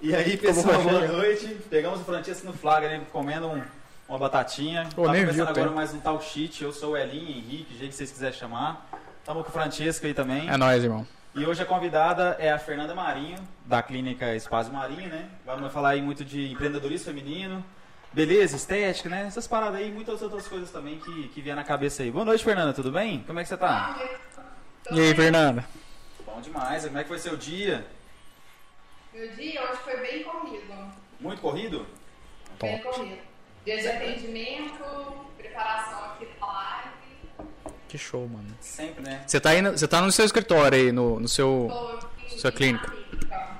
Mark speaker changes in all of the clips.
Speaker 1: E aí, pessoal, boa noite. Pegamos o Francisco no flagra ali, comendo um, uma batatinha.
Speaker 2: Pô,
Speaker 1: tá
Speaker 2: nem
Speaker 1: começando
Speaker 2: vi o
Speaker 1: agora mais um tal shit. Eu sou o Elinho, Henrique, o jeito que vocês quiserem chamar. Estamos com o Francisco aí também.
Speaker 2: É nóis, irmão.
Speaker 1: E hoje a convidada é a Fernanda Marinho, da clínica Espaço Marinho, né? Vamos falar aí muito de empreendedorismo feminino, beleza, estética, né? Essas paradas aí e muitas outras coisas também que, que vier na cabeça aí. Boa noite, Fernanda, tudo bem? Como é que você tá?
Speaker 2: E aí, Fernanda?
Speaker 1: Bom demais. Como é que foi seu dia?
Speaker 3: Meu dia hoje foi bem corrido.
Speaker 1: Muito corrido?
Speaker 3: Bem corrido. Dia de atendimento, preparação aqui pra live.
Speaker 2: Que show, mano.
Speaker 1: Sempre, né?
Speaker 2: Você tá, indo, você tá no seu escritório aí, no, no seu.
Speaker 3: Tô aqui
Speaker 2: Sua clínica.
Speaker 3: clínica.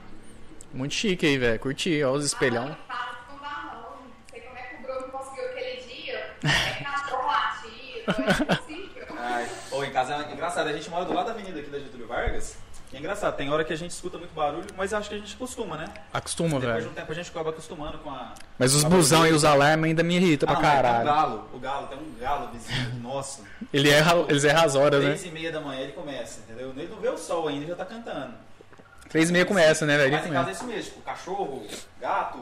Speaker 2: Muito chique aí, velho. Curti, ó os espelhão.
Speaker 3: Ah, não dá não. Não sei como é que o Bruno conseguiu aquele dia. É cachorro latido, é impossível.
Speaker 1: Ai, Pô, em casa é engraçado. A gente mora do lado da avenida aqui da Getúlio Vargas. É engraçado, tem hora que a gente escuta muito barulho, mas acho que a gente costuma, né?
Speaker 2: Acostuma,
Speaker 1: Depois de
Speaker 2: velho.
Speaker 1: um tempo a gente acaba acostumando com a.
Speaker 2: Mas os busão e os alarmes ainda me irritam
Speaker 1: Ah,
Speaker 2: pra
Speaker 1: não,
Speaker 2: caralho.
Speaker 1: galo, o galo, tem um galo vizinho, nossa.
Speaker 2: Ele erra, eles erram as horas, né?
Speaker 1: Três e meia da manhã ele começa, entendeu? Ele não vê o sol ainda, ele já tá cantando.
Speaker 2: Três e meia começa, né, velho?
Speaker 1: Mas em casa é isso mesmo, tipo, cachorro, gato,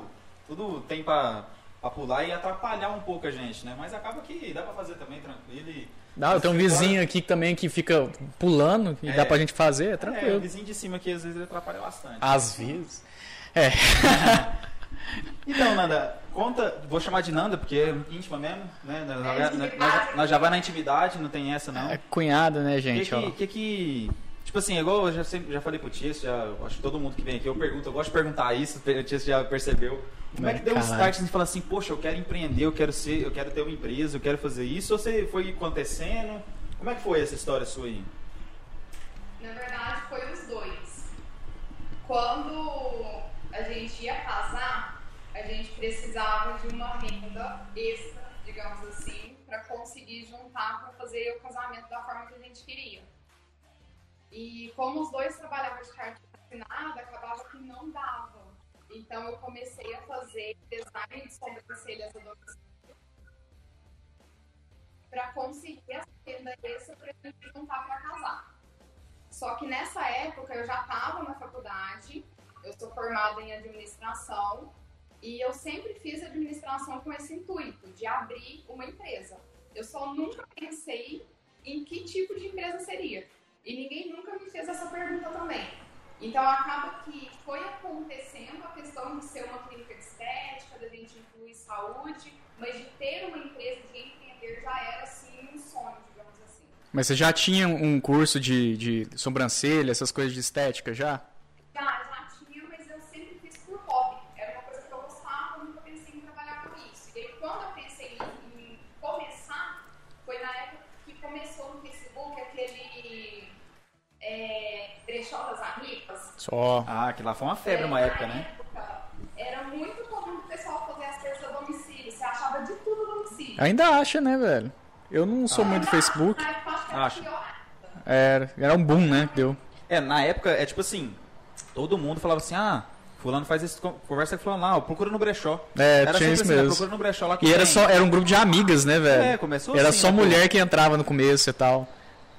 Speaker 1: tudo tem pra, pra pular e atrapalhar um pouco a gente, né? Mas acaba que dá pra fazer também tranquilo e...
Speaker 2: Não, eu tenho um vizinho aqui também que fica pulando e
Speaker 1: É.
Speaker 2: dá pra gente fazer, é
Speaker 1: É, o
Speaker 2: tranquilo.
Speaker 1: vizinho de cima aqui às vezes ele atrapalha bastante.
Speaker 2: Às vezes. É.
Speaker 1: Então, Nanda, conta, vou chamar de Nanda porque é íntima mesmo, né? Nós, nós- nós- nós- já vai na intimidade, não tem essa não.
Speaker 2: É cunhada, né,
Speaker 1: Que
Speaker 2: gente?
Speaker 1: que,
Speaker 2: ó.
Speaker 1: que que- Tipo assim, igual eu já, sempre, já falei pro Tiesto, já, acho que todo mundo que vem aqui eu pergunto, eu gosto de perguntar isso, o Tiesto já percebeu. Como é que deu um start assim, de falar assim, poxa, eu quero empreender, eu quero ser, eu quero ter uma empresa, eu quero fazer isso, ou você foi acontecendo? Como é que foi essa história sua aí?
Speaker 3: Na verdade, foi os dois. Quando a gente ia casar, a gente precisava de uma renda extra, digamos assim, para conseguir juntar para fazer o casamento da forma que a gente queria. E como os dois trabalhavam de carteira assinada, acabava que não dava. Então eu comecei a fazer design de sobrancelhas para conseguir essa renda extra para gente juntar para casar. Só que nessa época eu já estava na faculdade, eu sou formada em administração e eu sempre fiz administração com esse intuito de abrir uma empresa. Eu só nunca pensei em que tipo de empresa seria. E ninguém nunca me fez essa pergunta também. Então acaba que foi acontecendo a questão de ser uma clínica de estética, da gente incluir saúde, mas de ter uma empresa de empreender já era assim um sonho, digamos assim.
Speaker 2: Mas você já tinha um curso de, de sobrancelha, essas coisas de estética já?
Speaker 3: Já,
Speaker 2: Só.
Speaker 1: Ah, que lá foi uma febre uma época,
Speaker 3: na
Speaker 1: né?
Speaker 3: época, Era muito comum o pessoal fazer as coisas a domicílio. Você achava de tudo a domicílio.
Speaker 2: Ainda acha, né, velho? Eu não sou muito do Facebook.
Speaker 3: Acho era.
Speaker 2: Era, um boom, né? Deu.
Speaker 1: É, na época, é tipo assim, todo mundo falava assim, ah, fulano faz esse, conversa com fulano lá, procura no brechó.
Speaker 2: É,
Speaker 1: Era
Speaker 2: tinha isso
Speaker 1: assim, né,
Speaker 2: mesmo.
Speaker 1: procura no brechó lá que
Speaker 2: E era só, era um grupo de amigas, né, velho?
Speaker 1: É, começou
Speaker 2: Era
Speaker 1: assim,
Speaker 2: só
Speaker 1: né, pô?
Speaker 2: mulher que entrava no começo e tal.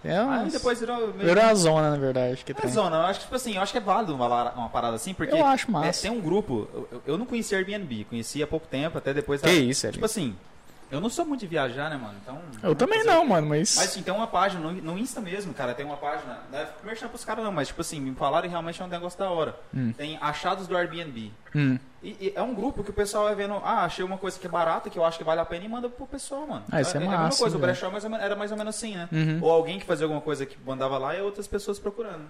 Speaker 2: É
Speaker 1: Aí depois virou meio...
Speaker 2: Virou a zona, na verdade. Que
Speaker 1: É zona, eu acho que, tipo assim, eu acho que é válido uma, uma parada assim, porque
Speaker 2: Eu acho massa.
Speaker 1: é, tem um grupo, eu, eu não conhecia Airbnb, conheci há pouco tempo, até depois...
Speaker 2: Que isso, Eli?
Speaker 1: Tipo assim, eu não sou muito de viajar, né, mano, então...
Speaker 2: Eu também não, mano, mas.
Speaker 1: Mas tem uma página no, no Insta mesmo, cara, tem uma página, não é merchan pros caras não, mas tipo assim, me falaram e realmente é um negócio da hora. Tem achados do Airbnb.
Speaker 2: Hum.
Speaker 1: E, e é um grupo que o pessoal vai vendo, ah, achei uma coisa que é barata, que eu acho que vale a pena e manda pro pessoal, mano.
Speaker 2: Ah, isso é
Speaker 1: a mesma
Speaker 2: massa,
Speaker 1: coisa, o
Speaker 2: velho.
Speaker 1: brechó menos- era mais ou menos assim, né?
Speaker 2: Uhum.
Speaker 1: Ou alguém que fazia alguma coisa que mandava lá e outras pessoas procurando.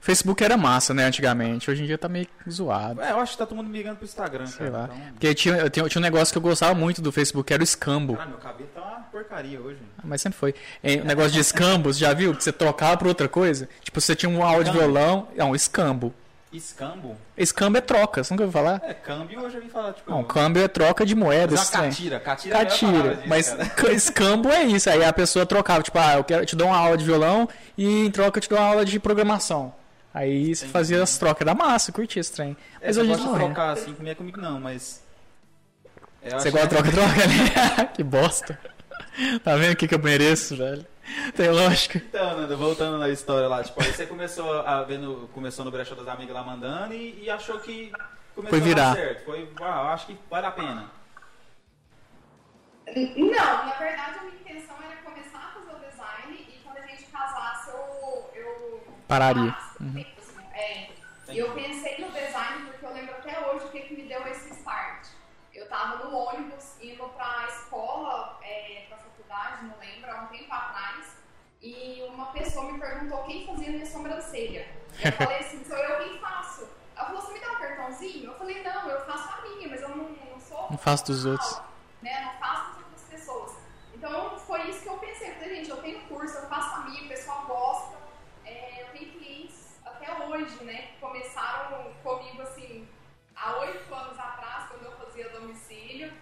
Speaker 2: Facebook era massa, né, antigamente. Hoje em dia tá meio zoado.
Speaker 1: É, eu acho que tá todo mundo migrando pro Instagram,
Speaker 2: Sei
Speaker 1: cara.
Speaker 2: lá.
Speaker 1: Então...
Speaker 2: Porque tinha, eu tinha, tinha um negócio que eu gostava muito do Facebook, que era o escambo.
Speaker 1: Caralho, meu cabelo tá uma porcaria hoje.
Speaker 2: Ah, Mas sempre foi. É, o negócio de escambo, você já viu? Que você trocava por outra coisa. Tipo, você tinha um áudio de violão. Não, escambo.
Speaker 1: Escambo?
Speaker 2: Escambo é troca, você nunca ouviu falar?
Speaker 1: É, câmbio eu já falar, tipo...
Speaker 2: Não, câmbio é troca de moedas.
Speaker 1: Mas é catira, catira, é
Speaker 2: Catira.
Speaker 1: palavra disso,
Speaker 2: Mas escambo é isso. Aí a pessoa trocava, tipo, ah, eu quero eu te dou uma aula de violão e em troca eu te dou uma aula de programação. Aí você fazia as trocas da massa, curtia esse trem.
Speaker 1: É,
Speaker 2: Mas
Speaker 1: você
Speaker 2: hoje não é.
Speaker 1: trocar assim comigo, comigo não, mas... Eu
Speaker 2: Você gosta de
Speaker 1: que-
Speaker 2: troca-troca, né? que bosta. Tá vendo o que, que eu mereço, velho? Tem lógica.
Speaker 1: Então, Nanda, voltando na história lá, tipo, aí você começou a ver no, começou no brechó das amigas lá mandando e, e achou que começou
Speaker 2: Foi virar.
Speaker 1: a dar certo. Foi, ah, acho que vale a pena.
Speaker 3: Não, na verdade a minha intenção era começar a fazer o design e quando a gente casasse eu. eu
Speaker 2: Pararia.
Speaker 3: Um assim, é. E eu pensei no design porque eu lembro até hoje o que, que me deu esse start. Eu tava no ônibus indo pra escola, é, pra faculdade, não lembro, há um tempo atrás, e uma pessoa me perguntou quem fazia minha sobrancelha. Eu falei assim, sou eu quem faço. Ela falou, você me dá um cartãozinho? Eu falei, não, eu faço a minha, mas eu não, não sou.
Speaker 2: Não faço dos outros.
Speaker 3: Né? Não faço das outras pessoas. Então foi isso que eu pensei. Eu falei, gente, eu tenho curso, eu faço a minha, o pessoal gosta. É, eu tenho clientes até hoje, né, começaram comigo assim há oito anos atrás, quando eu fazia domicílio.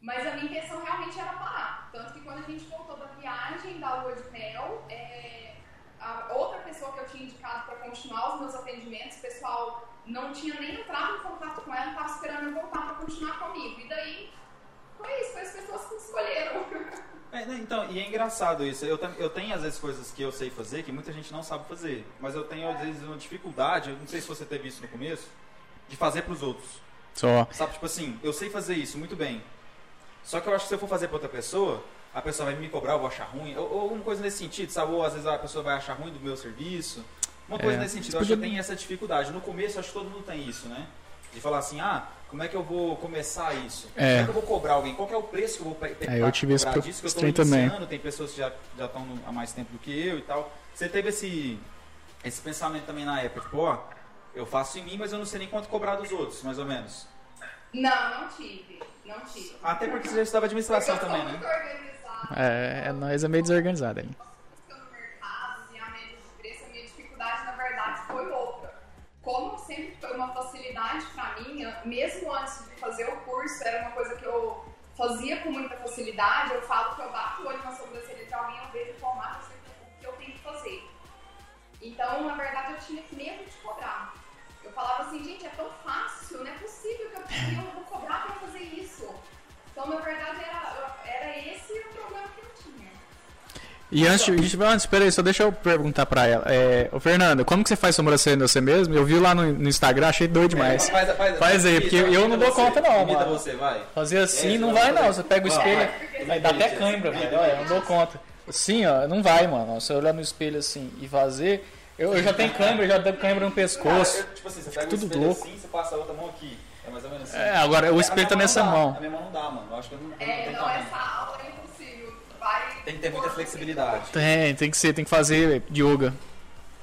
Speaker 3: Mas a minha intenção realmente era parar. Tanto que quando a gente voltou da viagem da lua de mel, é, a outra pessoa que eu tinha indicado para continuar os meus atendimentos, o pessoal não tinha nem entrado em contato com ela, estava esperando eu voltar para continuar comigo. E daí foi isso, foi as pessoas que escolheram.
Speaker 1: É, né, então, e é engraçado isso. Eu, eu tenho às vezes coisas que eu sei fazer que muita gente não sabe fazer. Mas eu tenho às vezes uma dificuldade, eu não sei se você teve isso no começo, de fazer pros outros.
Speaker 2: Só.
Speaker 1: Sabe, tipo assim, eu sei fazer isso muito bem. Só que eu acho que se eu for fazer pra outra pessoa, a pessoa vai me cobrar, eu vou achar ruim. Ou, ou alguma coisa nesse sentido, sabe? Ou às vezes a pessoa vai achar ruim do meu serviço. Uma coisa
Speaker 2: É.
Speaker 1: nesse sentido. Eu acho que eu tenho essa dificuldade. No começo, acho que todo mundo tem isso, né? De falar assim, ah, como é que eu vou começar isso?
Speaker 2: É.
Speaker 1: Como é que eu vou cobrar alguém? Qual que é o preço que eu vou pe- pe-
Speaker 2: É, eu tive esse pro-
Speaker 1: disso? Que eu
Speaker 2: trem também.
Speaker 1: tem pessoas que já já estão há mais tempo do que eu e tal. Você teve esse, esse pensamento também na época, tipo, ó, eu faço em mim, mas eu não sei nem quanto cobrar dos outros, mais ou menos.
Speaker 3: Não, não tive. Não tive.
Speaker 1: Até porque você já estudava administração
Speaker 3: eu
Speaker 1: também,
Speaker 3: sou
Speaker 1: né?
Speaker 2: É, é, nós é meio desorganizado aí.
Speaker 3: buscando mercados e a média de preço, a minha dificuldade, na verdade, foi outra. Como sempre foi uma facilidade mesmo antes de fazer o curso, era uma coisa que eu fazia com muita facilidade. Eu falo que eu bato o olho na sobrancelha de alguém, eu vejo o formato, sei o que eu tenho que fazer. Então, na verdade, eu tinha medo de cobrar. Eu falava assim, gente, é tão fácil, não é possível que eu, eu vou cobrar para fazer isso. Então, na verdade, era, era esse
Speaker 2: E antes, de- antes, peraí, só deixa eu perguntar pra ela. É, ô Fernanda, como que você faz sobrancelha você mesmo? Eu vi lá no, no Instagram, achei doido demais.
Speaker 1: Faz, faz,
Speaker 2: Faz aí, porque eu não dou
Speaker 1: você,
Speaker 2: conta não, mano.
Speaker 1: você, vai.
Speaker 2: Fazer assim
Speaker 1: É,
Speaker 2: não vai não, você pega o espelho,
Speaker 1: vai.
Speaker 2: dar até cãibra, velho, olha, eu não dou conta. Assim, ó, não vai, mano, você olhar no espelho assim e fazer, eu, eu já tenho cãibra, eu já tenho cãibra no
Speaker 1: Cara,
Speaker 2: pescoço.
Speaker 1: eu- tipo assim, você pega
Speaker 2: tudo
Speaker 1: o espelho
Speaker 2: louco.
Speaker 1: assim, você passa a outra mão aqui. É mais ou menos assim.
Speaker 2: É, agora o espelho tá nessa
Speaker 1: dá,
Speaker 2: mão.
Speaker 1: A minha mão não dá, mano. Eu acho que eu não, eu não
Speaker 3: É, não, é impossível.
Speaker 1: Tem que ter muita flexibilidade.
Speaker 2: Tem, tem que ser, tem que fazer yoga.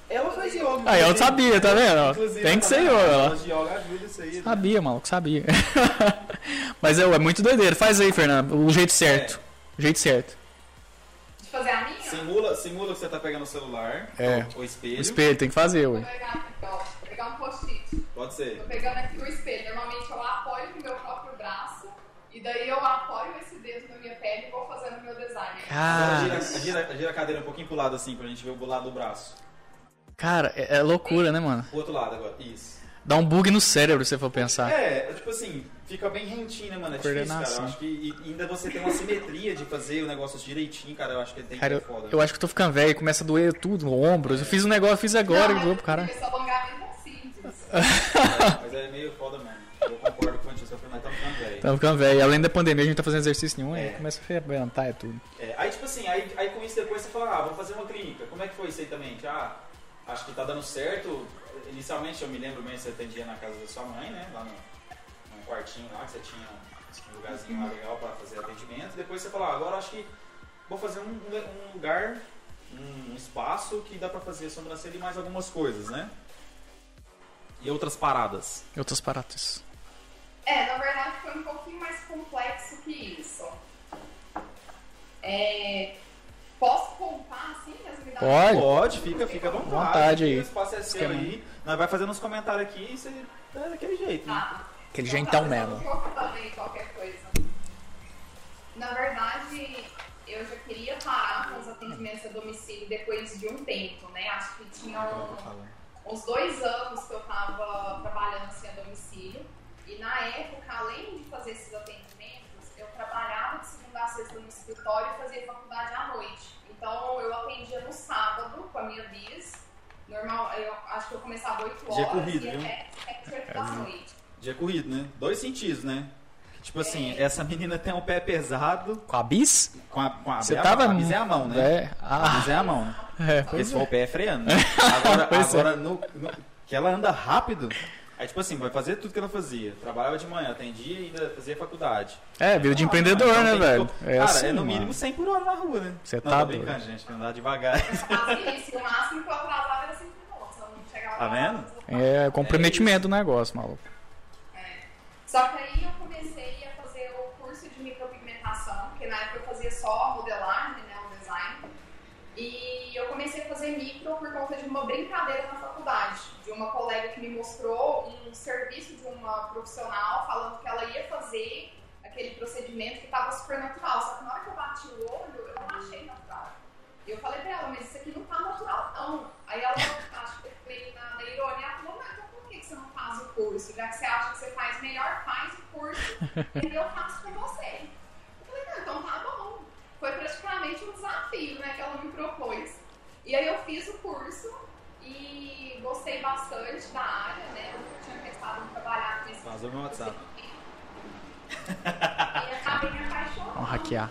Speaker 1: Ela faz yoga.
Speaker 2: Ah, eu sabia, tá vendo? Tem que ser yoga,
Speaker 1: yoga ajuda isso aí. né?
Speaker 2: Sabia, maluco, sabia. Mas é, é muito doideiro. Faz aí, Fernando, o jeito certo. O jeito certo.
Speaker 3: De fazer a minha?
Speaker 1: Simula, simula que você tá pegando o celular,
Speaker 2: É.
Speaker 1: o espelho.
Speaker 2: O espelho tem que fazer,
Speaker 3: Vou
Speaker 2: ué.
Speaker 3: pegar aqui, ó. Vou pegar um post-it.
Speaker 1: Pode ser.
Speaker 3: Tô pegando aqui o espelho. Normalmente eu apoio com o meu próprio braço. E daí eu apoio esse dedo na minha pele e vou fazendo o meu
Speaker 2: Ah,
Speaker 1: gira, gira, gira a cadeira um pouquinho pro lado assim, pra gente ver o lado do braço.
Speaker 2: cara, é, é loucura, né, mano?
Speaker 1: Pro outro lado agora. Isso.
Speaker 2: Dá um bug no cérebro se você for pensar.
Speaker 1: É, tipo assim, fica bem rentinho, né, mano? É difícil, cara. Eu acho que e ainda você tem uma simetria de fazer o negócio direitinho, cara. Eu acho que tem
Speaker 2: Cara,
Speaker 1: que ser
Speaker 2: eu,
Speaker 1: foda.
Speaker 2: eu acho que eu tô ficando velho, começa a doer tudo, ombros. Eu fiz um negócio, eu fiz agora
Speaker 3: Não,
Speaker 2: e doeu
Speaker 3: mas
Speaker 2: pro caralho.
Speaker 3: Esse alongamento é simples.
Speaker 1: Mas é meio foda, mano. Eu concordo com o Antônio, mas tá ficando velho.
Speaker 2: Além da pandemia, a gente tá fazendo exercício nenhum, aí
Speaker 1: É.
Speaker 2: começa a fermentar e tudo.
Speaker 1: É, aí, tipo assim, aí, aí com isso depois você fala, ah, vou fazer uma clínica. Como é que foi isso aí também? Ah, acho que tá dando certo. Inicialmente eu me lembro bem, você atendia na casa da sua mãe, né? Lá no, num quartinho lá, que você tinha um lugarzinho lá legal pra fazer atendimento. Depois você fala, ah, agora acho que vou fazer um, um lugar, um espaço que dá pra fazer sobrancelha e mais algumas coisas, né? E outras paradas.
Speaker 2: Outras paradas.
Speaker 3: É, na verdade foi um pouquinho mais complexo que isso. É, posso contar assim?
Speaker 2: Pode.
Speaker 1: Pode, fica, fica à vontade.
Speaker 2: Vontade aí.
Speaker 1: O espaço é seu
Speaker 2: Esquema.
Speaker 1: aí. Nós vai fazendo uns comentários aqui e você é daquele jeito, né?
Speaker 3: Tá.
Speaker 2: Aquele
Speaker 3: Então
Speaker 2: jeitão
Speaker 3: tá,
Speaker 2: mesmo.
Speaker 3: eu também qualquer coisa. Na verdade, eu já queria parar com os atendimentos a domicílio depois de um tempo, né? Acho que tinha um, uns dois anos que eu estava trabalhando assim a domicílio. E na época, além de fazer esses atendimentos, eu trabalhava de segunda a sexta no escritório e fazia faculdade à noite. Então eu minha bis. Normal, eu acho que eu começava 8 horas
Speaker 1: Dia corrido,
Speaker 3: e
Speaker 1: viu?
Speaker 3: até 7 da noite.
Speaker 1: Dia corrido, né? Dois sentidos, né? Tipo assim, essa menina tem um pé pesado
Speaker 2: Com a bis?
Speaker 1: com a, com a,
Speaker 2: Você
Speaker 1: a,
Speaker 2: tava.
Speaker 1: a bis é a mão, né?
Speaker 2: É.
Speaker 1: A
Speaker 2: Ah,
Speaker 1: bis é a mão, né?
Speaker 2: é,
Speaker 1: Porque se for
Speaker 2: é.
Speaker 1: o pé é freando. Né? Agora,
Speaker 2: é.
Speaker 1: agora no, no- que ela anda rápido, aí tipo assim, vai fazer tudo que ela fazia. Trabalhava de manhã, atendia e ainda fazia faculdade.
Speaker 2: É, vida de
Speaker 1: Ah,
Speaker 2: empreendedor,
Speaker 1: então
Speaker 2: né,
Speaker 1: tem que-
Speaker 2: velho? É
Speaker 1: Cara,
Speaker 2: assim,
Speaker 1: é no
Speaker 2: mano.
Speaker 1: mínimo 100 por hora na rua, né?
Speaker 2: Você tá
Speaker 1: tô
Speaker 2: doido.
Speaker 1: brincando, gente, que andar devagar.
Speaker 3: Isso. O máximo que eu atrasava era 5 minutos. Eu não chegava
Speaker 1: Tá vendo?
Speaker 2: É comprometimento do negócio, maluco.
Speaker 3: Só que aí eu comecei a fazer o curso de micropigmentação, porque na época eu fazia só modelagem, né, o design. E eu comecei a fazer micro por conta de uma brincadeira uma colega que me mostrou um serviço de uma profissional falando que ela ia fazer aquele procedimento que estava super natural. Só que na hora que eu bati o olho, eu não achei natural. E eu falei pra ela, mas isso aqui não tá natural, não. Aí ela, acho que meio na, na ironia, ela falou, mas então por que que você não faz o curso? Já que você acha que você faz melhor, faz o curso e eu faço com você. Eu falei, não, então tá bom. Foi praticamente um desafio, né, que ela me propôs. E aí eu fiz o curso e gostei bastante da área, né? Eu nunca tinha pensado em trabalhar com esse
Speaker 1: Vazou meu WhatsApp.
Speaker 3: E acabei me apaixonando.
Speaker 2: Vamos hackear.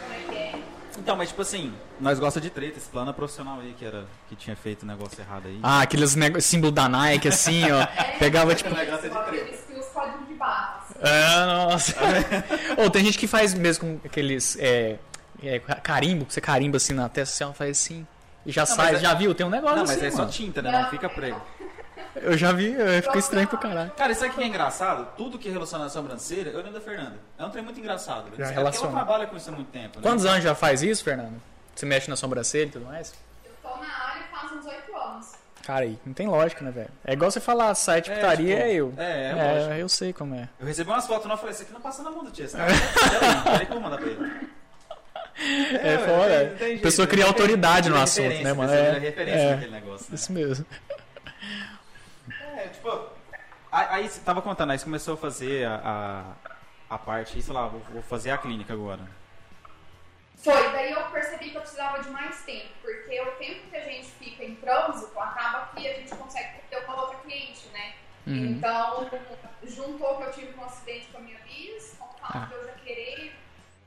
Speaker 3: Como é que é?
Speaker 1: Então, mas tipo assim, nós gosta de treta, esse plano profissional aí que, era, que tinha feito o negócio errado aí.
Speaker 2: Ah, aqueles nego... símbolo da Nike, assim, ó.
Speaker 3: É,
Speaker 2: Pegava, tipo.
Speaker 1: negócio de
Speaker 3: códigos de barras.
Speaker 2: Ah, nossa. Ou tem gente que faz mesmo com aqueles. É, é, carimbo, que você carimba assim na testa, assim, ela faz assim. E já
Speaker 1: Não,
Speaker 2: sai,
Speaker 1: é-
Speaker 2: já viu? Tem um negócio
Speaker 1: Não, mas
Speaker 2: assim.
Speaker 1: é só
Speaker 2: mano.
Speaker 1: tinta, né? Não fica prego.
Speaker 2: Eu já vi, eu fico estranho pro caralho.
Speaker 1: Cara, isso aqui é engraçado. Tudo que relaciona a sobrancelha, eu lembro da Fernanda. É um trem muito engraçado.
Speaker 2: Já
Speaker 1: É
Speaker 2: relaciona.
Speaker 1: Ela trabalha com isso há muito tempo. Né?
Speaker 2: Quantos anos já faz isso, Fernando? Você mexe na sobrancelha e tudo mais?
Speaker 3: Eu tô na área faz uns 8 anos.
Speaker 2: Cara, aí, não tem lógica, né, velho? É igual você falar, site
Speaker 1: É,
Speaker 2: putaria
Speaker 1: tipo,
Speaker 2: é eu.
Speaker 1: é, é lógico.
Speaker 2: eu sei como é.
Speaker 1: Eu recebi umas fotos e falei, isso aqui não passa na mão do tia. Esse cara Peraí, peraí que eu vou mandar pra ele.
Speaker 2: É,
Speaker 1: tem jeito,
Speaker 2: Pessoa cria autoridade no assunto, né, mano?
Speaker 1: pessoa
Speaker 2: É,
Speaker 1: referência
Speaker 2: é.
Speaker 1: naquele negócio, né?
Speaker 2: Isso mesmo.
Speaker 1: É, tipo, aí, aí você tava contando, aí você começou a fazer a, a, a parte, sei lá, vou, vou fazer a clínica agora.
Speaker 3: Foi, daí eu percebi que eu precisava de mais tempo, porque o tempo que a gente fica em trânsito acaba que a gente consegue ter uma outra cliente, né?
Speaker 2: Uhum.
Speaker 3: Então, juntou que eu tive um acidente com a minha bis, com o fato
Speaker 2: Ah.
Speaker 3: de eu já querer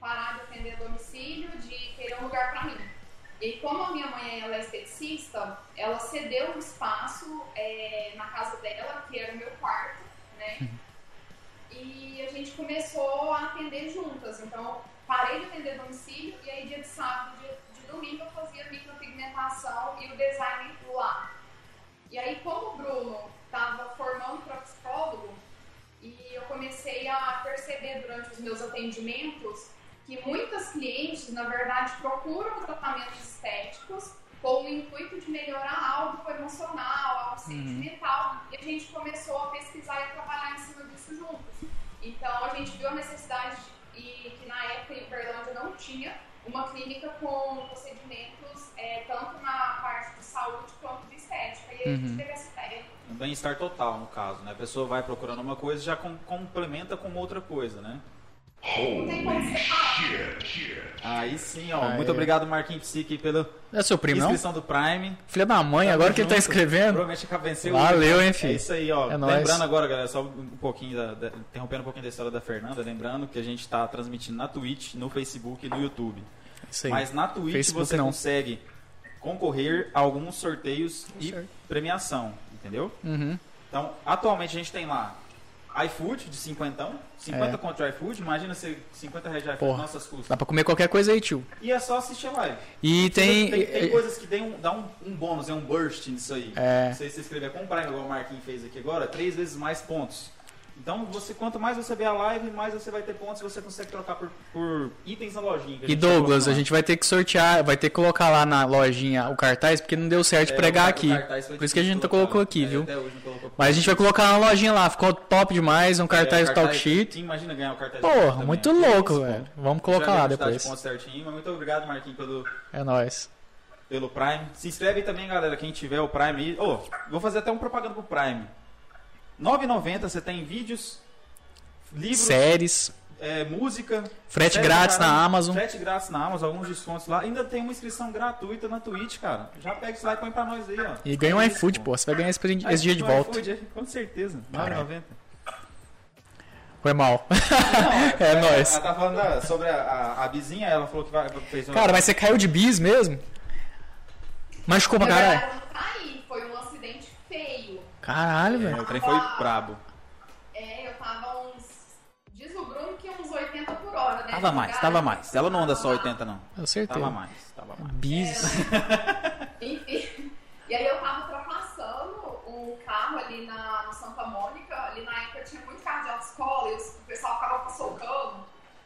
Speaker 3: parar de atender a domicílio, de querer um lugar pra mim. E como a minha mãe ela é esteticista, ela cedeu um espaço é, na casa dela, que era o meu quarto, né? E a gente começou a atender juntas. Então, parei de atender domicílio e aí dia de sábado, dia de domingo eu fazia micropigmentação e o design lá. E aí, como o Bruno estava formando para psicólogo, e eu comecei a perceber durante os meus atendimentos que muitas clientes, na verdade, procuram tratamentos estéticos com o intuito de melhorar algo emocional, algo sentimental. E a gente começou a pesquisar e a trabalhar em cima disso juntos. Então, a gente viu a necessidade, de, e que na época em Uberlândia não tinha, uma clínica com procedimentos é, tanto na parte de saúde quanto de estética. E aí a gente teve essa ideia.
Speaker 1: Um bem-estar total, no caso, né? A pessoa vai procurando uma coisa e já com- complementa com outra coisa, né? Aí sim, ó.
Speaker 2: Aí.
Speaker 1: Muito obrigado, Marquinhos Psique, pela
Speaker 2: É seu primo, não?
Speaker 1: inscrição do Prime.
Speaker 2: Filha da mãe, agora que ele tá
Speaker 1: Junto.
Speaker 2: escrevendo.
Speaker 1: Provavelmente acaba venceu.
Speaker 2: Valeu, hein,
Speaker 1: É
Speaker 2: filho.
Speaker 1: isso aí, ó.
Speaker 2: É nóis.
Speaker 1: lembrando agora, galera, só um pouquinho da, da- interrompendo um pouquinho da história da Fernanda, lembrando que a gente tá transmitindo na Twitch, no Facebook e no YouTube.
Speaker 2: Isso aí.
Speaker 1: Mas na Twitch
Speaker 2: Facebook
Speaker 1: você
Speaker 2: não.
Speaker 1: consegue concorrer a alguns sorteios e
Speaker 2: Certo.
Speaker 1: premiação, entendeu?
Speaker 2: Uhum.
Speaker 1: Então, atualmente a gente tem lá iFood de 50, 50
Speaker 2: É.
Speaker 1: contra iFood, imagina se 50 reais de iFood, nossas custas.
Speaker 2: Dá pra comer qualquer coisa aí, tio.
Speaker 1: E é só assistir a live.
Speaker 2: E tem.
Speaker 1: tem, tem coisas que dão um, dá um, um bônus, é um burst nisso aí.
Speaker 2: É.
Speaker 1: Se você escrever comprar, igual o Marquinhos fez aqui agora, três vezes mais pontos. Então, você, quanto mais você vê a live, mais você vai ter pontos e você consegue trocar por, por itens na lojinha.
Speaker 2: E
Speaker 1: tá
Speaker 2: Douglas, a gente vai ter que sortear, vai ter que colocar lá na lojinha o cartaz, porque não deu certo de
Speaker 1: É,
Speaker 2: pregar aqui.
Speaker 1: cartaz
Speaker 2: Por isso que a gente não colocou aqui,
Speaker 1: É,
Speaker 2: viu?
Speaker 1: colocou.
Speaker 2: Mas a gente vai colocar na lojinha lá, ficou top demais, um cartaz
Speaker 1: É,
Speaker 2: do talk sheet.
Speaker 1: Imagina ganhar o cartaz.
Speaker 2: Porra, muito
Speaker 1: É
Speaker 2: louco,
Speaker 1: isso,
Speaker 2: velho. Vamos colocar lá
Speaker 1: de
Speaker 2: depois.
Speaker 1: pontos certinho, mas muito obrigado, Marquinhos, pelo,
Speaker 2: É nóis.
Speaker 1: pelo Prime. Se inscreve também, galera, quem tiver o Prime aí. Ô, vou fazer até um propaganda pro Prime. R$ 9,90 você tem vídeos, livros,
Speaker 2: Séries.
Speaker 1: é, música.
Speaker 2: Frete grátis
Speaker 1: caramba,
Speaker 2: na Amazon.
Speaker 1: Frete grátis na Amazon, alguns descontos lá. Ainda tem uma inscrição gratuita na Twitch, cara. Já pega isso lá e põe pra nós aí, ó.
Speaker 2: E ganha um
Speaker 1: É
Speaker 2: iFood, pô. Você vai ganhar esse,
Speaker 1: Aí
Speaker 2: esse dia de volta.
Speaker 1: iFood, é, com certeza. 9,90.
Speaker 2: Foi mal.
Speaker 1: Não,
Speaker 2: É
Speaker 1: ela-
Speaker 2: nóis.
Speaker 1: Ela tá falando da- sobre a, a, a vizinha, ela falou que vai, fez uma.
Speaker 2: Cara, mas você caiu de bis mesmo? Machucou pra caralho?
Speaker 3: verdade, eu não caí, foi um acidente
Speaker 2: Caralho,
Speaker 1: É,
Speaker 2: velho.
Speaker 1: o trem foi brabo.
Speaker 3: É, eu tava uns. Diz o Bruno que uns 80 por hora, né?
Speaker 1: Tava mais, tava mais. Ela não anda só 80, não.
Speaker 2: Eu certeza.
Speaker 1: Tava mais, tava mais.
Speaker 2: Bis.
Speaker 3: Enfim. E aí eu tava ultrapassando um carro ali na, no Santa Mônica. Ali na época tinha muito carro de autoescola e o pessoal ficava socando.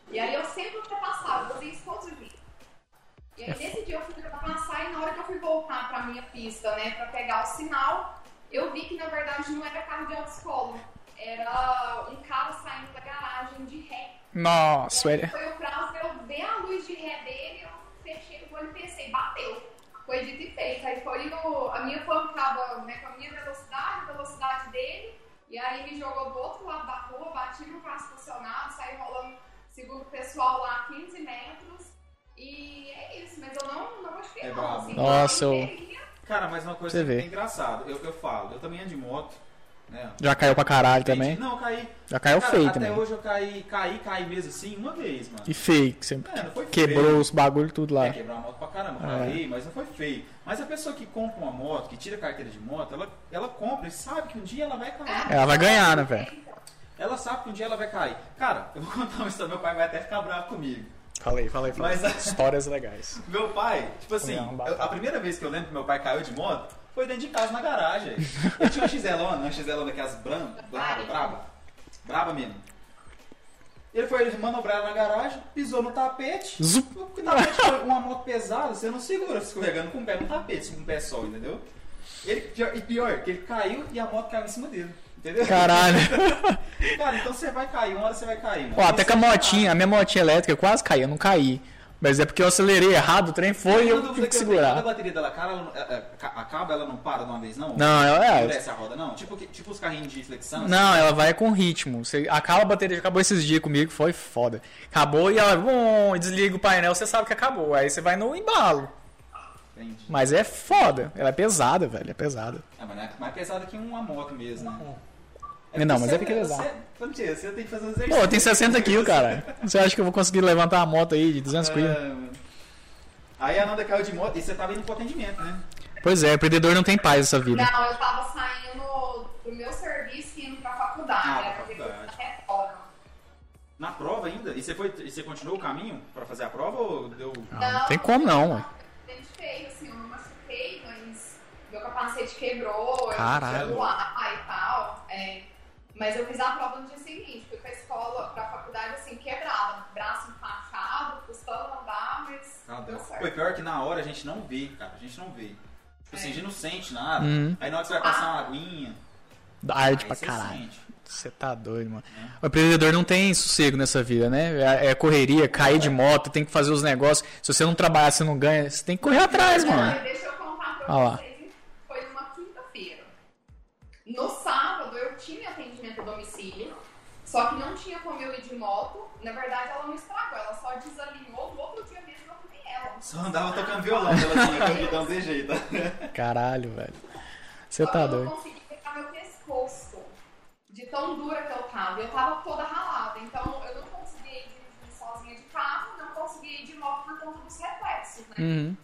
Speaker 3: E aí eu sempre ultrapassava, eu fazia isso todos os dias. E aí nesse dia eu fui ultrapassar e na hora que eu fui voltar pra minha pista, né, pra pegar o sinal, eu vi que na verdade não era carro de autoescola. Era um carro saindo da garagem de ré.
Speaker 2: Nossa,
Speaker 3: E
Speaker 2: velho.
Speaker 3: Foi o prazo eu ver a luz de ré dele, eu fechei o olho e pensei, bateu. Foi dito e feito. Aí foi no. A minha pancada né, com a minha velocidade, a velocidade dele, e aí me jogou do outro lado da rua, bati no carro estacionado, saí rolando segundo o pessoal lá 15 metros. E é isso, mas eu não, não machuquei
Speaker 1: É
Speaker 3: não. Assim,
Speaker 2: Nossa,
Speaker 3: eu
Speaker 2: eu-
Speaker 1: Cara, mas uma coisa
Speaker 2: Você
Speaker 1: que
Speaker 2: vê.
Speaker 1: é engraçado, eu, eu falo, eu também ando de moto, né?
Speaker 2: Já caiu pra caralho também?
Speaker 1: Não, eu caí.
Speaker 2: Já caiu
Speaker 1: Cara,
Speaker 2: feio
Speaker 1: até
Speaker 2: também.
Speaker 1: hoje eu caí, caí, caí mesmo assim, uma vez, mano.
Speaker 2: E feio, que você
Speaker 1: É, não foi
Speaker 2: quebrou
Speaker 1: feio.
Speaker 2: os bagulho tudo lá.
Speaker 1: É, quebrar uma moto pra caramba,
Speaker 2: É.
Speaker 1: caí, mas não foi feio. Mas a pessoa que compra uma moto, que tira a carteira de moto, ela, ela compra e sabe que um dia ela vai cair.
Speaker 2: Ela vai ganhar, né, velho?
Speaker 1: Ela sabe que um dia ela vai cair. Cara, eu vou contar uma história, meu pai vai até ficar bravo comigo.
Speaker 2: Falei, falei, falei.
Speaker 1: Mas-
Speaker 2: Histórias legais.
Speaker 1: Meu pai, tipo assim, eu- a primeira vez que eu lembro que meu pai caiu de moto foi dentro de casa na garagem. Eu tinha uma XLona, uma XLona daquelas branca, brava, brava, brava mesmo. Ele foi manobrar na garagem, pisou no tapete.
Speaker 2: Zup.
Speaker 1: O tapete foi uma moto pesada, você não segura escorregando com o pé no tapete, com o pé só, entendeu? Ele, e pior, que ele caiu e a moto caiu em cima dele. Entendeu?
Speaker 2: Caralho.
Speaker 1: Cara, então você vai cair, uma hora você vai cair. mano.
Speaker 2: Ó, até com a motinha, a minha motinha elétrica, eu quase caí, eu não caí. Mas é porque eu acelerei errado, o trem foi e eu tive que
Speaker 1: eu tenho, Quando a
Speaker 2: segurar.
Speaker 1: bateria dela cara, ela, não- é, é, ca- acaba, ela não para de uma vez, não?
Speaker 2: Não, ela é.
Speaker 1: Endurece a roda, não? Tipo, que- tipo os carrinhos de flexão?
Speaker 2: Não, ela vai com ritmo. Você acaba a bateria, acabou esses dias comigo, foi foda. Acabou e ela bom, desliga o painel, você sabe que acabou. Aí você vai no embalo.
Speaker 1: Entendi.
Speaker 2: Mas é foda. Ela é pesada, velho. É pesada.
Speaker 1: É, mas não é mais pesado que uma moto mesmo, né?
Speaker 2: Não, mas
Speaker 1: você-
Speaker 2: é porque ele
Speaker 1: você,
Speaker 2: exato.
Speaker 1: você, você tem que fazer um exercício.
Speaker 2: Pô, eu tenho 60 quilos, cara. Você acha que eu vou conseguir levantar a moto aí de 200 quilos?
Speaker 1: É, Aí a Nanda caiu de moto e você tava indo pro atendimento, né?
Speaker 2: Pois é, o empreendedor não tem paz nessa vida.
Speaker 3: Não, eu tava saindo do meu serviço e indo pra faculdade,
Speaker 1: Ah,
Speaker 3: né?
Speaker 1: pra
Speaker 3: Porque
Speaker 1: faculdade.
Speaker 3: até fora.
Speaker 1: Na prova ainda? E você, foi, e você continuou o caminho pra fazer a prova ou deu...
Speaker 2: Não, não tem como não, ué.
Speaker 3: Acidente feio, assim, eu não machuquei, mas meu capacete quebrou,
Speaker 2: Caralho.
Speaker 3: eu voar e tal. é. Mas eu fiz a prova no dia seguinte, fui pra escola, pra faculdade, assim, quebrada, braço enfaixado, custando andar, mas
Speaker 1: Ah,
Speaker 3: deu certo.
Speaker 1: Foi pior que na hora a gente não vê, cara. A gente não vê. Tipo assim, a gente não sente nada.
Speaker 2: Uhum.
Speaker 1: Aí na hora que você vai passar uma aguinha...
Speaker 2: Arte
Speaker 1: aí
Speaker 2: pra caralho.
Speaker 1: sente.
Speaker 2: Você tá doido, mano. O empreendedor não tem sossego nessa vida, né? É é correria, cair de moto, tem que fazer os negócios. Se você não trabalhar, você não ganha. Você tem que correr atrás,
Speaker 3: Não,
Speaker 2: mano.
Speaker 3: Deixa eu contar pra
Speaker 2: Olha lá.
Speaker 3: vocês. Foi numa quinta-feira. No sábado eu tinha só que não tinha como eu ir de moto. Na verdade, ela não estragou, ela só desalinhou. No outro dia mesmo eu fui ela.
Speaker 1: Só andava tocando violão, ela tinha camvidão de jeito.
Speaker 2: Caralho, velho. Você
Speaker 3: Só
Speaker 2: tá
Speaker 3: que eu
Speaker 2: doido.
Speaker 3: não consegui pegar meu pescoço. De tão dura que eu tava. Eu tava toda ralada. Então eu não conseguia ir sozinha de carro, não conseguia ir de moto por conta dos reflexos, né?
Speaker 2: Uhum.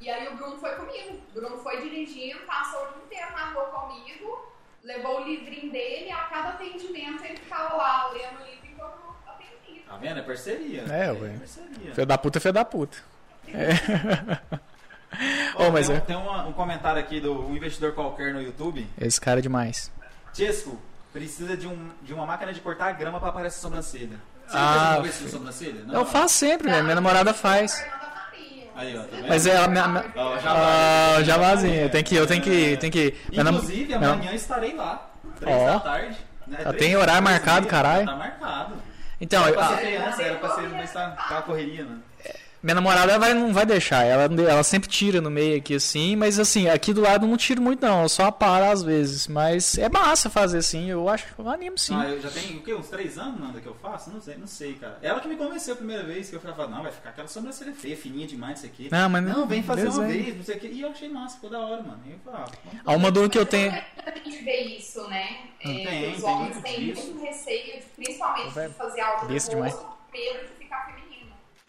Speaker 3: E aí o Bruno foi comigo. O Bruno foi dirigindo, passou o dia inteiro na rua comigo, levou o livrinho dele e a cada atendimento ele ficava lá lendo o livro enquanto atendia.
Speaker 1: Tá vendo? É parceria.
Speaker 2: É, ué.
Speaker 1: parceria.
Speaker 2: Filho da puta, filho da puta. Ô, mas
Speaker 1: tem
Speaker 2: é-
Speaker 1: tem uma- um comentário aqui do um investidor qualquer no YouTube.
Speaker 2: Esse cara é demais.
Speaker 1: Chesco, precisa de, um, de uma máquina de cortar grama pra aparecer sobrancelha. Você
Speaker 2: Ah,
Speaker 1: sobrancelha? Não.
Speaker 2: Eu faço sempre, velho. Minha namorada faz.
Speaker 1: Aí, ó, tá vendo?
Speaker 2: Mas é a minha. minha...
Speaker 1: Ó, já
Speaker 2: Ah, jabazinho. Tem que, eu tenho que. Tem que...
Speaker 1: Inclusive, amanhã estarei lá. Três
Speaker 2: Ó.
Speaker 1: da tarde. Né? Três-
Speaker 2: tem horário marcado,
Speaker 1: meia.
Speaker 2: caralho.
Speaker 1: Tá marcado.
Speaker 2: Então,
Speaker 1: Era
Speaker 2: eu-
Speaker 1: pra ser criança, era pra ser, mas tá, tá correria, né?
Speaker 2: Minha namorada ela vai, não vai deixar, ela, ela sempre tira no meio aqui assim, mas assim, aqui do lado eu não tiro muito não, eu só paro às vezes. Mas é massa fazer assim, eu acho que eu animo sim.
Speaker 1: Ah, eu já tenho o quê? Uns três anos, Nanda, que eu faço? Não sei, não sei, cara. Ela que me convenceu a primeira vez, que eu falava, não, vai ficar aquela sobrancelha feia, fininha demais, isso aqui.
Speaker 2: Não, mas
Speaker 1: Não, vem fazer uma
Speaker 2: desenho.
Speaker 1: vez, não sei o quê. E eu achei massa, ficou da hora, mano. E eu falei, ah,
Speaker 2: uma dor que eu tenho.
Speaker 3: A gente vê isso, né? É,
Speaker 1: tem,
Speaker 3: os
Speaker 1: tem
Speaker 3: homens
Speaker 1: muito
Speaker 3: têm muito receio, principalmente de fazer algo
Speaker 2: besta
Speaker 3: rosto,
Speaker 2: demais.
Speaker 3: medo de ficar feminino.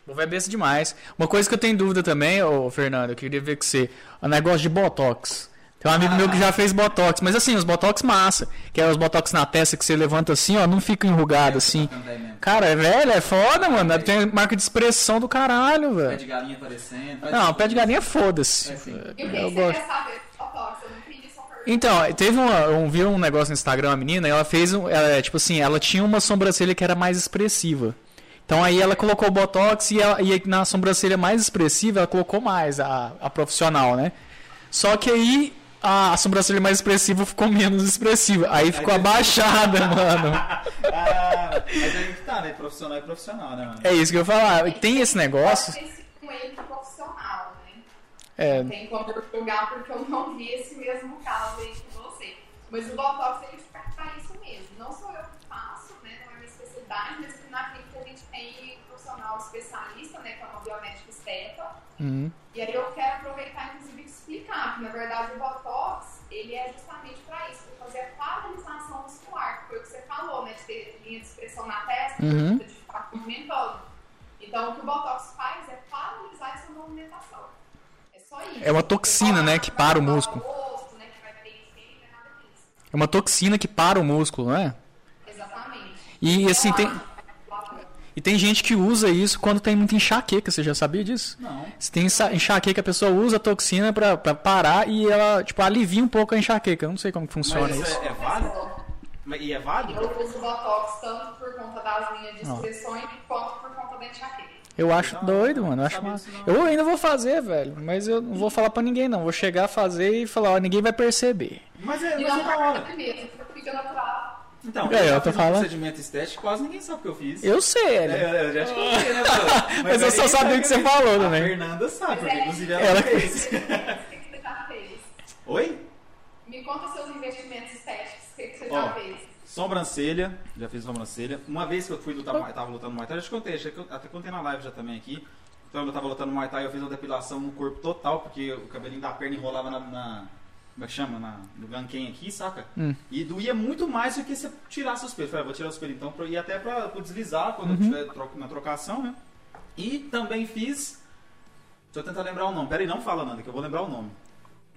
Speaker 2: Vou ver besta demais. Uma coisa que eu tenho dúvida também, ô Fernando, eu queria ver com você, o negócio de botox. Tem um amigo meu que já fez botox, mas assim, os botox massa, que é os botox na testa que você levanta assim, ó, não fica enrugado assim. Cara, é velho, é foda, mano. Tem marca de expressão do caralho,
Speaker 1: Pé
Speaker 2: velho.
Speaker 1: de galinha aparecendo.
Speaker 2: Não, pé de galinha foda-se.
Speaker 1: É.
Speaker 3: E o que,
Speaker 2: Eu
Speaker 3: que
Speaker 2: gosto.
Speaker 3: quer saber? Botox, eu não entendi pergunta.
Speaker 2: Então, teve uma, eu vi um negócio no Instagram, uma menina, e ela fez um, ela, tipo assim, ela tinha uma sobrancelha que era mais expressiva. Então aí ela colocou o botox e, ela, e na sobrancelha mais expressiva ela colocou mais a, a profissional, né? Só que aí a, a sobrancelha mais expressiva ficou menos expressiva. Aí ficou abaixada, mano.
Speaker 1: Ah, mas aí que tá, né? Profissional é profissional, né, mano?
Speaker 2: É isso que eu ia falar. Tem esse negócio.
Speaker 3: Sido um erro profissional, né?
Speaker 2: É,
Speaker 3: Não tem como eu julgar porque eu não vi esse mesmo caso aí com você. Mas o Botox ele serve pra isso mesmo. Não sou eu que faço, né? Não é minha especialidade, mas tem profissional especialista, né? Que é uma biomédica esteta.
Speaker 2: uhum.
Speaker 3: E aí eu quero aproveitar, inclusive, explicar que, na verdade, o Botox, ele é justamente para isso, para fazer a paralisação muscular, que foi o que você falou, né? De ter linha de expressão na testa,
Speaker 2: Uhum.
Speaker 3: de ficar movimentando. Então, o que o Botox faz é paralisar essa movimentação. É só isso.
Speaker 2: É uma toxina, né, que para o músculo.
Speaker 3: rosto, né, é.
Speaker 2: É uma toxina que para o músculo, não é?
Speaker 3: Exatamente.
Speaker 2: E assim, tem,
Speaker 3: Então,
Speaker 2: e tem gente que usa isso quando tem muita enxaqueca. Você já sabia disso?
Speaker 1: Não.
Speaker 2: Se tem enxa- enxaqueca, a pessoa usa a toxina pra, pra parar e ela, tipo, alivia um pouco a enxaqueca. Eu não sei como que funciona
Speaker 1: Mas
Speaker 2: isso.
Speaker 1: isso é, é válido? E é válido?
Speaker 3: Eu uso Botox tanto por conta das linhas de expressões quanto por conta da enxaqueca.
Speaker 2: Eu acho
Speaker 1: Não,
Speaker 2: doido, mano. Eu acho
Speaker 1: não.
Speaker 2: Eu ainda vou fazer, velho. Mas eu não vou falar pra ninguém, não. Vou chegar a fazer e falar, ó, ninguém vai perceber.
Speaker 1: Mas é,
Speaker 3: E
Speaker 1: mas é
Speaker 3: não
Speaker 1: da hora.
Speaker 3: é mesmo, fica natural.
Speaker 1: Então,
Speaker 2: É,
Speaker 1: eu,
Speaker 2: eu
Speaker 1: já
Speaker 2: tô
Speaker 1: um
Speaker 2: falando.
Speaker 1: procedimento estético, quase ninguém sabe o que eu fiz.
Speaker 2: Eu sei,
Speaker 1: É,
Speaker 2: né?
Speaker 1: eu já te contei, né, pô?
Speaker 2: Mas eu só sabia o que você
Speaker 1: fiz.
Speaker 2: falou,
Speaker 1: A
Speaker 2: né?
Speaker 1: Fernanda sabe, porque inclusive ela,
Speaker 2: Ela
Speaker 1: fez.
Speaker 3: O que que você já fez?
Speaker 1: Oi?
Speaker 3: Me conta seus investimentos estéticos, o que que você
Speaker 1: Ó.
Speaker 3: já fez?
Speaker 1: Sobrancelha, já fiz sobrancelha. Uma vez que eu fui lutar, tava lutando Muay Thai, eu já te contei, acho que eu até contei na live já também aqui. Então eu tava lutando Muay Thai, eu fiz uma depilação no corpo total, porque o cabelinho da perna enrolava na. na como é que chama? Na, no ganquém aqui, saca?
Speaker 2: Hum.
Speaker 1: E doía muito mais do que se eu tirasse pelos. Falei, ah, vou tirar os pelos então, pra, e até pra, pra deslizar quando
Speaker 2: Uhum.
Speaker 1: tro- na trocação, né? E também fiz. Deixa eu tentar lembrar o nome. Pera aí, não fala nada, que eu vou lembrar o nome.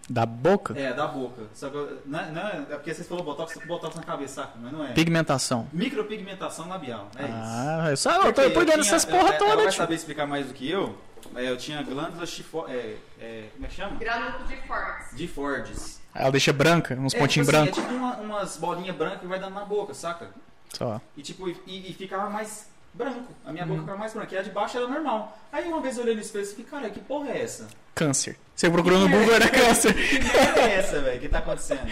Speaker 2: Da boca?
Speaker 1: É, da boca. Só que eu- não, é- não é, é porque vocês falaram botox, botox na cabeça, saca? Mas não é.
Speaker 2: Pigmentação.
Speaker 1: Micropigmentação labial, é isso.
Speaker 2: Ah, eu só eu tô por dentro
Speaker 1: eu
Speaker 2: dessas porra
Speaker 1: é,
Speaker 2: toda,
Speaker 1: Ela vai saber explicar mais do que eu. É, eu tinha glândulas chifo... é, é, como é que chama?
Speaker 3: Granulo de Fortes.
Speaker 1: De Fordes.
Speaker 2: Ela deixa branca, uns
Speaker 1: É,
Speaker 2: pontinhos
Speaker 1: tipo assim,
Speaker 2: brancos.
Speaker 1: É tipo uma- umas bolinhas brancas que vai dando na boca, saca?
Speaker 2: Só.
Speaker 1: E tipo, e, e ficava mais branco. A minha
Speaker 2: Uhum.
Speaker 1: boca ficava mais branca. E a de baixo era normal. Aí uma vez eu olhei no espelho e falei, cara, que porra é essa?
Speaker 2: Câncer. Você procurou no Google, era câncer.
Speaker 1: Que merda é essa, velho? O que tá acontecendo?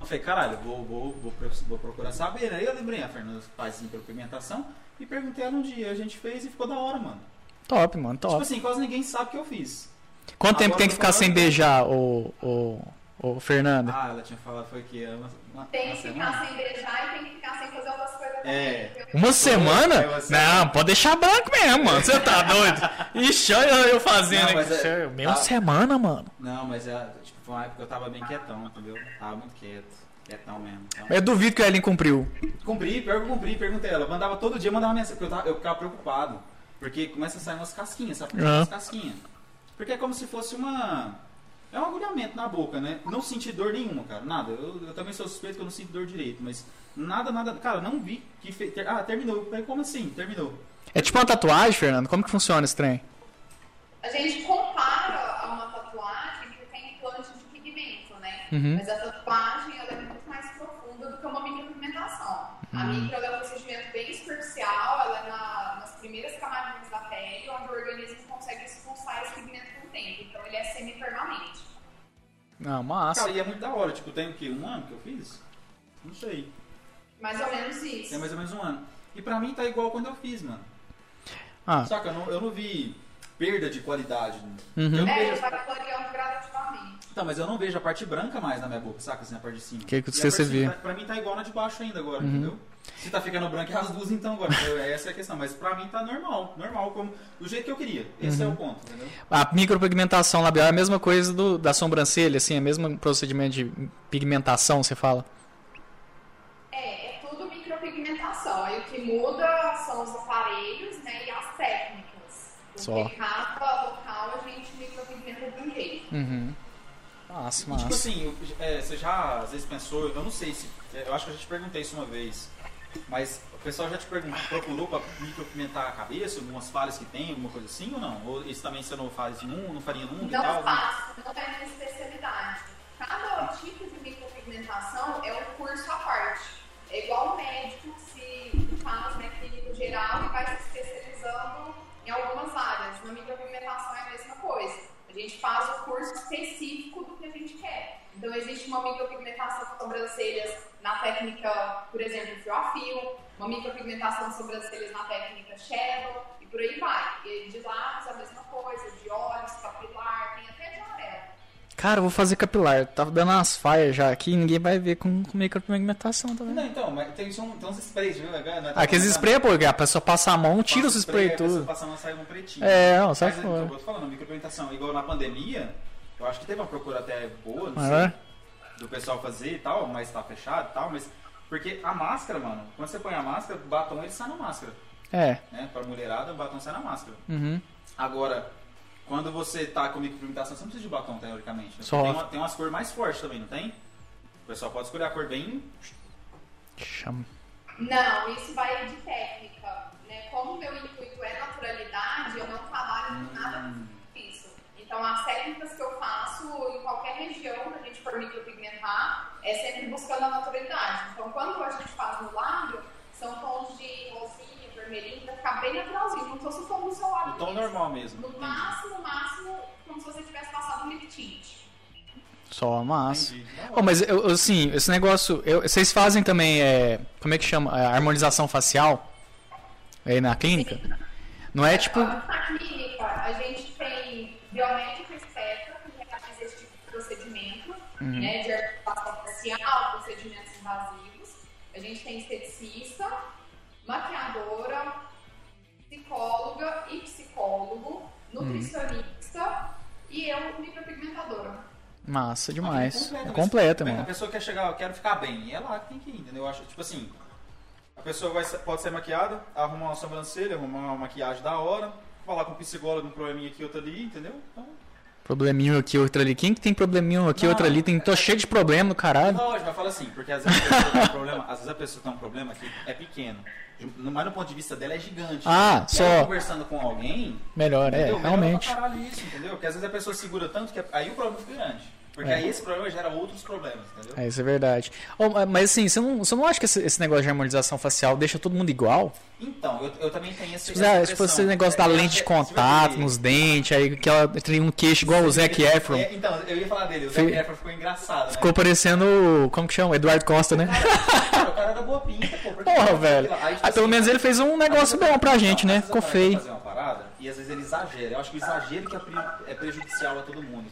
Speaker 1: Eu falei, caralho, vou, vou, vou, vou procurar saber? Aí eu lembrei, a Fernanda faz micropigmentação e perguntei ela um dia. A gente fez e ficou da hora, mano.
Speaker 2: Top, mano,
Speaker 1: Tipo
Speaker 2: top.
Speaker 1: assim, quase ninguém sabe o que eu fiz.
Speaker 2: Quanto tempo
Speaker 1: agora
Speaker 2: tem que ficar sem beijar o, o Fernando?
Speaker 1: Ah, ela tinha falado, foi que uma, uma,
Speaker 3: Tem
Speaker 1: uma
Speaker 3: que
Speaker 1: semana?
Speaker 3: ficar sem beijar e tem que ficar sem fazer outras coisas
Speaker 1: É.
Speaker 3: também.
Speaker 2: Uma semana?
Speaker 1: É uma semana.
Speaker 2: Não, pode deixar branco mesmo, mano. Você tá doido? Ixi, olha eu fazendo
Speaker 1: Não, é-
Speaker 2: Meia
Speaker 1: ah.
Speaker 2: semana, mano.
Speaker 1: Não, mas é, tipo, foi uma época que eu tava bem quietão, entendeu? Tava muito quieto. Quietão mesmo. Então,
Speaker 2: Eu duvido que o Ellen cumpriu.
Speaker 1: Cumpri, pior que eu cumpri, perguntei ela. Mandava todo dia, mandava mensagem, porque eu, tava, eu ficava preocupado. Porque começa a sair umas casquinhas, sabe? Umas casquinhas. Porque é como se fosse uma. É um agulhamento na boca, né? Não senti dor nenhuma, cara. Nada. Eu, eu também sou suspeito que eu não sinto dor direito, mas nada, nada. Cara, não vi que. Fe... ter- Ah, terminou. Como assim? Terminou.
Speaker 2: É tipo uma tatuagem, Fernando? Como que funciona esse trem?
Speaker 3: A gente compara a uma tatuagem que tem implante de pigmento, né?
Speaker 2: Uhum.
Speaker 3: Mas a tatuagem ela é muito mais profunda do que uma micropigmentação. A micro
Speaker 2: Não, massa.
Speaker 1: Cara, e é muito da hora. Tipo, tem o quê? Um ano que eu fiz? Não sei.
Speaker 3: Mais ou menos isso.
Speaker 1: É mais ou menos um ano. E pra mim tá igual quando eu fiz, mano.
Speaker 2: Ah,
Speaker 1: Saca, eu não, eu não vi. perda de qualidade.
Speaker 2: Uhum.
Speaker 1: Eu não
Speaker 3: É,
Speaker 1: vejo. Então, mas eu não vejo a parte branca mais na minha boca, saca? Assim, a parte de cima.
Speaker 2: Que que
Speaker 1: E
Speaker 2: você
Speaker 1: cima
Speaker 2: vê?
Speaker 1: Tá, pra mim tá igual na de baixo ainda agora,
Speaker 2: Uhum.
Speaker 1: entendeu? Se tá ficando branco, é as duas então agora. Essa é a questão. Mas pra mim tá normal. Normal, como, do jeito que eu queria. Esse
Speaker 2: Uhum.
Speaker 1: é o ponto, entendeu?
Speaker 2: A micropigmentação labial é a mesma coisa do, da sobrancelha, assim, é o mesmo procedimento de pigmentação, você fala?
Speaker 3: É, é tudo micropigmentação. Aí o que muda são os aparelhos né, e as técnicas. Porque
Speaker 2: Só.
Speaker 3: cada local a gente micropigmenta de um jeito.
Speaker 2: Uhum. Massa,
Speaker 1: E, tipo
Speaker 2: massa.
Speaker 1: assim, eu- é, você já às vezes pensou, eu não sei se. Eu acho que eu já te perguntei isso uma vez. Mas o pessoal já te perguntou, procurou pra micropimentar a cabeça, algumas falhas que tem, alguma coisa assim ou não? Ou isso também você não faz num, não faria e
Speaker 3: Não
Speaker 1: tal?
Speaker 3: faço, não é minha especialidade. Cada tipo de micropigmentação é um curso à parte. É igual o médico se faz né, clínico geral e vai se especializando em algumas áreas. Na micropigmentação é a mesma coisa. A gente faz o curso específico do que a gente quer. Então existe uma micropigmentação de sobrancelhas na técnica, por exemplo, fio a fio, uma micropigmentação de sobrancelhas na técnica shadow e por aí vai. E de lábios a mesma coisa, de olhos, capilar, tem até de amarelo.
Speaker 2: Cara, eu vou fazer capilar. Tava dando umas faias já aqui, ninguém vai ver com, com micropigmentação também.
Speaker 1: Não, então, mas tem, são- tem uns sprays, viu? Né?
Speaker 2: Aqueles spray, pô, a pessoa passa a mão, tira os spray tudo.
Speaker 1: Passando sai um pretinho.
Speaker 2: É, não, sai
Speaker 1: Mas,
Speaker 2: fora.
Speaker 1: então, eu tô falando, micropigmentação, igual na pandemia, eu acho que teve uma procura até boa, não
Speaker 2: É.
Speaker 1: sei, do pessoal fazer e tal, mas tá fechado e tal, mas. Porque a máscara, mano, quando você põe a máscara, o batom ele sai na máscara.
Speaker 2: É.
Speaker 1: Né? Pra mulherada, o batom sai na máscara.
Speaker 2: Uhum.
Speaker 1: Agora, quando você tá com micropigmentação, você não precisa de batom, teoricamente. né?
Speaker 2: Só.
Speaker 1: Tem, uma- tem umas cores mais fortes também, não tem? O pessoal pode escolher a cor bem.
Speaker 2: Chama.
Speaker 3: Não, isso vai de técnica. Né? Como o meu intuito é naturalidade, eu não trabalho com nada disso. Então, as técnicas que eu faço em qualquer região que a gente for micropigmentar é sempre buscando a naturalidade. Então, quando a gente faz no lábio, são tons de rosinha, vermelhinho, pra ficar bem naturalzinho, como se fosse o tom do seu lábio.
Speaker 1: O tom
Speaker 3: mesmo.
Speaker 1: normal mesmo.
Speaker 3: No máximo, no máximo, como se você tivesse passado um lip tint.
Speaker 2: Só massa. Ô, mas eu, assim, esse negócio. eu- vocês fazem também. É, como é que chama? É, harmonização facial? Aí na clínica? Não é tipo.
Speaker 3: Na clínica, a gente tem biomédico esteta, que realiza esse tipo de procedimento,
Speaker 2: Uhum.
Speaker 3: né, de harmonização facial, procedimentos invasivos. A gente tem esteticista, maquiadora, psicóloga e psicólogo, nutricionista e eu, micropigmentadora.
Speaker 2: Massa demais.
Speaker 1: Ah,
Speaker 2: É completa,
Speaker 1: A
Speaker 2: mano.
Speaker 1: pessoa quer chegar, eu quero ficar bem. E é lá que tem que ir, entendeu? Eu acho, tipo assim, a pessoa vai, pode ser maquiada, arrumar uma sobrancelha, arrumar uma maquiagem da hora, falar com um psicólogo, um probleminha aqui, outro ali, entendeu? Então,
Speaker 2: Probleminho aqui, outro ali. Quem que tem probleminho aqui,
Speaker 1: Não,
Speaker 2: outro ali? Tem, tô cheio de problema, caralho.
Speaker 1: lógico, mas fala assim, porque às vezes a pessoa tem um problema, às vezes a pessoa tem um problema que é pequeno. Mas no ponto de vista dela é gigante.
Speaker 2: Ah,
Speaker 1: aí,
Speaker 2: só.
Speaker 1: conversando com alguém,
Speaker 2: Melhor, é,
Speaker 1: entendeu? Melhora
Speaker 2: realmente.
Speaker 1: pra caralho isso, entendeu? Porque às vezes a pessoa segura tanto que aí o problema fica grande. Porque
Speaker 2: É.
Speaker 1: aí esse problema gera outros problemas, entendeu?
Speaker 2: É, isso é verdade. Ô, mas assim, você não, você não acha que esse, esse negócio de harmonização facial deixa todo mundo igual?
Speaker 1: Então, eu, eu também tenho esse
Speaker 2: Tipo, ah, tipo esse negócio da lente de contato nos dentes, aí que ela tem um queixo igual o Zac Efron.
Speaker 1: É, então, eu ia falar dele, o Zac Efron ficou engraçado,
Speaker 2: Ficou
Speaker 1: né?
Speaker 2: parecendo, como que chama? Eduardo Costa, né?
Speaker 1: Cara, o cara era boa pinta, pô.
Speaker 2: Porra, velho.
Speaker 1: Aí, tipo
Speaker 2: Ah, pelo
Speaker 1: assim,
Speaker 2: menos ele fez um negócio bom pra gente, né? Ficou feio.
Speaker 1: fazer uma parada e às vezes ele exagera. Eu acho que o exagero que é, pre- é prejudicial a todo mundo.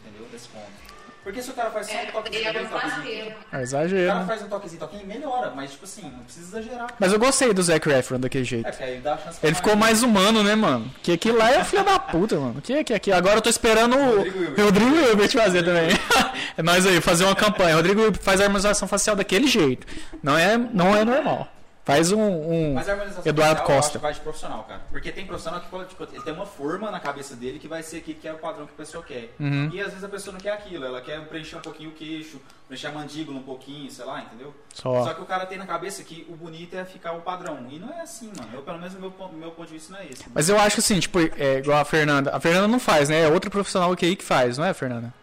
Speaker 1: Porque se o cara faz só um
Speaker 3: É,
Speaker 1: toquezinho,
Speaker 3: é
Speaker 1: um toquezinho,
Speaker 3: exagero.
Speaker 2: É
Speaker 1: o
Speaker 2: exagero.
Speaker 1: cara
Speaker 2: né?
Speaker 1: faz um toquezinho, toquinho, melhora, mas tipo assim, não precisa exagerar.
Speaker 2: Mas eu gostei do Zac Efron daquele jeito.
Speaker 1: É, porque aí dá a chance pra
Speaker 2: Ele ficou mais humano, né, mano? Que aquilo lá é filho da puta, mano. Que que aqui? Agora eu tô esperando o
Speaker 1: Rodrigo Hilbert.
Speaker 2: Rodrigo Hilbert fazer também. É nós aí, fazer uma campanha. Rodrigo Hilbert faz a harmonização facial daquele jeito. Não é, não é normal. Faz um, um
Speaker 1: Mas a harmonização
Speaker 2: Eduardo Costa.
Speaker 1: que vai de profissional, cara. Porque tem profissional que fala, tipo, ele tem uma forma na cabeça dele que vai ser aquilo que é o padrão que a pessoa quer.
Speaker 2: Uhum.
Speaker 1: E às vezes a pessoa não quer aquilo, ela quer preencher um pouquinho o queixo, preencher a mandíbula um pouquinho, sei lá, entendeu?
Speaker 2: Só.
Speaker 1: Só que o cara tem na cabeça que o bonito é ficar o padrão. E não é assim, mano. Eu, pelo menos, o meu, meu ponto de vista não é esse.
Speaker 2: Mas eu acho que assim, tipo, é igual a Fernanda. A Fernanda não faz, né? É outro profissional que aí que faz, não é, Fernanda?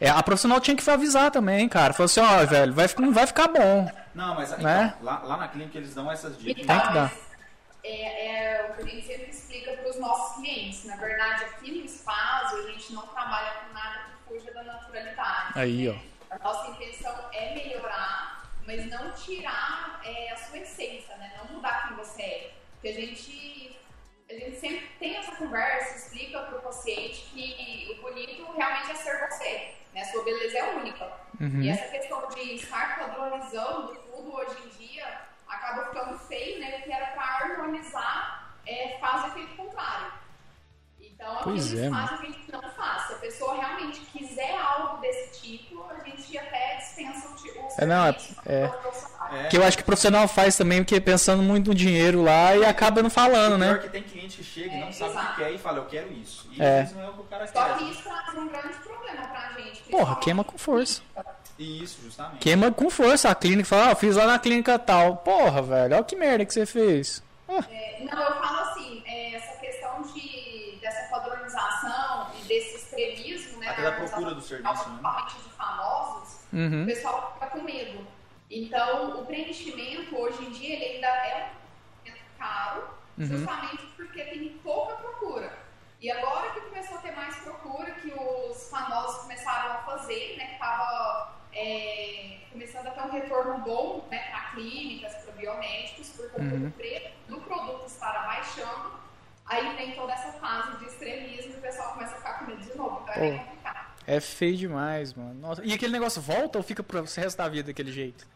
Speaker 2: É, a profissional tinha que avisar também, cara. Falou assim, ó, velho, vai, não vai ficar bom.
Speaker 1: Não, mas então,
Speaker 2: Né?
Speaker 1: lá, lá na clínica eles dão essas dicas.
Speaker 2: Tem que dar.
Speaker 3: É, é o que a gente sempre explica para os nossos clientes. Na verdade, aqui no espaço, a gente não trabalha com nada que fuja da naturalidade.
Speaker 2: Aí, ó.
Speaker 3: A nossa intenção é melhorar, mas não tirar é, a sua essência, né? Não mudar quem você é. Porque a gente a gente sempre tem essa conversa, explica para o paciente que o bonito realmente é ser você, né? Sua beleza é única.
Speaker 2: Uhum.
Speaker 3: E essa questão de estar padronizando tudo hoje em dia acaba ficando feio, né? Porque era para harmonizar, é, faz efeito contrário. Então, a
Speaker 2: Pois
Speaker 3: gente
Speaker 2: é,
Speaker 3: faz, a gente não faz. Se a pessoa realmente quiser algo desse tipo, a gente até dispensa o, ti- o
Speaker 2: É, não, é- é.
Speaker 1: É.
Speaker 2: Que eu acho que o profissional faz também, porque pensando muito no dinheiro lá e acaba não falando,
Speaker 1: Pior
Speaker 2: né?
Speaker 1: que tem cliente que chega e não
Speaker 3: É,
Speaker 1: sabe o que
Speaker 3: exato.
Speaker 1: quer e fala, eu quero isso. E
Speaker 2: É.
Speaker 1: vezes não é o que o cara
Speaker 3: Só
Speaker 1: quer.
Speaker 3: que isso traz um grande problema pra gente.
Speaker 2: Porra, queima com força.
Speaker 1: E isso, justamente.
Speaker 2: Queima com força. A clínica fala, ah, eu fiz lá na clínica tal. Porra, velho, olha que merda que você fez.
Speaker 3: É, não, eu falo assim, é, essa questão de, dessa padronização e desse
Speaker 1: Até da procura do serviço, né?
Speaker 3: Principalmente de famosos, o
Speaker 2: Uhum.
Speaker 3: pessoal fica com medo. Então, o preenchimento, hoje em dia, ele ainda é um preenchimento caro,
Speaker 2: Uhum.
Speaker 3: justamente porque tem pouca procura. E agora que começou a ter mais procura, que os famosos começaram a fazer, né? Que tava é, começando a ter um retorno bom né, para clínicas, para biomédicos, por conta
Speaker 2: Uhum.
Speaker 3: do preço do produto estar abaixando. Aí vem toda essa fase de extremismo e o pessoal começa a ficar com medo de novo. Então é.
Speaker 2: É feio demais, mano. Nossa. E aquele negócio volta ou fica pro resto da vida daquele jeito?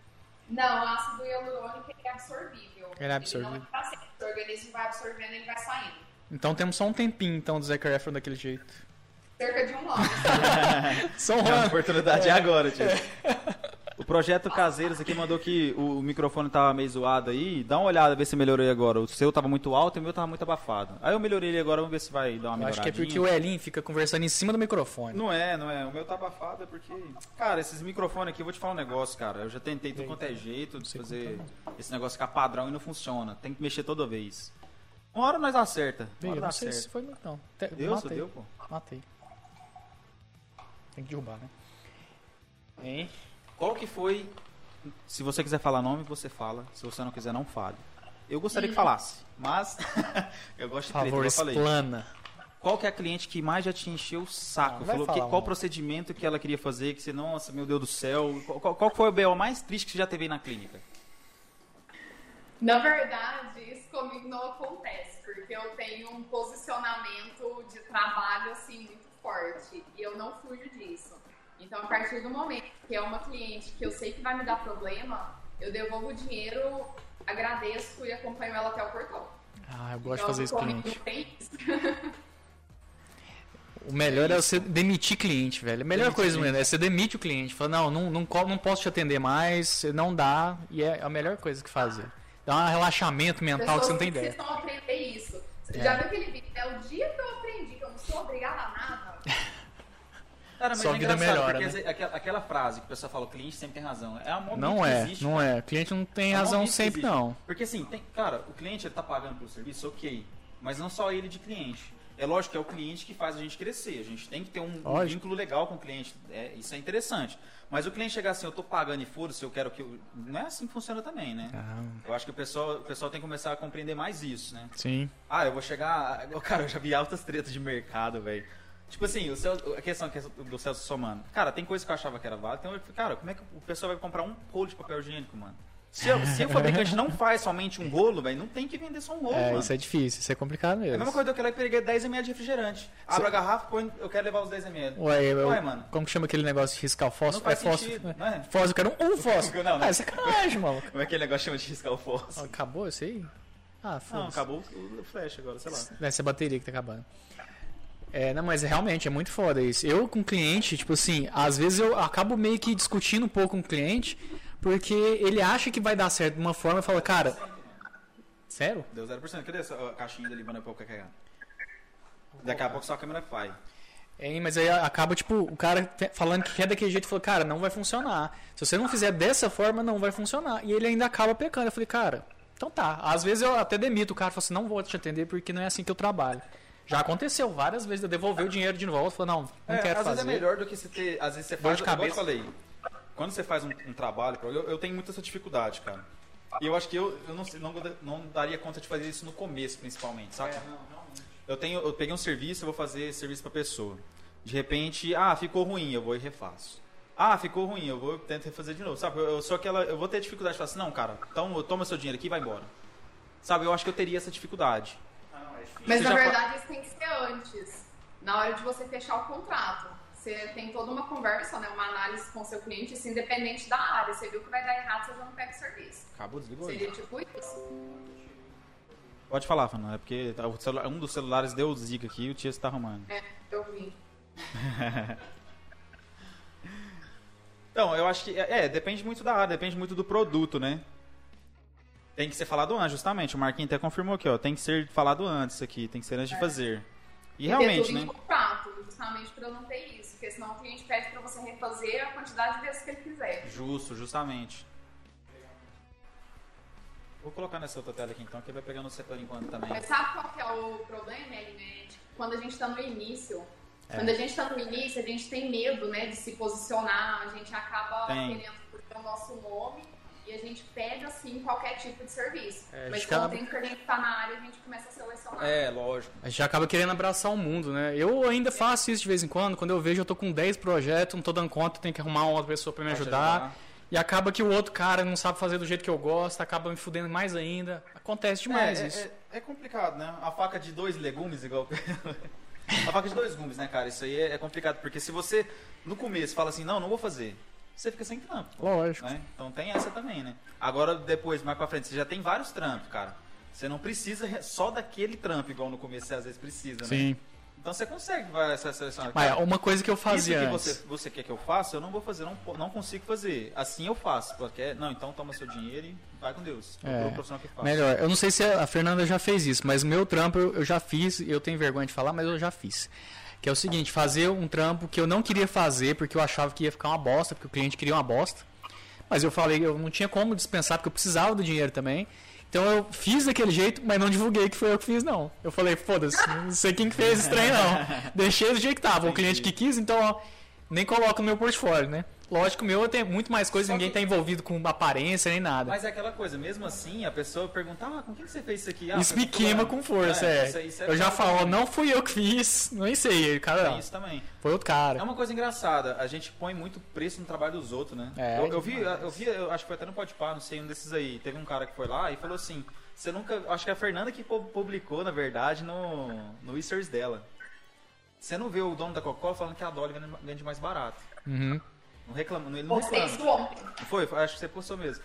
Speaker 3: Não, o ácido hialurônico é absorvível.
Speaker 2: Ele é absorvível.
Speaker 3: Ele não é sempre. O organismo vai absorvendo e ele vai saindo.
Speaker 2: Então temos só um tempinho, então, do Zac Efron daquele jeito.
Speaker 3: Cerca de um ano.
Speaker 2: Só um
Speaker 1: A
Speaker 2: ano.
Speaker 1: oportunidade é agora, tio. O projeto Caseiros aqui mandou que o microfone tava meio zoado aí. Dá uma olhada, ver se melhorou aí agora. O seu tava muito alto e o meu tava muito abafado. Aí eu melhorei ele agora, vamos ver se vai dar uma
Speaker 2: Eu
Speaker 1: melhoradinha.
Speaker 2: acho que é porque o Elin fica conversando em cima do microfone.
Speaker 1: Não é, não é. O meu tá abafado é porque. Cara, esses microfones aqui, eu vou te falar um negócio, cara. Eu já tentei tudo quanto é jeito de fazer esse negócio ficar padrão e não funciona. Tem que mexer toda vez. Uma hora nós acerta. Uma hora
Speaker 2: eu não sei
Speaker 1: certo.
Speaker 2: se foi muito, não. Te-
Speaker 1: Deu, só
Speaker 2: matei.
Speaker 1: deu, pô.
Speaker 2: Matei. Tem que derrubar, né? Hein?
Speaker 1: Qual que foi. Se você quiser falar nome, você fala. Se você não quiser, não fale. Eu gostaria que falasse, mas eu gosto de treta,
Speaker 2: favor,
Speaker 1: falei.
Speaker 2: explana.
Speaker 1: Qual que é a cliente que mais já te encheu o saco?
Speaker 2: Não,
Speaker 1: Falou que, qual
Speaker 2: um.
Speaker 1: procedimento que ela queria fazer, que você, nossa, meu Deus do céu. Qual, qual- qual foi o BO mais triste que você já teve aí na clínica?
Speaker 3: Na verdade, isso comigo não acontece, porque eu tenho um posicionamento de trabalho assim muito forte e eu não fujo disso. Então, a partir do momento que é uma cliente que eu sei que vai me dar problema, eu devolvo o dinheiro, agradeço e acompanho ela até o portão.
Speaker 2: Ah, eu gosto de
Speaker 3: então,
Speaker 2: fazer isso cliente. O melhor é você demitir cliente, velho. A melhor
Speaker 1: Demitir
Speaker 2: coisa, mano, é você demite o cliente. Fala, não, não, não, não posso te atender mais, não dá. E é a melhor coisa que fazer. Dá um relaxamento mental que você não tem ideia.
Speaker 3: precisam aprender isso. Você
Speaker 2: É.
Speaker 3: já viu aquele vídeo? É o dia que eu aprendi que eu não sou obrigada a nada.
Speaker 1: Cara, mas
Speaker 2: Sua
Speaker 1: é
Speaker 2: vida melhora, né?
Speaker 1: aquela, aquela frase que o pessoal fala, o cliente sempre tem razão. É uma
Speaker 2: Não é, não é. O cliente não tem
Speaker 1: É
Speaker 2: razão sempre,
Speaker 1: existe.
Speaker 2: não.
Speaker 1: Porque assim, tem, cara, o cliente ele tá pagando pelo serviço, ok. Mas não só ele de cliente. É lógico que é o cliente que faz a gente crescer. A gente tem que ter um, um vínculo legal com o cliente. É, isso é interessante. Mas o cliente chegar assim, eu tô pagando e foda-se, eu quero que. Eu... Não é assim que funciona também, né?
Speaker 2: Ah,
Speaker 1: Eu acho que o pessoal, o pessoal tem que começar a compreender mais isso, né?
Speaker 2: sim.
Speaker 1: Ah, eu vou chegar. Cara, eu já vi altas tretas de mercado, velho. Tipo assim, o Celso, a questão que é do Celso somando. Cara, tem coisa que eu achava que era válida. Que, cara, como é que o pessoal vai comprar um rolo de papel higiênico, mano? Se, eu- se o fabricante não faz somente um rolo, velho, não tem que vender só um rolo,
Speaker 2: É,
Speaker 1: mano.
Speaker 2: isso é difícil, isso é complicado
Speaker 1: É a
Speaker 2: mesmo.
Speaker 1: mesma coisa que eu peguei 10ml de refrigerante. Abro a garrafa, põe, eu quero levar os 10ml.
Speaker 2: Ué, eu,
Speaker 1: Ué, mano.
Speaker 2: como que chama aquele negócio de riscar o fósforo?
Speaker 1: Não
Speaker 2: é fósforo.
Speaker 1: sentido, não é?
Speaker 2: Fósforo, eu quero um fósforo.
Speaker 1: Não, não.
Speaker 2: Ah, é sacanagem, maluco.
Speaker 1: Como é que aquele negócio chama de riscar o fósforo?
Speaker 2: Acabou isso aí? Ah,
Speaker 1: Não,
Speaker 2: foda-se.
Speaker 1: acabou o flash agora, sei lá.
Speaker 2: Deve ser a bateria que tá acabando. É, não, mas realmente é muito foda isso. Eu com cliente, tipo assim, às vezes eu acabo meio que discutindo um pouco com o cliente, porque ele acha que vai dar certo de uma forma e fala, cara. Sério?
Speaker 1: Deu 0%. Cadê essa caixinha dali, mano, pra eu carregar? Daqui a pouco só a câmera vai.
Speaker 2: É, mas aí acaba, tipo, o cara falando que é daquele jeito, falou, cara, não vai funcionar. Se você não fizer dessa forma, não vai funcionar. E ele ainda acaba pecando. Eu falei, cara, então tá. Às vezes eu até demito o cara, falo assim, não vou te atender porque não é assim que eu trabalho. Já aconteceu várias vezes, eu devolver o dinheiro de volta, falei, não, não
Speaker 1: É,
Speaker 2: quero
Speaker 1: às
Speaker 2: fazer.
Speaker 1: vezes é melhor do que você ter. Às vezes você faz.
Speaker 2: de
Speaker 1: igual eu
Speaker 2: cabeça.
Speaker 1: falei. Quando você faz um, um trabalho, eu, eu tenho muita essa dificuldade, cara. E eu acho que eu, eu não, não, não daria conta de fazer isso no começo, principalmente, sabe? Eu tenho, eu peguei um serviço, eu vou fazer serviço pra pessoa. De repente, ah, ficou ruim, eu vou e refaço. Ah, ficou ruim, eu vou e tento refazer de novo. Sabe? Eu, eu sou aquela, eu vou ter dificuldade de falar assim, não, cara, então toma seu dinheiro aqui e vai embora. Sabe? Eu acho que eu teria essa dificuldade.
Speaker 3: Mas
Speaker 1: Você
Speaker 3: na verdade isso tem que ser antes, na hora de você fechar o contrato. Você tem toda uma conversa, né, uma análise com o seu cliente, isso independente da área. Você viu que vai dar errado, você já não pega o serviço.
Speaker 1: Acabou, desligou.
Speaker 3: Seria tipo isso.
Speaker 1: Pode falar, Fernando. É porque tá- o celular- um dos celulares deu zica aqui e o Tia está arrumando.
Speaker 3: É, eu vi.
Speaker 1: Então, eu acho que. É, é, depende muito da área, depende muito do produto, né? Tem que ser falado antes, justamente. O Marquinhos até confirmou aqui, ó. Tem que ser falado antes aqui, tem que ser antes de fazer. E realmente, né?
Speaker 3: contrato, justamente pra não ter isso. Porque senão o cliente pede pra você refazer a quantidade de vezes que ele quiser.
Speaker 1: Justo, justamente. Vou colocar nessa outra tela aqui então, que vai pegando o setor enquanto também.
Speaker 3: Mas sabe qual que é o problema, Eline? Quando a gente tá no início.
Speaker 1: É.
Speaker 3: Quando a gente tá no início, a gente tem medo, né, de se posicionar, a gente acaba
Speaker 1: Tem.
Speaker 3: querendo o nosso nome e a gente pega, assim, qualquer tipo de serviço.
Speaker 2: É, a
Speaker 3: Mas
Speaker 2: gente
Speaker 3: quando
Speaker 2: acaba-
Speaker 3: tem cliente que tá na área, a gente começa a selecionar.
Speaker 1: É, lógico.
Speaker 2: A gente acaba querendo abraçar o mundo, né? Eu ainda faço isso de vez em quando. Quando eu vejo, eu tô com 10 projetos, não tô dando conta, tenho que arrumar uma outra pessoa pra me ajudar.
Speaker 1: ajudar.
Speaker 2: E acaba que o outro cara não sabe fazer do jeito que eu gosto, acaba me fudendo mais ainda. Acontece demais
Speaker 1: é,
Speaker 2: isso.
Speaker 1: É, é complicado, né? A faca de dois legumes, igual. a faca de dois gumes, né, cara? Isso aí é, é complicado, porque se você, no começo, fala assim, não, não vou fazer, você fica sem trampo.
Speaker 2: Lógico.
Speaker 1: né? Então tem essa também, né? Agora, depois, mais pra frente, você já tem vários trampos, cara. Você não precisa re- só daquele trampo, igual no começo você às vezes precisa, né?
Speaker 2: Sim.
Speaker 1: Então você consegue vai, essa seleção.
Speaker 2: Mas uma coisa que eu
Speaker 1: Isso
Speaker 2: fazia
Speaker 1: que
Speaker 2: antes.
Speaker 1: você, você quer que eu faça, eu não vou fazer, não, não consigo fazer. Assim eu faço. Porque, não, então toma seu dinheiro e vai com Deus.
Speaker 2: É.
Speaker 1: faça.
Speaker 2: Melhor, eu não sei se a Fernanda já fez isso, mas o meu trampo eu, eu já fiz, e eu tenho vergonha de falar, mas eu já fiz. Que é o seguinte, fazer um trampo que eu não queria fazer porque eu achava que ia ficar uma bosta, porque o cliente queria uma bosta. Mas eu falei, eu não tinha como dispensar porque eu precisava do dinheiro também. Então eu fiz daquele jeito, mas não divulguei que foi eu que fiz, não. Eu falei, foda-se, não sei quem que fez esse trem, não. Deixei do jeito que tava. O cliente que quis, então, ó, nem coloco no meu portfólio, né? Lógico, meu tem muito mais coisa,
Speaker 1: Só
Speaker 2: ninguém
Speaker 1: que-
Speaker 2: tá envolvido com aparência nem nada.
Speaker 1: Mas é aquela coisa, mesmo assim, a pessoa pergunta, ah, com quem que você fez isso aqui? Ah,
Speaker 2: Isso me queima
Speaker 1: fulano."
Speaker 2: com força, é.
Speaker 1: isso- isso é
Speaker 2: eu já falo, não fui eu que fiz, nem sei, cara,
Speaker 1: Tem isso também.
Speaker 2: foi outro cara.
Speaker 1: É uma coisa engraçada, a gente põe muito preço no trabalho dos outros, né?
Speaker 2: É,
Speaker 1: eu, eu vi, eu vi, eu acho que foi até no Podpah, não sei, um desses aí. Teve um cara que foi lá e falou assim: você nunca. Acho que a Fernanda que pu- publicou, na verdade, no, no Stories dela. Você não vê o dono da Coca-Cola falando que a Dolly vende mais barato.
Speaker 2: Uhum.
Speaker 1: Não reclama, ele não
Speaker 3: Postei
Speaker 1: reclama.
Speaker 3: isso ontem.
Speaker 1: Foi, foi, acho que você postou mesmo.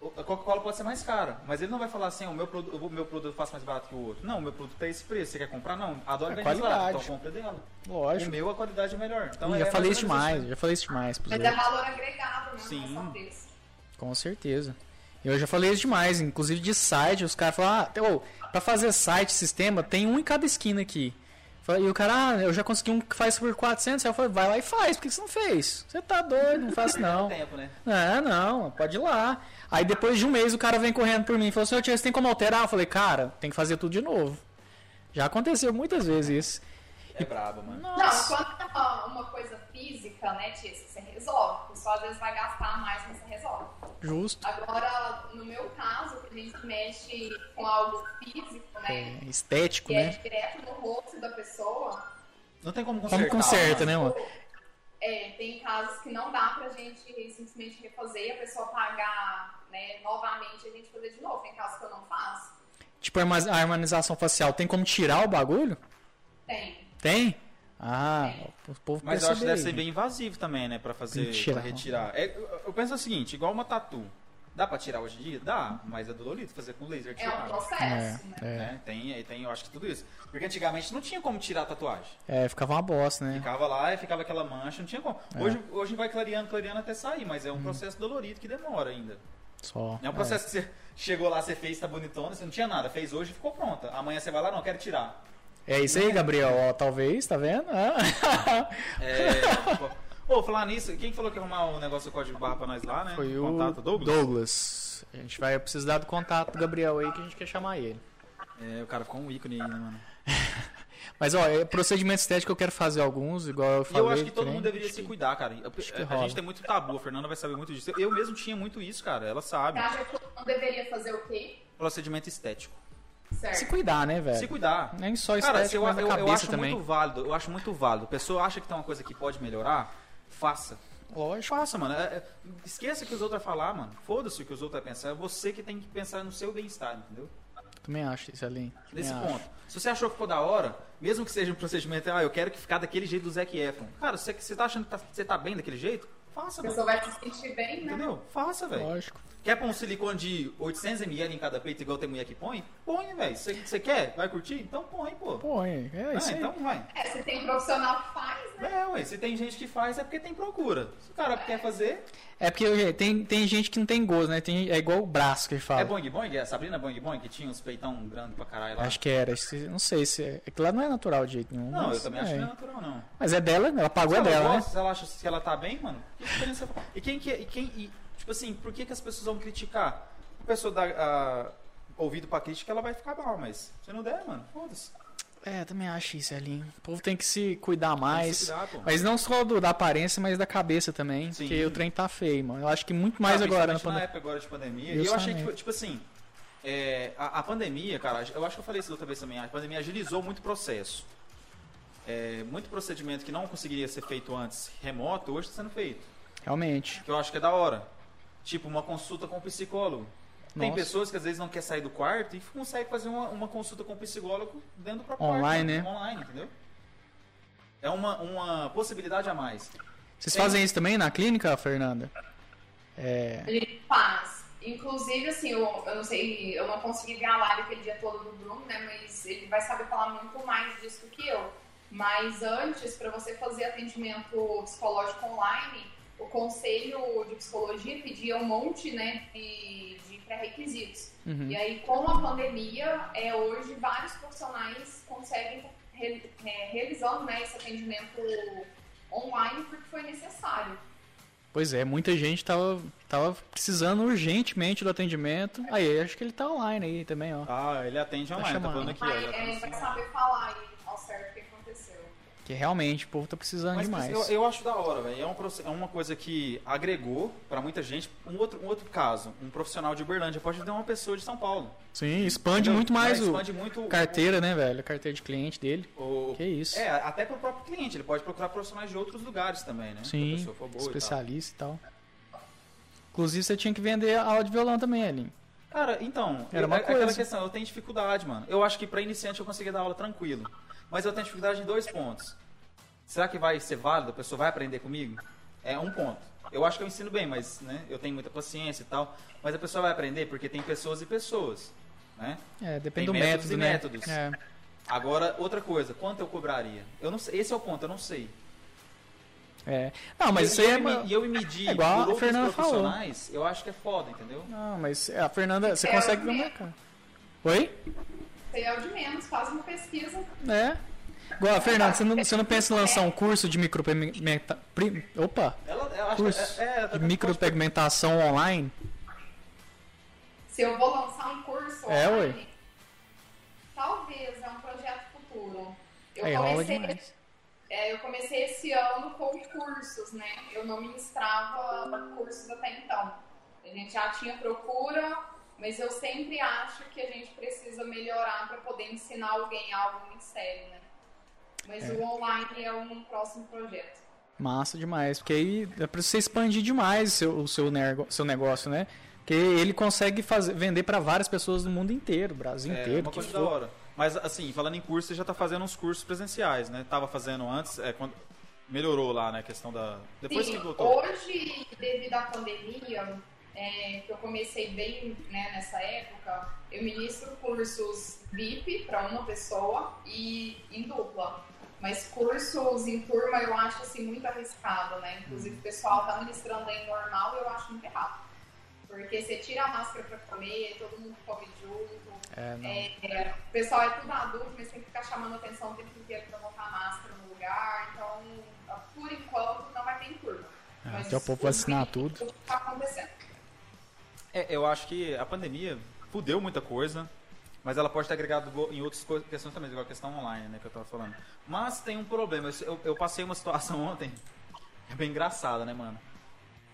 Speaker 1: O- A Coca-Cola pode ser mais cara, mas ele não vai falar assim, "Ah, o meu, produ- o meu produto faz mais barato que o outro. Não, o meu produto é esse preço, você quer comprar? Não, a Dolly
Speaker 2: É
Speaker 1: mais barato,
Speaker 2: qualidade.
Speaker 1: então compra dela. O
Speaker 2: Lógico.
Speaker 1: meu, a qualidade é melhor. Então,
Speaker 2: Ih,
Speaker 1: é
Speaker 2: já
Speaker 1: mais
Speaker 2: falei isso demais, já falei isso demais
Speaker 3: Mas é
Speaker 2: outros.
Speaker 3: valor agregado, né?
Speaker 1: Sim.
Speaker 3: Não é só preço.
Speaker 2: Com certeza. Eu já falei isso demais, inclusive de site, os caras falam, ah, ô, pra fazer site, sistema, tem um em cada esquina aqui. E o cara, ah, eu já consegui um que faz por 400, aí eu falei, vai lá e faz, por que você não fez? Você tá doido, não faço não.
Speaker 1: tempo, né?
Speaker 2: É, não, pode ir lá. Aí depois de um mês o cara vem correndo por mim e falou assim, ô tio, você tem como alterar? Eu falei, cara, tem que fazer tudo de novo. Já aconteceu muitas vezes isso.
Speaker 1: É brabo, mano.
Speaker 3: Não,
Speaker 2: Nossa.
Speaker 3: quando é uma, coisa física, né, Tia, você resolve. O pessoal às vezes vai gastar mais, resolve.
Speaker 2: Justo.
Speaker 3: Agora, no meu caso, que a gente mexe com algo físico, né?
Speaker 2: É, estético,
Speaker 3: Que é
Speaker 2: né?
Speaker 3: direto no rosto da pessoa.
Speaker 1: Não tem como
Speaker 2: Como
Speaker 1: consertar.
Speaker 2: conserta, né, mano?
Speaker 3: É, tem casos que não dá pra gente simplesmente refazer e a pessoa pagar né, novamente e a gente fazer de novo. Tem casos que eu não faço?
Speaker 2: Tipo, a harmonização facial, tem como tirar o bagulho?
Speaker 3: Tem.
Speaker 2: Tem? Ah, o povo
Speaker 1: Mas eu acho que deve ser bem invasivo também, né? Pra fazer.
Speaker 2: Retirar.
Speaker 1: Pra retirar. É, eu, penso o seguinte, igual uma tatu. Dá pra tirar hoje em dia? Dá, mas é dolorido fazer com laser
Speaker 3: É um
Speaker 1: tirar.
Speaker 3: processo,
Speaker 2: É,
Speaker 3: né?
Speaker 2: é,
Speaker 1: Né? Tem, tem, eu acho que tudo isso. Porque antigamente não tinha como tirar a tatuagem.
Speaker 2: é, ficava uma bosta, né?
Speaker 1: Ficava lá e ficava aquela mancha, não tinha como. Hoje, hoje vai clareando, clareando até sair, mas é um processo dolorido que demora ainda.
Speaker 2: Só.
Speaker 1: É um processo que você chegou lá, você fez, tá bonitona, você não tinha nada, fez hoje e ficou pronta. Amanhã você vai lá, não, quero tirar.
Speaker 2: É, isso aí, Gabriel. Ó, talvez, tá vendo? Ah.
Speaker 1: É. Pô, falar nisso, quem falou que ia arrumar o negócio do código barra pra nós lá, né?
Speaker 2: Foi o
Speaker 1: Contato Douglas?
Speaker 2: Douglas. A gente vai precisar do contato do Gabriel aí que a gente quer chamar ele.
Speaker 1: É, o cara ficou um ícone aí, né, mano?
Speaker 2: Mas, ó, é, procedimento estético eu quero fazer alguns, igual eu
Speaker 1: E
Speaker 2: falei.
Speaker 1: eu acho que todo
Speaker 2: nem-
Speaker 1: mundo deveria se
Speaker 2: que-
Speaker 1: cuidar, cara. A,
Speaker 2: que
Speaker 1: a
Speaker 2: rola.
Speaker 1: gente tem muito tabu, a Fernanda vai saber muito disso. Eu mesmo tinha muito isso, cara, ela sabe.
Speaker 3: Você acha que todo mundo deveria fazer o quê?
Speaker 1: Procedimento estético.
Speaker 3: Certo.
Speaker 2: Se cuidar, né, velho?
Speaker 1: Se cuidar.
Speaker 2: Nem só
Speaker 1: Cara,
Speaker 2: estético,
Speaker 1: eu,
Speaker 2: mas
Speaker 1: eu, eu
Speaker 2: cabeça
Speaker 1: acho
Speaker 2: também.
Speaker 1: muito válido, eu acho muito válido. A pessoa acha que tem uma coisa que pode melhorar, faça.
Speaker 2: Lógico.
Speaker 1: Faça, mano. É- é- esqueça o que os outros vão falar, mano. Foda-se o que os outros vão pensar. É você que tem que pensar no seu bem-estar, entendeu?
Speaker 2: Também acho isso. Também
Speaker 1: Nesse
Speaker 2: acho.
Speaker 1: ponto. Se você achou que ficou da hora, mesmo que seja um procedimento, ah, eu quero que ficar daquele jeito do Zac Efron. Cara, você, você tá achando que tá- você tá bem daquele jeito? Faça,
Speaker 3: A
Speaker 1: mano.
Speaker 3: pessoa vai se sentir bem, né?
Speaker 1: Entendeu? Faça, velho.
Speaker 2: Lógico.
Speaker 1: Quer pôr um silicone de 800ml em cada peito, igual tem mulher que põe? Põe, velho. Você quer? Vai curtir? Então põe, pô.
Speaker 2: Põe, é isso
Speaker 1: ah,
Speaker 2: aí.
Speaker 1: então vai.
Speaker 3: É, se tem profissional que faz, né?
Speaker 1: É, ué. Se tem gente que faz, é porque tem procura. Se o cara quer fazer,
Speaker 2: É porque tem, tem gente que não tem gosto, né? Tem, é igual o braço que ele fala.
Speaker 1: é Boing Boing? É a Sabrina Boing Boing que tinha uns peitão grande pra caralho lá?
Speaker 2: Acho que era. Não sei se é. é que lá não é natural de jeito nenhum.
Speaker 1: Não,
Speaker 2: mas
Speaker 1: eu também
Speaker 2: é.
Speaker 1: acho que não é natural, não.
Speaker 2: Mas é dela, ela pagou
Speaker 1: Se
Speaker 2: é
Speaker 1: ela
Speaker 2: dela, né?
Speaker 1: gosta, se ela acha que ela tá bem, mano, que diferença faz? E quem que e quem e, tipo assim, por que, que as pessoas vão criticar? A pessoa dá ah, ouvido pra crítica, ela vai ficar mal, mas se não der, mano, foda-se.
Speaker 2: É, também acho isso, Elinho. O povo tem que se cuidar
Speaker 1: Tem que
Speaker 2: mais.
Speaker 1: se cuidar.
Speaker 2: Mas não só do- da aparência, mas da cabeça também.
Speaker 1: Sim.
Speaker 2: Porque o trem tá feio, mano. Eu acho que muito mais
Speaker 1: Ah,
Speaker 2: agora na
Speaker 1: principalmente na época agora de pandemia. E eu achei que, tipo assim, é, a, a pandemia, cara, eu acho que eu falei isso outra vez também, a pandemia agilizou muito o processo. É, muito procedimento que não conseguiria ser feito antes remoto, hoje está sendo feito.
Speaker 2: Realmente.
Speaker 1: Que eu acho que é da hora. Tipo, uma consulta com um psicólogo. Tem
Speaker 2: Nossa.
Speaker 1: pessoas que às vezes não quer sair do quarto e consegue fazer uma, uma consulta com um psicólogo dentro do próprio
Speaker 2: Online,
Speaker 1: quarto.
Speaker 2: né?
Speaker 1: Online, entendeu? É uma, uma possibilidade a mais.
Speaker 2: Vocês
Speaker 1: Tem-
Speaker 2: fazem isso também na clínica, Fernanda? É.
Speaker 3: A gente faz. Inclusive, assim, eu, eu não sei, eu não consegui ver a live aquele dia todo do Bruno, né? Mas ele vai saber falar muito mais disso do que eu. Mas antes, para você fazer atendimento psicológico online, o Conselho de Psicologia pedia um monte né, de, de pré-requisitos.
Speaker 2: Uhum.
Speaker 3: E aí, com a pandemia, é, hoje vários profissionais conseguem re, é, realizando né, esse atendimento online porque foi necessário.
Speaker 2: Pois é, muita gente tava, tava precisando urgentemente do atendimento. Aí, acho que ele tá online aí também, ó.
Speaker 1: Ah, ele atende online, tá
Speaker 2: chamando.
Speaker 1: falando aqui, ó.
Speaker 3: É, vai saber falar aí Que
Speaker 2: realmente o povo tá precisando
Speaker 1: Mas
Speaker 2: demais.
Speaker 1: eu, eu acho da hora, velho. É, um é uma coisa que agregou pra muita gente. Um outro, um outro caso, um profissional de Uberlândia pode ter uma pessoa de São Paulo.
Speaker 2: Sim, expande
Speaker 1: Entendeu?
Speaker 2: muito mais o
Speaker 1: expande muito o-
Speaker 2: carteira, né, velho? A carteira de cliente dele.
Speaker 1: O,
Speaker 2: Que isso.
Speaker 1: É, até pro próprio cliente. Ele pode procurar profissionais de outros lugares também, né? Se a
Speaker 2: Sim,
Speaker 1: pessoa for boa e tal.
Speaker 2: especialista e tal. Inclusive, você tinha que vender a aula de violão também, Elinho.
Speaker 1: Cara, então,
Speaker 2: Era uma
Speaker 1: é, aquela
Speaker 2: coisa.
Speaker 1: questão, eu tenho dificuldade, mano. Eu acho que pra iniciante eu conseguia dar aula tranquilo. Mas eu tenho dificuldade em dois pontos. Será que vai ser válido? A pessoa vai aprender comigo? É um ponto. Eu acho que eu ensino bem, mas né, eu tenho muita paciência e tal. Mas a pessoa vai aprender porque tem pessoas e pessoas. Né?
Speaker 2: É, depende
Speaker 1: Tem
Speaker 2: do
Speaker 1: métodos
Speaker 2: método,
Speaker 1: e
Speaker 2: né?
Speaker 1: métodos.
Speaker 2: É.
Speaker 1: Agora, outra coisa, quanto eu cobraria? Eu não sei, esse é o ponto, eu não sei.
Speaker 2: É. Não, mas
Speaker 1: e,
Speaker 2: isso aí
Speaker 1: eu,
Speaker 2: é.
Speaker 1: me- E eu me medir
Speaker 2: é igual
Speaker 1: por
Speaker 2: a Fernanda falou.
Speaker 1: profissionais, eu acho que é foda, entendeu?
Speaker 2: Não, mas a Fernanda, você
Speaker 3: É,
Speaker 2: consegue ver o mercado. Oi?
Speaker 3: Você é o de menos, faz uma pesquisa.
Speaker 2: É. Igual a Fernanda, você não, você não pensa em lançar um curso de micropigmentação. Opa!
Speaker 1: Ela, eu acho
Speaker 2: Curso
Speaker 1: que é, é,
Speaker 2: de micropigmentação online?
Speaker 3: Se eu vou lançar um curso
Speaker 2: É,
Speaker 3: online, talvez, é um projeto futuro. Eu
Speaker 2: Aí
Speaker 3: comecei, é, eu comecei esse ano com cursos, né? Eu não ministrava cursos até então. A gente já tinha procura, mas eu sempre acho que a gente precisa melhorar para poder ensinar alguém algo muito sério, né? Mas
Speaker 2: É.
Speaker 3: o online é um próximo projeto.
Speaker 2: Massa demais, porque aí dá pra você expandir demais o seu, o seu, nego- seu negócio, né? Porque ele consegue fazer, vender pra várias pessoas do mundo inteiro, Brasil
Speaker 1: É
Speaker 2: inteiro.
Speaker 1: uma
Speaker 2: que
Speaker 1: coisa da
Speaker 2: for.
Speaker 1: hora. Mas assim, falando em curso, você já tá fazendo uns cursos presenciais, né? Tava fazendo antes, é, quando melhorou lá, né, a questão da depois
Speaker 3: Sim,
Speaker 1: que voltou.
Speaker 3: hoje, devido à pandemia, é, que eu comecei bem né, nessa época, eu ministro cursos VIP para uma pessoa e em dupla. Mas cursos em turma eu acho assim muito arriscado, né? Inclusive o pessoal tá ministrando aí normal e eu acho muito errado. Porque você tira a máscara para comer, todo mundo come junto.
Speaker 2: É, não.
Speaker 3: É, o pessoal é tudo adulto, mas tem que ficar chamando atenção o tempo inteiro para botar a máscara no lugar. Então, por enquanto, não vai ter em turma.
Speaker 2: É,
Speaker 3: Mas
Speaker 2: até o povo vacinar tudo.
Speaker 3: O que tá acontecendo?
Speaker 1: É, eu acho que a pandemia fudeu muita coisa, mas ela pode ter agregado em outras questões também, igual a questão online, né, que eu tava falando. Mas tem um problema, eu, eu- passei uma situação ontem, é bem engraçada, né, mano?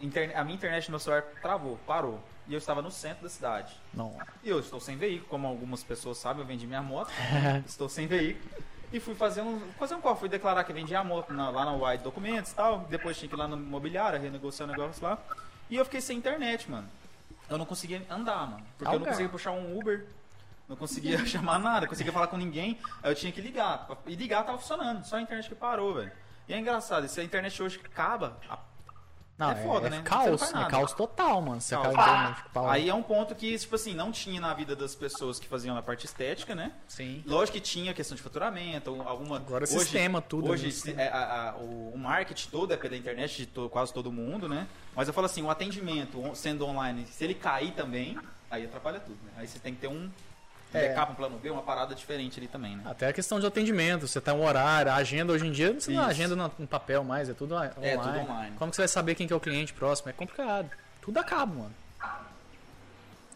Speaker 1: Interne- a minha internet no meu celular travou, parou. E eu estava no centro da cidade.
Speaker 2: Não.
Speaker 1: E eu estou sem veículo, como algumas pessoas sabem, eu vendi minha moto. estou sem veículo. E fui fazer um, fazer um qual? Fui declarar que vendi a moto na- lá na Wide Documentos e tal. Depois tinha que ir lá no imobiliário, renegociar o negócio lá. E eu fiquei sem internet, mano. Eu não conseguia andar, mano. Porque eu não
Speaker 2: Algar.
Speaker 1: conseguia puxar um Uber. Não conseguia chamar nada, não conseguia falar com ninguém. Aí eu tinha que ligar. E ligar tava funcionando, só a internet que parou, velho. E é engraçado, se a internet hoje acaba, a
Speaker 2: Não,
Speaker 1: É foda, né? Você não
Speaker 2: Caos, é caos total, mano. Você
Speaker 1: Caos.
Speaker 2: acaba a internet, pau.
Speaker 1: Aí é um ponto que, tipo assim, não tinha na vida das pessoas que faziam a parte estética, né?
Speaker 2: Sim.
Speaker 1: Lógico que tinha questão de faturamento, alguma.
Speaker 2: Agora
Speaker 1: hoje,
Speaker 2: sistema, tudo,
Speaker 1: Hoje
Speaker 2: né?
Speaker 1: é, a- a- o, marketing todo é pela internet de to- quase todo mundo, né? Mas eu falo assim, o atendimento sendo online, se ele cair também, aí atrapalha tudo, né? Aí você tem que ter um
Speaker 2: É.
Speaker 1: backup, um plano B, uma parada diferente ali também, né?
Speaker 2: Até a questão de atendimento, você tá um horário, a agenda hoje em dia, você não
Speaker 1: Isso.
Speaker 2: agenda no, no papel mais, é tudo online.
Speaker 1: É, tudo online.
Speaker 2: Como que você vai saber quem que é o cliente próximo? É complicado. Tudo acaba, mano.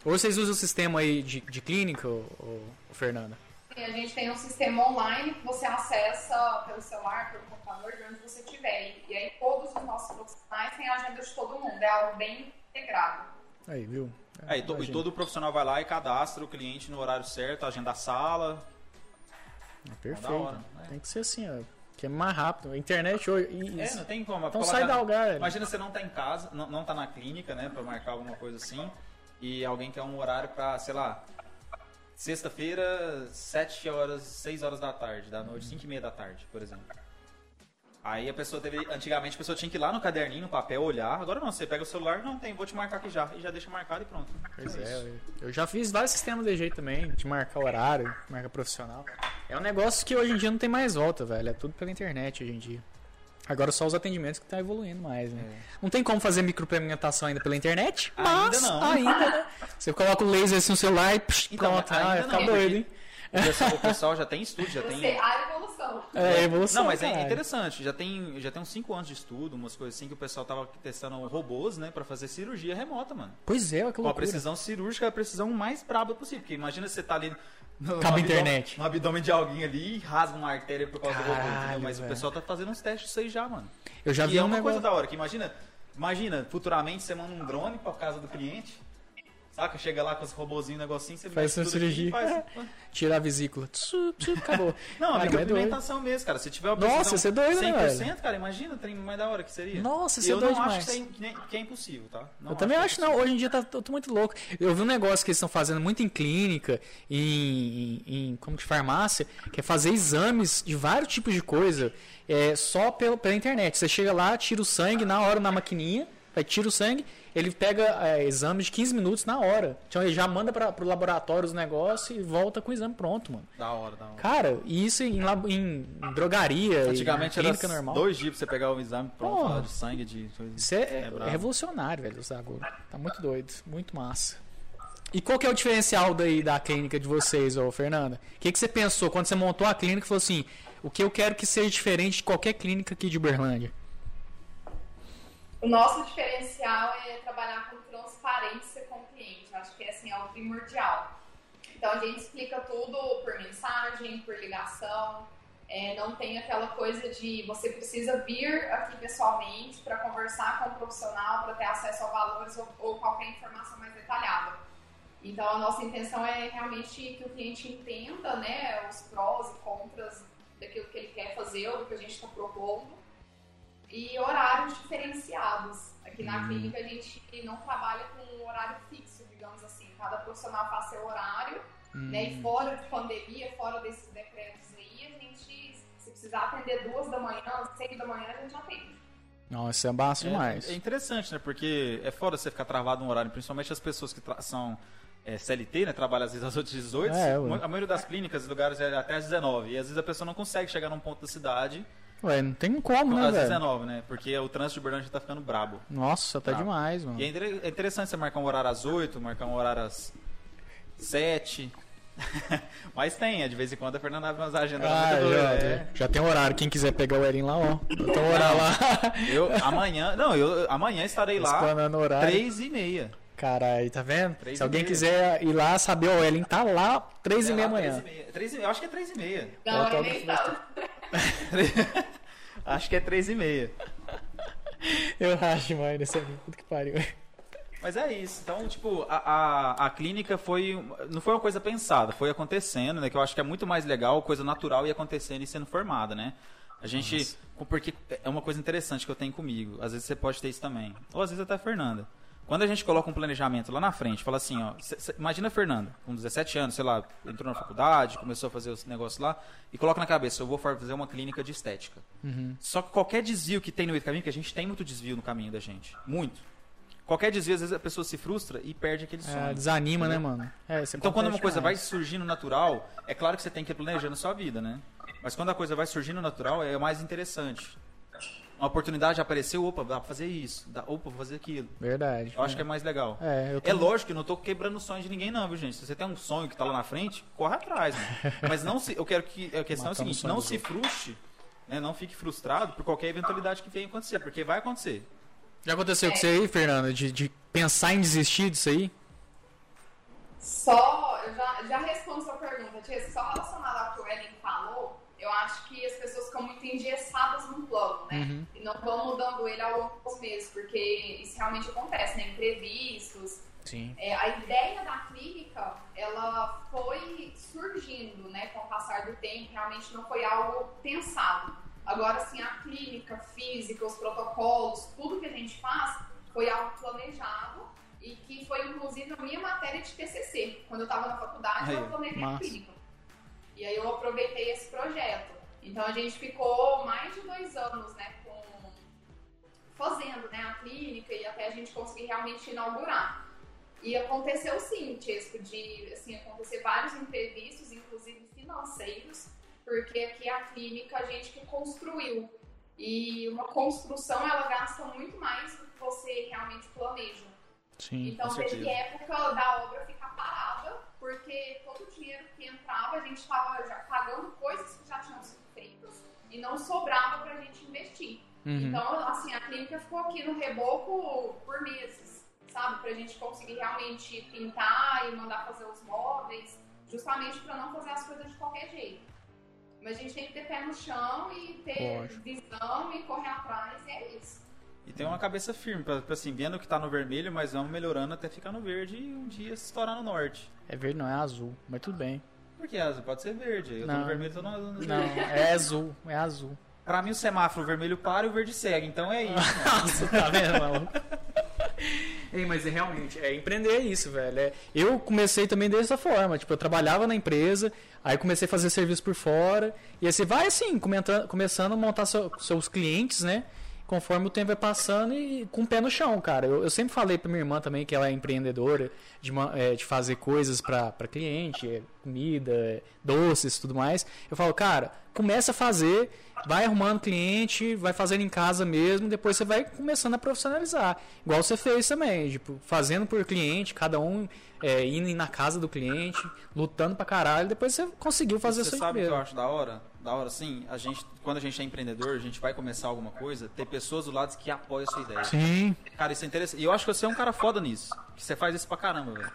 Speaker 2: Hoje vocês usam o sistema aí de, de clínica, ô, ô, Fernanda?
Speaker 3: E a gente tem um sistema online que você acessa pelo celular, pelo computador, de onde você estiver. E aí todos os nossos profissionais têm a agenda de todo mundo. É algo bem integrado.
Speaker 2: Aí, viu?
Speaker 1: Aí to- e
Speaker 2: Imagina.
Speaker 1: todo profissional vai lá e cadastra o cliente no horário certo, agenda a sala.
Speaker 2: É perfeito.
Speaker 1: Da hora, né?
Speaker 2: Tem que ser assim, ó. Que é mais rápido. A internet hoje. e-
Speaker 1: É, não tem como.
Speaker 2: Então sai da lugar. velho.
Speaker 1: Imagina você não tá em casa, não, não tá na clínica, né, pra marcar alguma coisa assim, e alguém quer um horário pra, sei lá, sexta-feira, 7 horas, 6 horas da tarde, da noite, 5 e meia da tarde, por exemplo. Aí a pessoa teve, antigamente a pessoa tinha que ir lá no caderninho, no papel, olhar, agora não, você pega o celular, não tem, vou te marcar aqui já, e já deixa marcado e pronto.
Speaker 2: Pois
Speaker 1: É
Speaker 2: é, eu- já fiz vários sistemas de jeito também, de marcar horário, marca profissional. É um negócio que hoje em dia não tem mais volta, velho. É tudo pela internet hoje em dia. Agora só os atendimentos que tá evoluindo mais, né? Não tem como fazer micropigmentação ainda pela internet,
Speaker 1: É. Ainda
Speaker 2: mas
Speaker 1: não.
Speaker 2: ainda, né? Você coloca o laser assim no celular e psh,
Speaker 1: Então,
Speaker 2: pronto. Ah,
Speaker 1: porque-
Speaker 2: doido, hein?
Speaker 1: O pessoal, o pessoal já tem estudo, já tem...
Speaker 3: Você, a evolução.
Speaker 2: É, evolução.
Speaker 1: Não, mas é
Speaker 2: caralho.
Speaker 1: interessante. Já tem, já tem uns 5 anos de estudo, umas coisas assim, que o pessoal tava testando robôs, né, pra fazer cirurgia remota, mano.
Speaker 2: Pois é, que
Speaker 1: Com a
Speaker 2: loucura.
Speaker 1: precisão cirúrgica, a precisão mais braba possível. Porque imagina você tá ali no,
Speaker 2: Cabo
Speaker 1: no
Speaker 2: internet.
Speaker 1: no abdômen de alguém ali e rasga uma artéria por causa do robô,
Speaker 2: Caralho,
Speaker 1: entendeu? Mas
Speaker 2: velho.
Speaker 1: o pessoal tá fazendo uns testes disso aí já, mano.
Speaker 2: Eu já
Speaker 1: e
Speaker 2: vi
Speaker 1: é
Speaker 2: um
Speaker 1: uma
Speaker 2: negócio.
Speaker 1: coisa da hora, que imagina, imagina, futuramente você manda um drone pra casa do cliente, saca? Chega lá com os robozinhos, negocinho, você
Speaker 2: Faz sua cirurgia.
Speaker 1: faz-
Speaker 2: Tirar a vesícula. Tsu, tsu, acabou.
Speaker 1: Não,
Speaker 2: Cara,
Speaker 1: a
Speaker 2: mas é doido.
Speaker 1: micropigmentação mesmo, cara. Se tiver uma
Speaker 2: Nossa, isso é doido, né,
Speaker 1: 100%, cara, imagina o trem mais da hora que seria.
Speaker 2: Nossa,
Speaker 1: E
Speaker 2: é
Speaker 1: eu
Speaker 2: doido
Speaker 1: não acho
Speaker 2: demais.
Speaker 1: que, isso é, que é impossível, tá? Não
Speaker 2: eu também
Speaker 1: que é
Speaker 2: acho, não. Hoje em dia tá tudo muito louco. Eu vi um negócio que eles estão fazendo muito em clínica, em, em, em- como de farmácia, que é fazer exames de vários tipos de coisa é, só pelo, pela internet. Você chega lá, tira o sangue na hora na maquininha, aí tira o sangue, ele pega é, exame de 15 minutos na hora. Então ele já manda para pro laboratório os negócios e volta com o exame pronto, mano.
Speaker 1: Da hora, da hora.
Speaker 2: Cara, e isso em, labo- em drogaria,
Speaker 1: Antigamente era
Speaker 2: normal.
Speaker 1: dois dias pra você pegar o exame pronto,
Speaker 2: Porra.
Speaker 1: falar de sangue, de.
Speaker 2: Isso é, é
Speaker 1: brabo.
Speaker 2: revolucionário, velho, agora. Tá muito doido, muito massa. E qual que é o diferencial daí da clínica de vocês, ô Fernanda? O que, que você pensou quando você montou a clínica e falou assim, o que eu quero que seja diferente de qualquer clínica aqui de Uberlândia?
Speaker 3: O nosso diferencial é trabalhar com transparência com o cliente. Acho que assim, é o primordial. Então a gente explica tudo por mensagem, por ligação. É, não tem aquela coisa de você precisa vir aqui pessoalmente para conversar com o profissional, para ter acesso a valores ou, ou qualquer informação mais detalhada. Então a nossa intenção é realmente que o cliente entenda né, os prós e contras daquilo que ele quer fazer ou do que a gente está propondo e horários diferenciados. Aqui na
Speaker 2: Hum.
Speaker 3: clínica a gente não trabalha com um horário fixo, digamos assim. Cada profissional faz seu horário, né?
Speaker 2: Hum.
Speaker 3: E fora de pandemia, fora desses decretos aí, a gente, se precisar atender duas da manhã, seis da manhã, a gente atende.
Speaker 2: Nossa, isso é massa
Speaker 1: É,
Speaker 2: demais.
Speaker 1: é interessante, né? Porque é foda você ficar travado no horário, principalmente as pessoas que são é, CLT, né? Trabalham às vezes às 8 18
Speaker 2: É.
Speaker 1: A maioria das clínicas e lugares é até às 19. E às vezes a pessoa não consegue chegar num ponto da cidade
Speaker 2: Ué, não tem como, né,
Speaker 1: às
Speaker 2: velho?
Speaker 1: 19, né? Porque o trânsito de Uberlândia tá ficando brabo.
Speaker 2: Nossa, tá
Speaker 1: Brabo.
Speaker 2: demais, mano.
Speaker 1: E é é interessante você marcar um horário às 8, marcar um horário às 7. Mas tem, é, de vez em quando a Fernanda abre umas agendas
Speaker 2: Ah, já,
Speaker 1: é.
Speaker 2: já tem horário. Quem quiser pegar o Erin lá, ó. Então horário lá.
Speaker 1: Eu amanhã, não, eu amanhã estarei lá
Speaker 2: Explanando horário.
Speaker 1: 3 e meia.
Speaker 2: Caralho, tá vendo?
Speaker 1: Três
Speaker 2: Se
Speaker 1: e
Speaker 2: alguém
Speaker 1: meia.
Speaker 2: quiser ir lá saber, o Ellen tá lá, três e
Speaker 1: É
Speaker 2: meia
Speaker 1: lá,
Speaker 2: amanhã.
Speaker 1: 3 e meia. 3 e meia. Eu acho que é 3 e meia.
Speaker 3: Não, é nem
Speaker 1: acho que é 3 e meia.
Speaker 2: Eu acho, mano, esse é puta que pariu.
Speaker 1: Mas é isso. Então, tipo, a, a, a clínica foi. Não foi uma coisa pensada, foi acontecendo, né? Que eu acho que é muito mais legal, coisa natural e acontecendo e sendo formada, né? A gente.
Speaker 2: Nossa.
Speaker 1: Porque é uma coisa interessante que eu tenho comigo. Às vezes você pode ter isso também. Ou às vezes até a Fernanda. Quando a gente coloca um planejamento lá na frente, fala assim, ó, imagina a Fernanda, com 17 anos, sei lá, entrou na faculdade, começou a fazer os negócios lá, e coloca na cabeça, eu vou fazer uma clínica de estética. Só que qualquer desvio que tem no meio do caminho, que a gente tem muito desvio no caminho da gente, muito. Qualquer desvio, às vezes a pessoa se frustra e perde aquele sonho.
Speaker 2: É, desanima, né, mano? É,
Speaker 1: Então, quando uma coisa vai
Speaker 2: demais.
Speaker 1: surgindo natural, é claro que você tem que ir planejando a sua vida, né? Mas quando a coisa vai surgindo natural, é o mais interessante. Uma oportunidade apareceu, opa, dá pra fazer isso, dá, opa, vou fazer aquilo.
Speaker 2: Verdade.
Speaker 1: Eu acho que é mais legal.
Speaker 2: É, eu
Speaker 1: É lógico que eu não tô quebrando o sonho de ninguém, não, viu, gente? Se você tem um sonho que tá lá na frente, corre atrás, mano. Mas não se. Eu quero que. A questão é
Speaker 2: o
Speaker 1: a seguinte, não se frustre, né? Não fique frustrado por qualquer eventualidade que venha acontecer, porque vai acontecer.
Speaker 2: Já aconteceu com você aí, Fernanda, de, de pensar em desistir disso aí?
Speaker 3: Só, eu já, já respondo sua pergunta, Tia. Só relacionado ao que o Ellen falou, eu acho que as pessoas ficam muito engessadas num plano, né?
Speaker 2: Uhum.
Speaker 3: E não vão mudando ele ao longo dos meses, porque isso realmente acontece, né? Imprevistos.
Speaker 2: Sim.
Speaker 3: É, a ideia da clínica, ela foi surgindo, né? Com o passar do tempo, realmente não foi algo pensado. Agora, assim, a clínica física, os protocolos, tudo que a gente faz foi algo planejado e que foi, inclusive, a minha matéria de TCC. Quando eu estava na faculdade, eu planejei a
Speaker 2: massa.
Speaker 3: clínica. E aí eu aproveitei esse projeto. Então, a gente ficou mais de dois anos, né, com... fazendo né, a clínica e até a gente conseguir realmente inaugurar. E aconteceu sim, Tiesco, de assim, acontecer vários imprevistos, inclusive financeiros, porque aqui a clínica a gente que construiu. E uma construção ela gasta muito mais do que você realmente planeja.
Speaker 2: Sim.
Speaker 3: Então teve época da obra ficar parada, porque todo o dinheiro que entrava a gente estava já pagando coisas que já tinham sido e não sobrava para a gente investir.
Speaker 2: Uhum.
Speaker 3: Então, assim, a clínica ficou aqui no reboco por meses, sabe? Pra gente conseguir realmente pintar e mandar fazer os móveis, justamente pra não fazer as coisas de qualquer jeito. Mas a gente tem que ter pé no chão e ter
Speaker 2: Lógico.
Speaker 3: visão e correr atrás, e é isso.
Speaker 1: E tem uma cabeça firme, pra, pra, assim, vendo que tá no vermelho, mas vamos melhorando até ficar no verde e um dia se estourar no norte.
Speaker 2: É verde, não, é azul. Mas tudo bem.
Speaker 1: Porque azul pode ser verde. Eu tô
Speaker 2: Não.
Speaker 1: no vermelho, tô no, no
Speaker 2: Não, é azul. É azul.
Speaker 1: Pra mim o semáforo o vermelho para e o verde segue, então é isso.
Speaker 2: Nossa, tá vendo, maluco? Ei, mas é realmente, é empreender é isso, velho. É, eu comecei também dessa forma, tipo, eu trabalhava na empresa, aí comecei a fazer serviço por fora, e aí você vai assim, comenta- começando a montar seu- seus clientes, né? Conforme o tempo vai passando e com o pé no chão, cara. Eu, eu sempre falei pra minha irmã também que ela é empreendedora, de, é, de fazer coisas pra cliente, é, comida, é, doces tudo mais. Eu falo, cara, começa a fazer, vai arrumando cliente, vai fazendo em casa mesmo, depois você vai começando a profissionalizar. Igual você fez também, tipo, fazendo por cliente, cada um é, indo na casa do cliente, lutando pra caralho, depois você conseguiu fazer a
Speaker 1: Você
Speaker 2: sua
Speaker 1: sabe o que eu acho da hora? Da hora, sim, a gente, quando a gente é empreendedor, a gente vai começar alguma coisa, ter pessoas do lado que apoiam a sua ideia.
Speaker 2: Sim,
Speaker 1: Cara, isso é interessante. E eu acho que você é um cara foda nisso. Que você faz isso pra caramba, velho.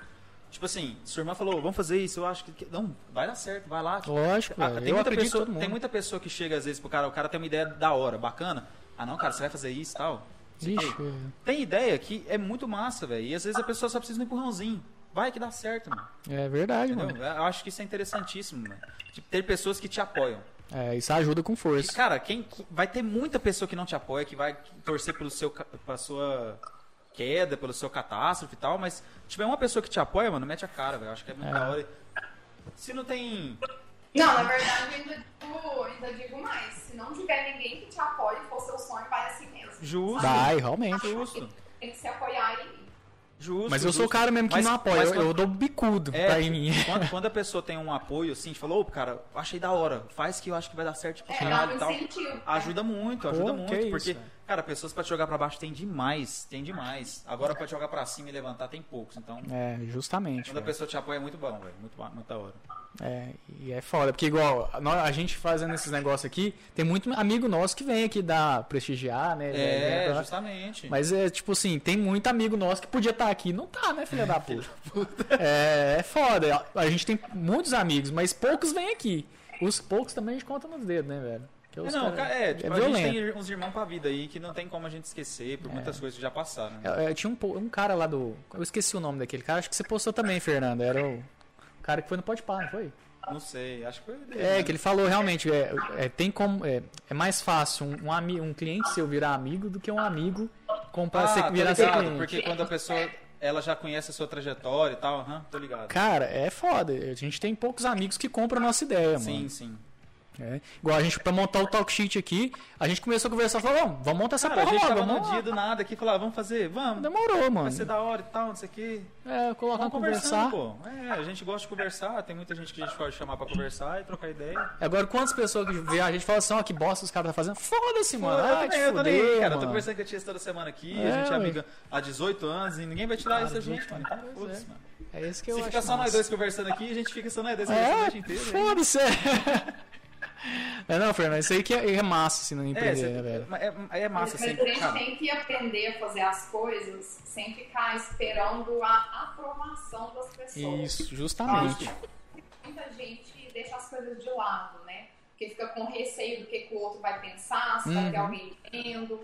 Speaker 1: Tipo assim, sua irmã falou, vamos fazer isso, eu acho que. Não, vai dar certo, vai lá. Tipo,
Speaker 2: lógico,
Speaker 1: ah,
Speaker 2: velho.
Speaker 1: tem,
Speaker 2: eu
Speaker 1: muita pessoa, tem muita pessoa que chega às vezes pro cara, o cara tem uma ideia da hora, bacana. Ah não, cara, você vai fazer isso e tal. Quê.
Speaker 2: velho.
Speaker 1: Tem ideia que é muito massa, velho. E às vezes a pessoa só precisa de um empurrãozinho. Vai que dá certo, mano.
Speaker 2: é verdade,
Speaker 1: Entendeu?
Speaker 2: mano.
Speaker 1: Eu acho que isso é interessantíssimo, mano. Tipo, ter pessoas que te apoiam.
Speaker 2: É, isso ajuda com força.
Speaker 1: cara, quem que- vai ter muita pessoa que não te apoia, que vai torcer pelo seu pela sua queda, pelo seu catástrofe e tal, mas se tiver uma pessoa que te apoia, mano, mete a cara, velho. Acho que é muito
Speaker 2: É.
Speaker 1: da hora. Se não tem.
Speaker 3: Não, na verdade, eu ainda digo, ainda digo mais. Se não tiver ninguém que te apoie, for seu sonho, vai assim mesmo.
Speaker 1: Justo.
Speaker 2: Vai, realmente.
Speaker 1: Justo.
Speaker 3: Tem que se apoiar e
Speaker 1: Justo.
Speaker 2: Mas eu sou o
Speaker 1: justo.
Speaker 2: cara mesmo que
Speaker 1: Mas-
Speaker 2: não apoia. Eu,
Speaker 1: quando-
Speaker 2: eu dou bicudo
Speaker 1: É,
Speaker 2: pra
Speaker 1: tipo,
Speaker 2: mim.
Speaker 1: quando, quando a pessoa tem um apoio, assim, a gente falou, ô, cara, achei da hora, faz que eu acho que vai dar certo pra
Speaker 3: é, dá
Speaker 1: caralho e tal.
Speaker 3: incentivo.
Speaker 1: Ajuda muito, ajuda
Speaker 2: Pô,
Speaker 1: muito,
Speaker 2: que isso,
Speaker 1: porque,
Speaker 2: velho.
Speaker 1: Cara, pessoas pra te jogar pra baixo tem demais, tem demais. Agora pra te jogar pra cima e levantar tem poucos, então
Speaker 2: É, justamente.
Speaker 1: quando a
Speaker 2: velho.
Speaker 1: pessoa te apoia é muito bom, velho, muito, muito da hora.
Speaker 2: É, e é foda, porque igual a gente fazendo esses negócios aqui, tem muito amigo nosso que vem aqui dar prestigiar, né?
Speaker 1: É,
Speaker 2: pra-
Speaker 1: justamente.
Speaker 2: Mas é tipo assim, tem muito amigo nosso que podia estar aqui, não tá, né, filha da puta? é, é foda. A gente tem muitos amigos, mas poucos vêm aqui. Os poucos também a gente conta nos dedos, né, velho?
Speaker 1: É,
Speaker 2: os
Speaker 1: não,
Speaker 2: cara-
Speaker 1: é, tipo, a
Speaker 2: violento.
Speaker 1: gente tem uns irmãos pra vida aí que não tem como a gente esquecer por muitas coisas que já passaram. Né?
Speaker 2: É, é, tinha um, um cara lá do. Eu esqueci o nome daquele cara, acho que você postou também, Fernanda. Era o cara que foi no Pode Par, não foi?
Speaker 1: Não sei, acho que foi dele.
Speaker 2: É,
Speaker 1: né?
Speaker 2: que ele falou realmente, é, é, tem como, é, é mais fácil um, um, um cliente seu virar amigo do que um amigo comprar,
Speaker 1: Ah, tô
Speaker 2: virar seu cliente.
Speaker 1: porque quando a pessoa ela já conhece a sua trajetória e tal, aham, tô ligado.
Speaker 2: Cara, é foda. A gente tem poucos amigos que compram a nossa ideia,
Speaker 1: Sim,
Speaker 2: mano.
Speaker 1: sim.
Speaker 2: É. Igual a gente, pra montar o talk sheet aqui, a gente começou a conversar e falou, vamos, vamos montar essa
Speaker 1: Cara, a
Speaker 2: porra
Speaker 1: gente
Speaker 2: logo,
Speaker 1: tava
Speaker 2: vamos
Speaker 1: no dia do nada aqui e falava, vamos fazer, vamos.
Speaker 2: Demorou, mano.
Speaker 1: Vai ser da hora e tal, não sei o quê.
Speaker 2: É, colocar conversar.
Speaker 1: pô. É, a gente gosta de conversar, tem muita gente que a gente pode chamar pra conversar e trocar ideia.
Speaker 2: Agora, quantas pessoas que vê a gente fala assim, ó, que bosta os caras tá fazendo? Foda-se, mano.
Speaker 1: eu
Speaker 2: Ah,
Speaker 1: também, eu aí,
Speaker 2: fuder,
Speaker 1: cara. Eu tô
Speaker 2: mano.
Speaker 1: conversando com a tia toda semana aqui,
Speaker 2: É,
Speaker 1: a gente é amiga há 18 anos e ninguém vai tirar isso da gente,
Speaker 2: 18
Speaker 1: mano. Então, foda-se,
Speaker 2: é.
Speaker 1: mano.
Speaker 2: É isso que eu
Speaker 1: Se
Speaker 2: acho
Speaker 1: ficar só nós dois conversando aqui, a gente fica só nós dois conversando a
Speaker 2: É,
Speaker 1: noite inteira. hein?
Speaker 2: foda-se. É. É, não, Fernando, isso aí que é, é massa, assim, no
Speaker 1: É,
Speaker 2: empreender, né, velho?
Speaker 1: é, é massa,
Speaker 3: Mas
Speaker 1: assim.
Speaker 3: a gente
Speaker 1: Cara,
Speaker 3: tem que aprender a fazer as coisas sem ficar esperando a aprovação das pessoas.
Speaker 2: Isso, justamente.
Speaker 3: Muita gente deixa as coisas de lado, né? Porque fica com receio do que, que o outro vai pensar, se
Speaker 2: Uhum.
Speaker 3: vai ter alguém vendo.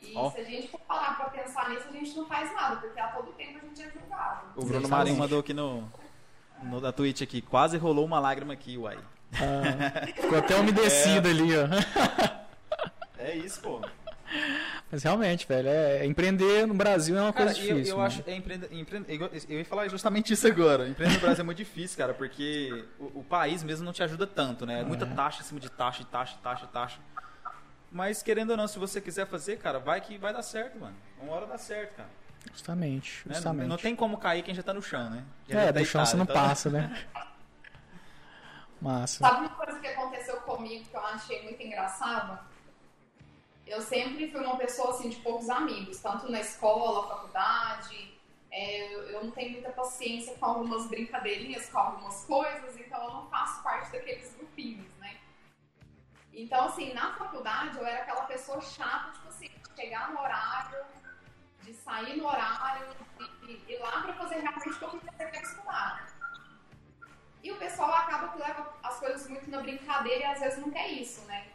Speaker 3: E
Speaker 1: Ó.
Speaker 3: se a gente for parar pra pensar nisso, a gente não faz nada, porque a todo tempo a gente é julgado.
Speaker 1: o Bruno. Marinho mandou aqui no, no da Twitch aqui, quase rolou uma lágrima aqui, uai.
Speaker 2: Ah, ficou até umedecido ali, ó.
Speaker 1: É isso, pô.
Speaker 2: Mas realmente, velho, é, empreender no Brasil é uma
Speaker 1: Cara,
Speaker 2: coisa
Speaker 1: eu,
Speaker 2: difícil.
Speaker 1: eu
Speaker 2: mano.
Speaker 1: acho. É empreender, empreender, eu ia falar justamente isso agora. Empreender no Brasil é muito difícil, cara, porque o, o país mesmo não te ajuda tanto, né? É muita taxa em cima de taxa, taxa, taxa, taxa. Mas querendo ou não, se você quiser fazer, cara, vai que vai dar certo, mano. Uma hora dá certo, cara.
Speaker 2: Justamente,
Speaker 1: Né? Não,
Speaker 2: justamente.
Speaker 1: não tem como cair quem já tá no chão, né? Já
Speaker 2: É,
Speaker 1: tá
Speaker 2: do chão você não
Speaker 1: então-
Speaker 2: passa, né? Massa.
Speaker 3: Sabe uma coisa que aconteceu comigo que eu achei muito engraçada? Eu sempre fui uma pessoa assim de poucos amigos, tanto na escola, faculdade. É, eu, não tenho muita paciência com algumas brincadeirinhas, com algumas coisas, então eu não faço parte daqueles grupinhos, né? Então, assim, na faculdade eu era aquela pessoa chata, tipo assim, chegar no horário, de sair no horário e ir lá pra fazer realmente o que eu queria estudar. E o pessoal acaba que leva as coisas muito na brincadeira e às vezes não quer isso, né?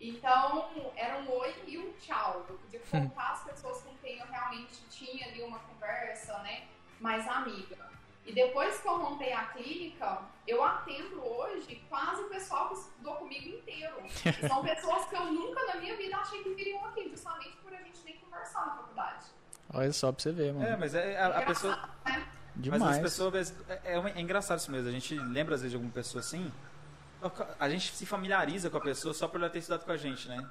Speaker 3: Então, era um oi e um tchau. Eu podia contar as pessoas com quem eu realmente tinha ali uma conversa, né? Mais amiga. E depois que eu montei a clínica, eu atendo hoje quase o pessoal que estudou comigo inteiro. E são pessoas que eu nunca na minha vida achei que viriam aqui, justamente por a gente nem conversar na faculdade.
Speaker 2: Olha só pra você ver, mano.
Speaker 1: É, mas é, a, a pessoa.
Speaker 3: Né?
Speaker 2: Demais.
Speaker 1: Mas as pessoas. É, é, é engraçado isso mesmo. A gente lembra às vezes de alguma pessoa assim. A gente se familiariza com a pessoa só por ela ter estudado com a gente, né?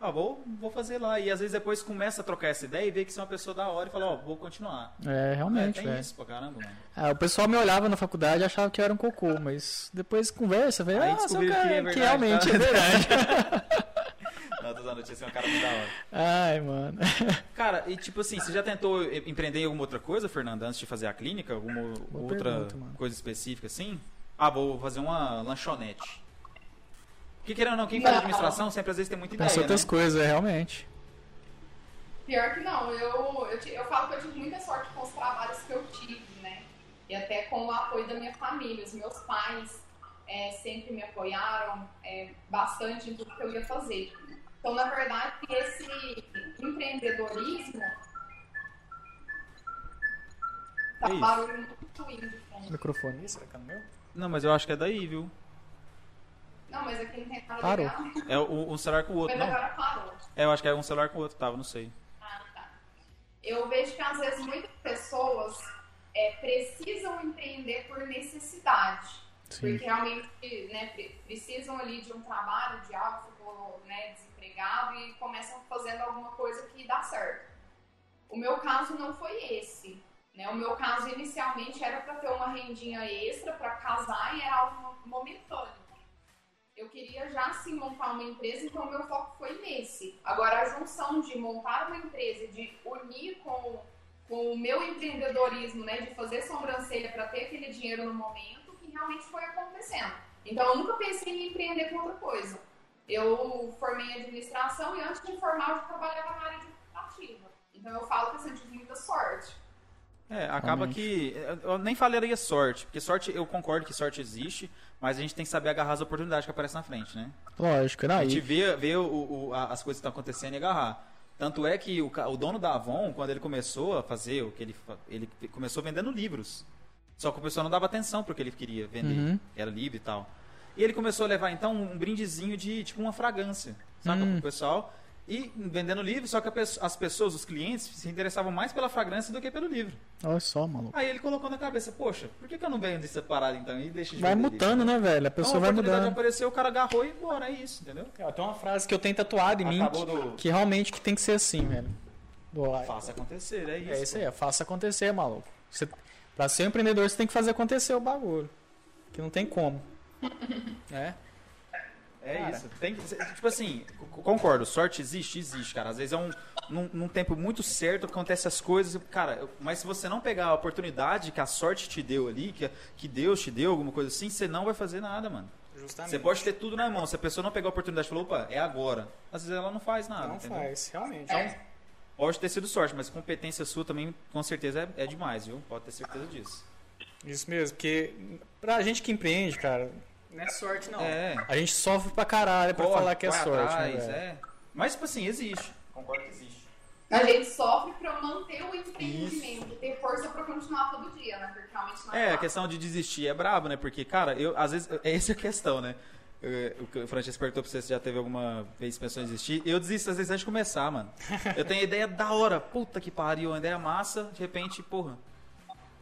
Speaker 1: Ah, vou, vou fazer lá. E às vezes depois começa a trocar essa ideia e vê que você é uma pessoa da hora e fala, ó, vou continuar.
Speaker 2: É,
Speaker 1: É,
Speaker 2: realmente,
Speaker 1: tem
Speaker 2: velho.
Speaker 1: isso pra caramba, mano.
Speaker 2: Ah, o pessoal me olhava na faculdade e achava que eu era um cocô, mas depois conversa, velho, ah, cara,
Speaker 1: que é
Speaker 2: que,
Speaker 1: verdade,
Speaker 2: realmente
Speaker 1: tá?
Speaker 2: é verdade.
Speaker 1: É um cara muito da hora.
Speaker 2: Ai, mano.
Speaker 1: Cara, e tipo assim, você já tentou empreender em alguma outra coisa, Fernanda, antes de fazer a clínica? Alguma outra
Speaker 2: pergunta,
Speaker 1: coisa específica assim? Ah, vou fazer uma lanchonete. Porque querendo ou não, quem faz
Speaker 3: Não.
Speaker 1: administração sempre às vezes tem muita ideia,
Speaker 2: Pensa outras
Speaker 1: né?
Speaker 2: coisas, é, realmente.
Speaker 3: Pior que não, eu, eu, eu falo que eu tive muita sorte com os trabalhos que eu tive, né? E até com o apoio da minha família. Os meus pais é, sempre me apoiaram é, bastante em tudo que eu ia fazer. Então, na verdade, esse empreendedorismo tá barulho muito indo de fundo.
Speaker 2: Microfone, será que é meu?
Speaker 1: Não, mas eu acho que é daí, viu?
Speaker 3: Não, mas aqui não tem nada
Speaker 2: Parou.
Speaker 3: legal.
Speaker 1: É um celular com o outro,
Speaker 3: Mas
Speaker 1: não?
Speaker 3: agora parou.
Speaker 1: É, eu acho que é um celular com o outro, tava, não sei.
Speaker 3: Ah, tá. Eu vejo que às vezes muitas pessoas é, precisam empreender por necessidade.
Speaker 2: Sim.
Speaker 3: Porque realmente né, pre- precisam ali de um trabalho, de algo, ficou né, desempregado e começam fazendo alguma coisa que dá certo. O meu caso não foi esse. Né? O meu caso inicialmente era para ter uma rendinha extra para casar e era algo momentâneo. Eu queria já sim montar uma empresa, então o meu foco foi nesse. Agora, a junção de montar uma empresa, de unir com, com o meu empreendedorismo, né, de fazer sobrancelha para ter aquele dinheiro no momento, realmente foi acontecendo. Então, eu nunca pensei em empreender com outra coisa. Eu formei em administração e antes de formar, eu já trabalhava na área administrativa. Então, eu falo que assim, eu tive muita sorte.
Speaker 1: É, acaba
Speaker 2: Realmente.
Speaker 1: que. Eu nem falaria sorte, porque sorte, eu concordo que sorte existe, mas a gente tem que saber agarrar as oportunidades que aparecem na frente, né?
Speaker 2: Lógico, não,
Speaker 1: A gente vê, vê o, o- a- as coisas que estão acontecendo e agarrar. Tanto é que o, o dono da Avon, quando ele começou a fazer o que ele ele começou vendendo livros. Só que o pessoal não dava atenção pro que ele queria vender.
Speaker 2: Uhum.
Speaker 1: Era livro e tal. E ele começou a levar então um brindezinho de tipo uma fragrância, saca,
Speaker 2: Hum.
Speaker 1: pro pessoal. e vendendo livro, só que as pessoas, os clientes, se interessavam mais pela fragrância do que pelo livro.
Speaker 2: Olha só, maluco.
Speaker 1: Aí ele colocou na cabeça, poxa, por que, que eu não venho dessa parada então e deixa de
Speaker 2: Vai mutando,
Speaker 1: livro?
Speaker 2: né, velho? A pessoa
Speaker 1: então,
Speaker 2: vai
Speaker 1: a oportunidade
Speaker 2: mudando.
Speaker 1: apareceu, o cara agarrou e bora, é isso, entendeu?
Speaker 2: Tem uma frase que eu tenho tatuado em
Speaker 1: Acabou
Speaker 2: mim,
Speaker 1: do-
Speaker 2: que, realmente que tem que ser assim, velho. Do.
Speaker 1: Faça acontecer, é isso.
Speaker 2: É isso aí, faça acontecer, maluco. Você, pra ser um empreendedor, você tem que fazer acontecer o bagulho. Que não tem como. É?
Speaker 1: É
Speaker 2: Cara.
Speaker 1: isso. Tem que, tipo assim, concordo, sorte existe, existe, cara. Às vezes é um num, num tempo muito certo que acontece as coisas, cara, mas se você não pegar a oportunidade que a sorte te deu ali, que, que Deus te deu, alguma coisa assim, você não vai fazer nada, mano.
Speaker 2: Justamente.
Speaker 1: Você pode ter tudo na mão. Se a pessoa não pegar a oportunidade e falar, opa, é agora. Às vezes ela não faz nada.
Speaker 2: Não
Speaker 1: entendeu?
Speaker 2: faz, realmente.
Speaker 3: É.
Speaker 1: Pode ter sido sorte, mas competência sua também, com certeza, é, é demais, viu? Pode ter certeza disso.
Speaker 2: Isso mesmo, porque pra gente que empreende, cara, não é sorte não.
Speaker 1: É.
Speaker 2: A gente sofre pra caralho pra
Speaker 1: Corre,
Speaker 2: falar que é sorte,
Speaker 1: atrás,
Speaker 2: né,
Speaker 1: é. Mas, tipo assim, existe. Concordo que existe.
Speaker 3: A gente sofre pra manter o empreendimento, ter força pra continuar todo dia, né? Porque realmente não é,
Speaker 1: É, a questão de desistir é brabo, né? Porque, cara, eu, às vezes, é essa a questão, né? Eu- O que o Francesco perguntou pra você se já teve alguma vez pensou em desistir. Eu desisto às vezes antes de começar, mano. Eu tenho ideia da hora, puta que pariu, uma ideia massa, de repente, porra.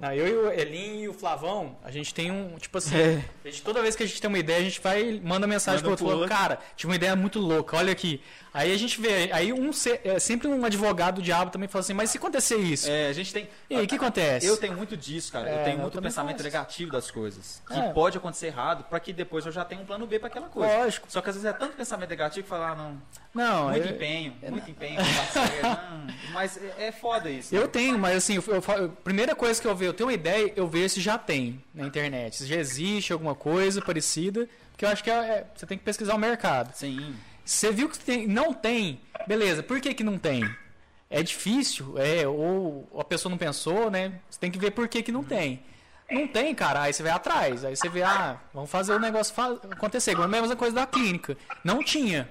Speaker 2: Não, eu e o Elinho e o Flavão, a gente tem um, tipo assim,
Speaker 1: É.
Speaker 2: a gente, toda vez que a gente tem uma ideia, a gente vai manda mensagem
Speaker 1: Manda
Speaker 2: pro outro, cara, tive uma ideia muito louca, olha aqui. Aí a gente vê, aí um é, sempre um advogado do diabo também fala assim, mas se acontecer isso,
Speaker 1: É, a gente tem.
Speaker 2: e aí o que acontece?
Speaker 1: Eu tenho muito disso, cara.
Speaker 2: É,
Speaker 1: eu tenho
Speaker 2: eu
Speaker 1: muito pensamento
Speaker 2: faço.
Speaker 1: negativo das coisas. Que
Speaker 2: É.
Speaker 1: pode acontecer errado, pra que depois eu já tenha um plano B pra aquela coisa.
Speaker 2: Lógico.
Speaker 1: Só que às vezes é tanto pensamento negativo que falar, ah, não,
Speaker 2: Não,
Speaker 1: muito
Speaker 2: eu,
Speaker 1: empenho, muito empenho, não. Mas é, é foda isso.
Speaker 2: eu
Speaker 1: né?
Speaker 2: tenho, mas assim, eu, primeira coisa que eu vejo, eu tenho uma ideia, eu vejo se já tem na internet, se já existe alguma coisa parecida, porque eu acho que é- é- você tem que pesquisar o mercado.
Speaker 1: Sim.
Speaker 2: Você viu que tem, não tem, beleza, por que, que não tem? É difícil, é, ou a pessoa não pensou, né? Você tem que ver por que, que não tem. Não tem, cara, aí você vai atrás, aí você vê, ah, vamos fazer o negócio fa- acontecer. Igual a mesma coisa da clínica. Não tinha.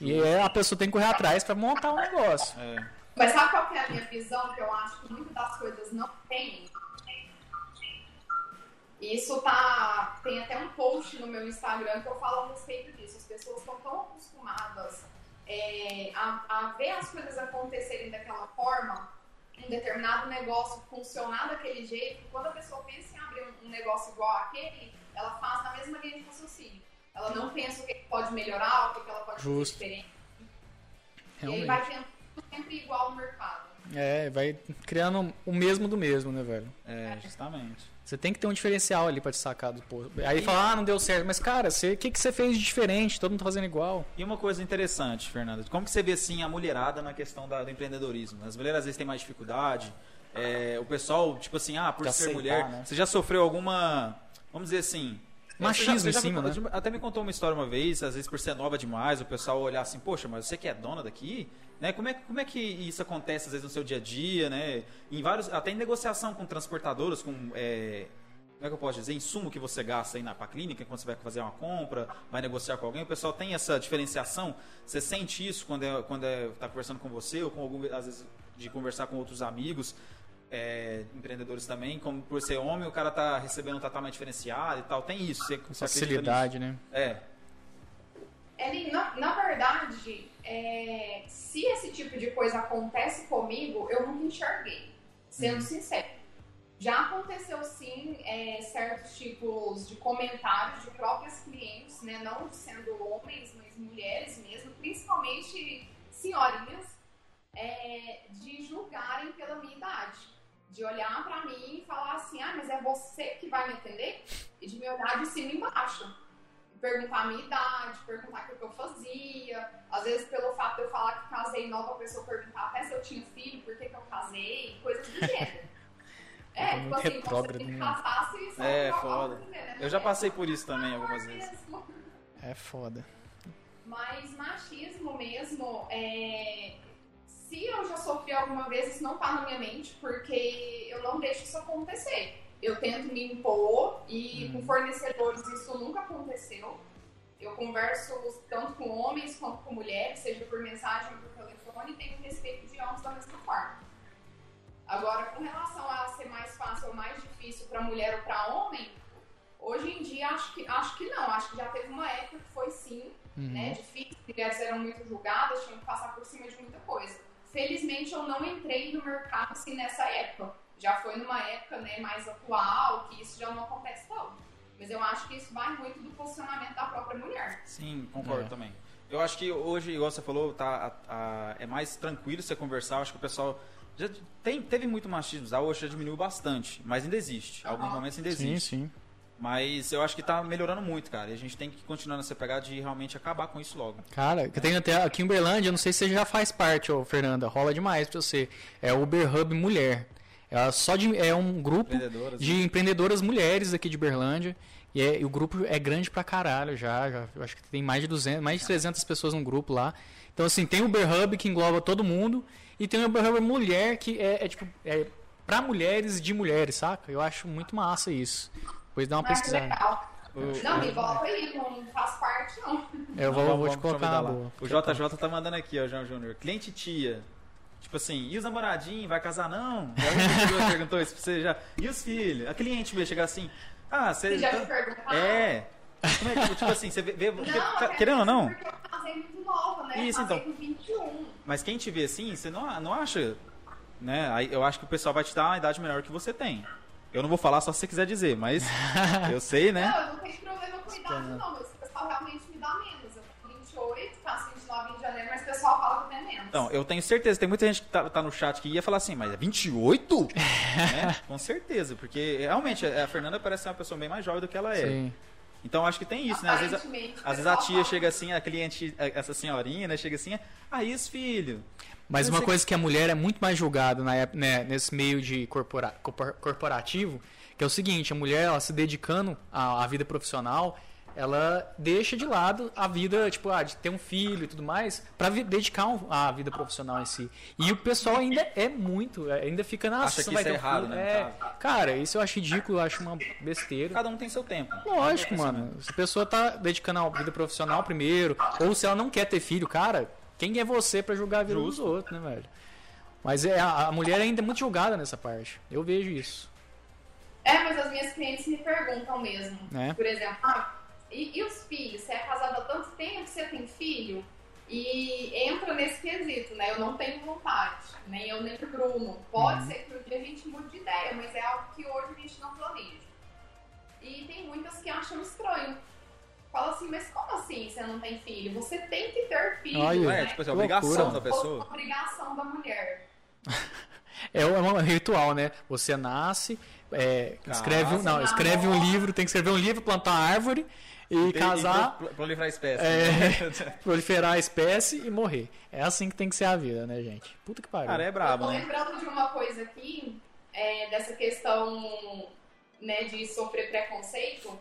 Speaker 2: E a pessoa tem que correr atrás para montar o negócio.
Speaker 1: É.
Speaker 3: Mas sabe qual que é a minha visão? Que eu acho que muitas das coisas não tem. Isso tá. Tem até um post no meu Instagram que eu falo a respeito disso. As pessoas estão tão acostumadas é, a, a ver as coisas acontecerem daquela forma, um determinado negócio funcionar daquele jeito, que quando a pessoa pensa em abrir um, um negócio igual aquele, ela faz na mesma linha de raciocínio. Ela não pensa o que pode melhorar, o que ela pode
Speaker 2: Justo.
Speaker 3: fazer diferente. E aí
Speaker 2: Realmente.
Speaker 3: vai tendo sempre igual no mercado.
Speaker 2: É, vai criando o mesmo do mesmo, né, velho?
Speaker 1: É, justamente.
Speaker 2: Você tem que ter um diferencial ali pra te sacar do posto. Aí fala, ah, não deu certo. Mas, cara, o que, que você fez de diferente? Todo mundo tá fazendo igual.
Speaker 1: E uma coisa interessante, Fernanda, como que você vê assim a mulherada na questão da- do empreendedorismo? As mulheres às vezes têm mais dificuldade. é, o pessoal, tipo assim, ah, por ser
Speaker 2: aceitar,
Speaker 1: mulher,
Speaker 2: né?
Speaker 1: você já sofreu alguma, vamos dizer assim,
Speaker 2: Machismo
Speaker 1: você já- você já
Speaker 2: em cima,
Speaker 1: me-
Speaker 2: né?
Speaker 1: Até me contou uma história uma vez, às vezes por ser nova demais, o pessoal olhar assim, poxa, mas você que é dona daqui, né? Como é, como é que isso acontece às vezes no seu dia a dia, né? Em vários, até em negociação com transportadoras, com é, como é que eu posso dizer, insumo que você gasta aí na pra clínica, quando você vai fazer uma compra, vai negociar com alguém, o pessoal tem essa diferenciação. Você sente isso quando é, quando é, tá conversando com você, ou com algum, às vezes de conversar com outros amigos, é, empreendedores também, como por ser homem, o cara tá recebendo um tratamento diferenciado e tal. Tem isso. Você,
Speaker 2: Facilidade, né?
Speaker 1: É.
Speaker 3: Ellen, na, na verdade, é, se esse tipo de coisa acontece comigo, eu nunca enxerguei, sendo sincero. Já aconteceu sim é, certos tipos de comentários de próprios clientes, né, não sendo homens, mas mulheres mesmo, principalmente senhorinhas, é, de julgarem pela minha idade. De olhar pra mim e falar assim, ah, mas é você que vai me atender? E de me olhar de cima e embaixo perguntar a minha idade, perguntar o que eu fazia. Às vezes, pelo fato de eu falar que casei nova, a pessoa perguntar até se eu tinha filho, por que, que eu casei, coisas do gênero. É,
Speaker 2: É
Speaker 3: tipo
Speaker 2: muito
Speaker 3: assim, quando você
Speaker 2: retrógrado,
Speaker 3: tem que
Speaker 2: né?
Speaker 3: casar, se só
Speaker 1: É, foda.
Speaker 3: fazer, né?
Speaker 1: Eu já
Speaker 3: É
Speaker 1: passei por isso também algumas vezes.
Speaker 3: mesmo.
Speaker 2: É foda.
Speaker 3: Mas machismo mesmo, é... se eu já sofri alguma vez, isso não tá na minha mente, porque eu não deixo isso acontecer. Eu tento me impor e com fornecedores isso nunca aconteceu. Eu converso tanto com homens quanto com mulheres, seja por mensagem ou por telefone, e tenho respeito de ambos da mesma forma. Agora, com relação a ser mais fácil ou mais difícil para mulher ou para homem, hoje em dia acho que, acho que não. Acho que já teve uma época que foi sim, né, difícil, mulheres eram muito julgadas, tinham que passar por cima de muita coisa. Felizmente eu não entrei no mercado assim nessa época. Já foi numa época né, mais atual, que isso já não acontece tanto. Mas eu acho que isso vai muito do posicionamento da própria mulher.
Speaker 1: Sim, concordo
Speaker 2: É.
Speaker 1: também. Eu acho que hoje, igual você falou, tá, a- a- é mais tranquilo você conversar. Eu acho que o pessoal já tem, teve muito machismo, já hoje já diminuiu bastante, mas ainda existe. Alguns
Speaker 3: Aham.
Speaker 1: momentos ainda
Speaker 2: Sim,
Speaker 1: existe.
Speaker 2: sim.
Speaker 1: Mas eu acho que tá melhorando muito, cara. E a gente tem que continuar nessa pegada de realmente acabar com isso logo.
Speaker 2: Cara, que tem até aqui em Uberlândia, eu não sei se você já faz parte, ô Fernanda, rola demais pra você. É Uber Hub Mulher. É só de, é um grupo
Speaker 1: Empreendedoras,
Speaker 2: de empreendedoras mulheres aqui de Uberlândia. E, é- e o grupo é grande pra caralho já, já. Eu acho que tem mais de 200, mais de 300 pessoas no grupo lá. Então, assim, tem o Uber Hub que engloba todo mundo. E tem o Uber Hub Mulher que é, é tipo. É pra mulheres de mulheres, saca? Eu acho muito massa isso. Depois dá uma
Speaker 3: Ah, que
Speaker 2: pesquisada.
Speaker 3: legal.
Speaker 1: O-
Speaker 3: Não, me bota aí, não faz parte não.
Speaker 2: Eu vou,
Speaker 1: Vamos-
Speaker 2: vou te colocar boa.
Speaker 1: O JJ tá mandando aqui, ó, João Júnior. Cliente tia. Tipo assim, e os namoradinhos? Vai casar não? Já perguntou isso pra você já. E os filhos? A cliente veio chegar assim. Ah, você.
Speaker 3: Você já
Speaker 1: tá-
Speaker 3: me perguntaram?
Speaker 1: É. Como é que, tipo assim, você vê. porque,
Speaker 3: Não, até
Speaker 1: querendo ou não,
Speaker 3: Porque eu casei muito nova, né?
Speaker 1: Isso, então.
Speaker 3: com 21.
Speaker 1: mas quem te vê assim, você não, não acha. Né? Aí eu acho que o pessoal vai te dar uma idade melhor que você tem. Eu não vou falar só se você quiser dizer, mas eu sei, né?
Speaker 3: Não, eu não tenho problema com idade não, mas o pessoal realmente me dá menos. Eu tenho 28, faço 29 em janeiro, mas o pessoal fala que eu tenho menos.
Speaker 1: Então, eu tenho certeza, tem muita gente que tá, tá no chat que ia falar assim, mas é 28? né? Com certeza, porque realmente a Fernanda parece ser uma pessoa bem mais jovem do que ela é.
Speaker 2: Sim.
Speaker 1: Então acho que tem isso, né? Às vezes, a- às vezes a tia
Speaker 3: fala.
Speaker 1: chega assim, a cliente, essa senhorinha, né? Chega assim, aí os filhos.
Speaker 2: Mas uma coisa que a mulher é muito mais julgada na né, nesse meio de corpora- corpor- corporativo, que é o seguinte, a mulher ela se dedicando à, à vida profissional, ela deixa de lado a vida, tipo, ah, de ter um filho e tudo mais, pra vi- dedicar um- à vida profissional em si. E o pessoal ainda é muito, é, ainda fica na
Speaker 1: Acha que isso é errado, né, no
Speaker 2: É, cara, isso eu acho ridículo, eu acho uma besteira.
Speaker 1: Cada um tem seu tempo.
Speaker 2: Lógico,
Speaker 1: É
Speaker 2: mano. Se a pessoa tá dedicando a vida profissional primeiro, ou se ela não quer ter filho, cara, quem é você pra julgar a vida dos outros, né, velho? Mas é, a, a mulher ainda é muito julgada nessa parte. Eu vejo isso.
Speaker 3: É, mas as minhas clientes me perguntam mesmo.
Speaker 2: É.
Speaker 3: Por exemplo, ah, e, e os filhos? Você é casado há tanto tempo, você tem filho? E entra nesse quesito, né? Eu não tenho vontade, nem eu nem o Bruno. Pode
Speaker 2: Uhum.
Speaker 3: ser que um dia a gente mude de ideia, mas é algo que hoje a gente não planeja. E tem muitas que acham estranho. Fala assim, mas como assim você não tem filho? Você tem que ter filho,
Speaker 2: Olha,
Speaker 1: Não
Speaker 3: né?
Speaker 1: é, tipo assim, obrigação
Speaker 2: loucura.
Speaker 1: da pessoa.
Speaker 3: Obrigação da mulher.
Speaker 2: É um é um ritual, né? Você nasce, é, escreve, um- não, escreve um livro, tem que escrever um livro, plantar uma árvore e,
Speaker 1: Tem-
Speaker 2: casar,
Speaker 1: pro- proliferar a espécie.
Speaker 2: É.
Speaker 1: né?
Speaker 2: proliferar a espécie e morrer. É assim que tem que ser a vida, né, gente? Puta que pariu.
Speaker 1: Cara, é
Speaker 3: Eu
Speaker 1: brabo, né?
Speaker 3: lembrando de uma coisa aqui, é, dessa questão né, de sofrer preconceito.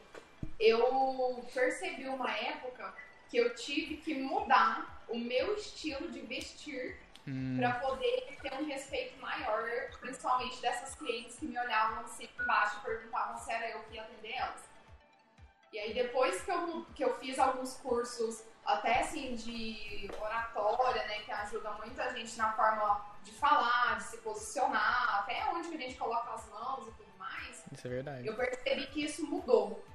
Speaker 3: Eu percebi uma época que eu tive que mudar o meu estilo de vestir
Speaker 2: Hum,
Speaker 3: para poder ter um respeito maior, principalmente dessas clientes que me olhavam assim embaixo e perguntavam se era eu que ia atender elas. E aí depois que eu, que eu fiz alguns cursos até assim de oratória, né, que ajuda muito a gente na forma de falar, de se posicionar, até onde que a gente coloca as mãos e tudo mais,
Speaker 2: isso é verdade.
Speaker 3: eu percebi que isso mudou.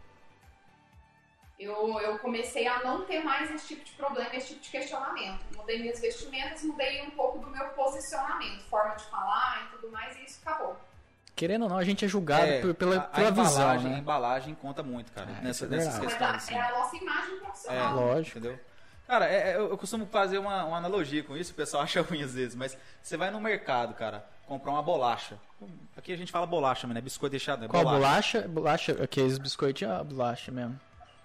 Speaker 3: Eu, eu comecei a não ter mais esse tipo de problema, esse tipo de questionamento. Mudei minhas vestimentas, mudei um pouco do meu posicionamento, forma de falar e tudo mais, e isso acabou.
Speaker 2: Querendo ou não, a gente é julgado
Speaker 1: É,
Speaker 2: por- pela,
Speaker 1: a- a
Speaker 2: pela visão,
Speaker 1: embalagem, A
Speaker 2: né?
Speaker 1: embalagem conta muito, cara,
Speaker 2: Ah,
Speaker 1: nessa,
Speaker 2: é
Speaker 1: nessas.
Speaker 3: Mas
Speaker 1: questões.
Speaker 3: a-
Speaker 1: assim.
Speaker 3: é a nossa imagem
Speaker 1: É,
Speaker 3: profissional.
Speaker 2: Lógico.
Speaker 1: Entendeu? Cara, é- é, eu eu costumo fazer uma, uma analogia com isso, o pessoal acha ruim às vezes, mas você vai no mercado, cara, comprar uma bolacha. Aqui a gente fala bolacha, mas não é biscoito recheado, é
Speaker 2: Qual
Speaker 1: bolacha.
Speaker 2: bolacha? Bolacha, aqueles biscoitinhos, ah, bolacha mesmo.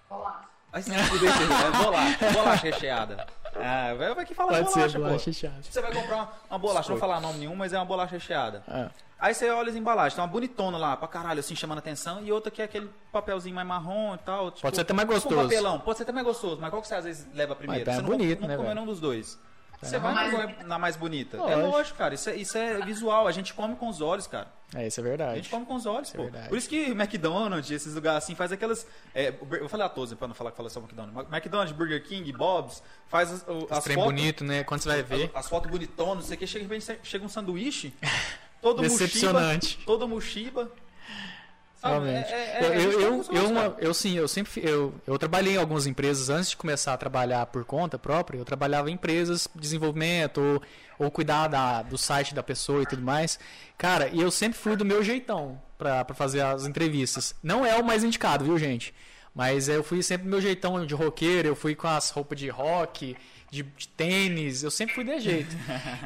Speaker 3: Vamos lá.
Speaker 1: Aí você tudo bem, é bolacha, bolacha recheada. Ah, vai que fala
Speaker 2: Pode
Speaker 1: bolacha,
Speaker 2: ser
Speaker 1: pô.
Speaker 2: bolacha recheada.
Speaker 1: Você vai comprar uma, uma bolacha, não vou falar nome nenhum, mas é uma bolacha recheada.
Speaker 2: Ah,
Speaker 1: Aí você olha as embalagens, tem uma bonitona lá, pra caralho, assim, chamando atenção, e outra que é aquele papelzinho mais marrom e tal. Tipo,
Speaker 2: Pode ser até mais
Speaker 1: tipo
Speaker 2: gostoso.
Speaker 1: Um papelão, pode ser até mais gostoso, mas qual que você às vezes leva primeiro?
Speaker 2: Mas tá
Speaker 1: você não
Speaker 2: bonito,
Speaker 1: não
Speaker 2: né,
Speaker 1: come
Speaker 2: velho?
Speaker 1: nenhum dos dois. Você
Speaker 2: É.
Speaker 1: vai
Speaker 3: Mas-
Speaker 1: na- mais bonita. É
Speaker 2: Lógico.
Speaker 1: lógico, cara. Isso é, isso é visual. A gente come com os olhos, cara.
Speaker 2: é, isso é
Speaker 1: A
Speaker 2: verdade.
Speaker 1: gente come com os olhos,
Speaker 2: É
Speaker 1: pô.
Speaker 2: verdade.
Speaker 1: Por isso que McDonald's, esses lugares assim, faz aquelas. é, eu falei a todos pra não falar que fala só McDonald's. McDonald's, Burger King, Bob's, faz as, as
Speaker 2: trem
Speaker 1: fotos.
Speaker 2: bonito, né? Quando você vai ver.
Speaker 1: As, as fotos bonitonas, não sei o que, chega, chega um sanduíche, todo
Speaker 2: Decepcionante.
Speaker 1: Mushiba, todo mushiba. Sabe?
Speaker 2: Realmente.
Speaker 1: É- é- gente
Speaker 2: eu, eu,
Speaker 1: com
Speaker 2: eu, uma-
Speaker 1: caras.
Speaker 2: eu sim, eu sempre eu, eu trabalhei em algumas empresas antes de começar a trabalhar por conta própria. Eu trabalhava em empresas de desenvolvimento ou, ou cuidar da, do site da pessoa e tudo mais. Cara, e eu sempre fui do meu jeitão pra fazer as entrevistas. Não é o mais indicado, viu, gente? Mas eu fui sempre do meu jeitão de roqueiro, eu fui com as roupas de rock, de, de tênis, eu sempre fui de jeito.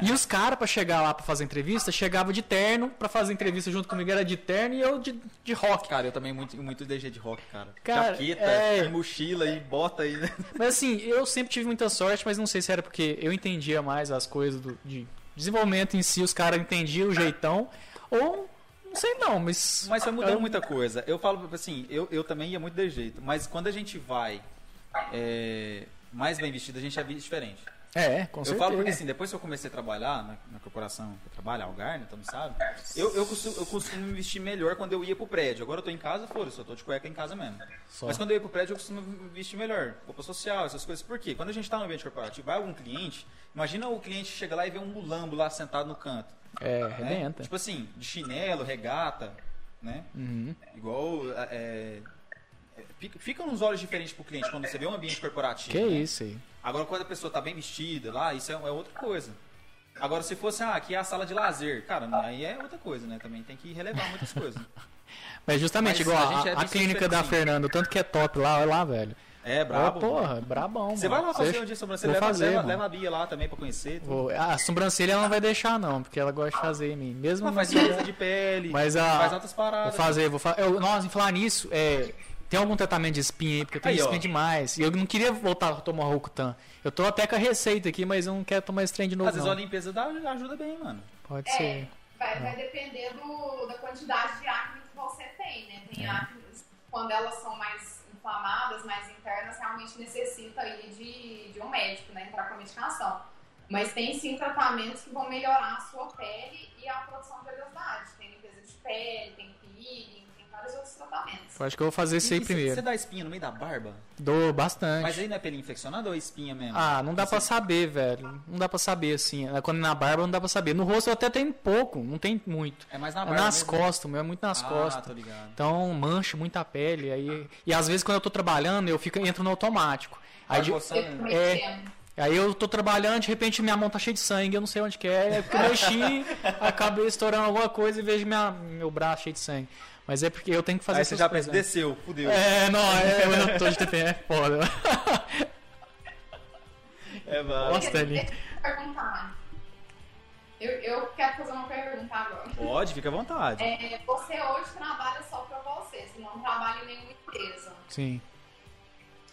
Speaker 2: e os caras, pra chegar lá pra fazer entrevista, chegava de terno pra fazer entrevista junto comigo, era de terno e eu de, de rock.
Speaker 1: Cara, eu também muito, muito DG de rock, cara.
Speaker 2: Cara,
Speaker 1: Jaqueta,
Speaker 2: é.
Speaker 1: e mochila e bota aí, né?
Speaker 2: Mas assim, eu sempre tive muita sorte, mas não sei se era porque eu entendia mais as coisas do, de desenvolvimento em si, os caras entendiam o jeitão, ou não sei não, mas.
Speaker 1: Mas foi mudando
Speaker 2: Eu-
Speaker 1: muita coisa. Eu falo assim, eu, eu também ia muito de jeito. Mas quando a gente vai é, mais bem vestido, a gente é diferente.
Speaker 2: É, com
Speaker 1: eu
Speaker 2: certeza.
Speaker 1: falo porque assim, depois que eu comecei a trabalhar na, na corporação que eu trabalho, Algarne, todo mundo sabe, eu, eu, costumo, eu costumo me vestir melhor quando eu ia pro prédio. Agora eu tô em casa, foda-se, eu tô de cueca em casa mesmo.
Speaker 2: Só.
Speaker 1: Mas quando eu ia pro prédio, eu costumo me vestir melhor. Roupa social, essas coisas. Por quê? Quando a gente tá no ambiente corporativo, vai algum cliente, imagina o cliente chega lá e vê um mulambo lá sentado no canto.
Speaker 2: É,
Speaker 1: né? Tipo assim, de chinelo, regata, né?
Speaker 2: Uhum.
Speaker 1: Igual. É, é, fica, nos olhos diferentes pro cliente quando você vê um ambiente corporativo.
Speaker 2: Que
Speaker 1: né?
Speaker 2: isso aí.
Speaker 1: Agora, quando a pessoa tá bem vestida lá, isso é, é outra coisa. Agora, se fosse, ah, aqui é a sala de lazer, cara, aí é outra coisa, né? Também tem que relevar muitas coisas.
Speaker 2: Mas justamente,
Speaker 1: Mas
Speaker 2: igual
Speaker 1: a
Speaker 2: a,
Speaker 1: é
Speaker 2: a clínica da. Fernanda, o tanto que é top lá, olha lá, velho.
Speaker 1: É, brabo.
Speaker 2: Ó, porra, brabão.
Speaker 1: Você vai lá fazer um dia sobrancelha,
Speaker 2: Vou
Speaker 1: leva,
Speaker 2: fazer,
Speaker 1: leva, leva a Bia lá também pra conhecer.
Speaker 2: Vou- A sobrancelha ela não vai deixar, não, porque ela gosta de fazer em mim. Mesmo
Speaker 1: Mas faz limpeza de pele,
Speaker 2: Mas a.
Speaker 1: faz
Speaker 2: Vou
Speaker 1: paradas.
Speaker 2: fazer, vou fazer. Nossa, em falar nisso, é, tem algum tratamento de espinha aí? Porque eu tenho
Speaker 1: Aí, ó.
Speaker 2: espinha demais. E eu não queria voltar a tomar Rocutan. Eu tô até com a receita aqui, mas eu não quero tomar esse trem de novo.
Speaker 1: Às vezes a
Speaker 2: Não.
Speaker 1: limpeza dá, ajuda bem, mano.
Speaker 2: Pode
Speaker 3: É,
Speaker 2: ser.
Speaker 3: vai, vai depender do, da quantidade de acne que você tem, né?
Speaker 2: É.
Speaker 3: Tem acne, quando elas são mais inflamadas, mais internas, realmente necessita aí de, de um médico, né? Entrar com a medicação. Mas tem sim tratamentos que vão melhorar a sua pele e a produção de oleosidade. Tem limpeza de pele, tem peeling, outros tratamentos.
Speaker 2: Eu acho que eu vou fazer isso aí primeiro.
Speaker 1: Você dá espinha no meio da barba?
Speaker 2: Dou bastante.
Speaker 1: Mas aí não é pele infeccionada ou é espinha mesmo?
Speaker 2: Ah, não dá pra
Speaker 1: Você-
Speaker 2: saber, velho. Não dá pra saber, assim. Quando na barba não dá pra saber. No rosto eu até tenho pouco, não tem muito.
Speaker 1: É mais na
Speaker 2: É
Speaker 1: barba
Speaker 2: nas
Speaker 1: mesmo?
Speaker 2: costas, meu é muito nas
Speaker 1: ah,
Speaker 2: costas.
Speaker 1: tô ligado.
Speaker 2: Então mancha muita pele. Aí... E às vezes quando eu tô trabalhando, eu fico, entro no automático. Aí, de-
Speaker 1: coçando.
Speaker 2: É. aí eu tô trabalhando, de repente minha mão tá cheia de sangue, eu não sei onde que é. É porque eu mexi, acabei estourando alguma coisa e vejo minha, meu braço cheio de sangue. Mas é porque eu tenho que fazer
Speaker 1: Aí você já
Speaker 2: coisas,
Speaker 1: pensa,
Speaker 2: né?
Speaker 1: desceu, fudeu.
Speaker 2: É, não, é, eu tô de TPM, é foda.
Speaker 1: É, mano.
Speaker 2: Nossa,
Speaker 3: eu perguntar. Eu, eu quero fazer uma pergunta agora.
Speaker 1: Pode, fica à vontade.
Speaker 3: É, você hoje trabalha só pra você, você não trabalha em nenhuma empresa.
Speaker 2: Sim.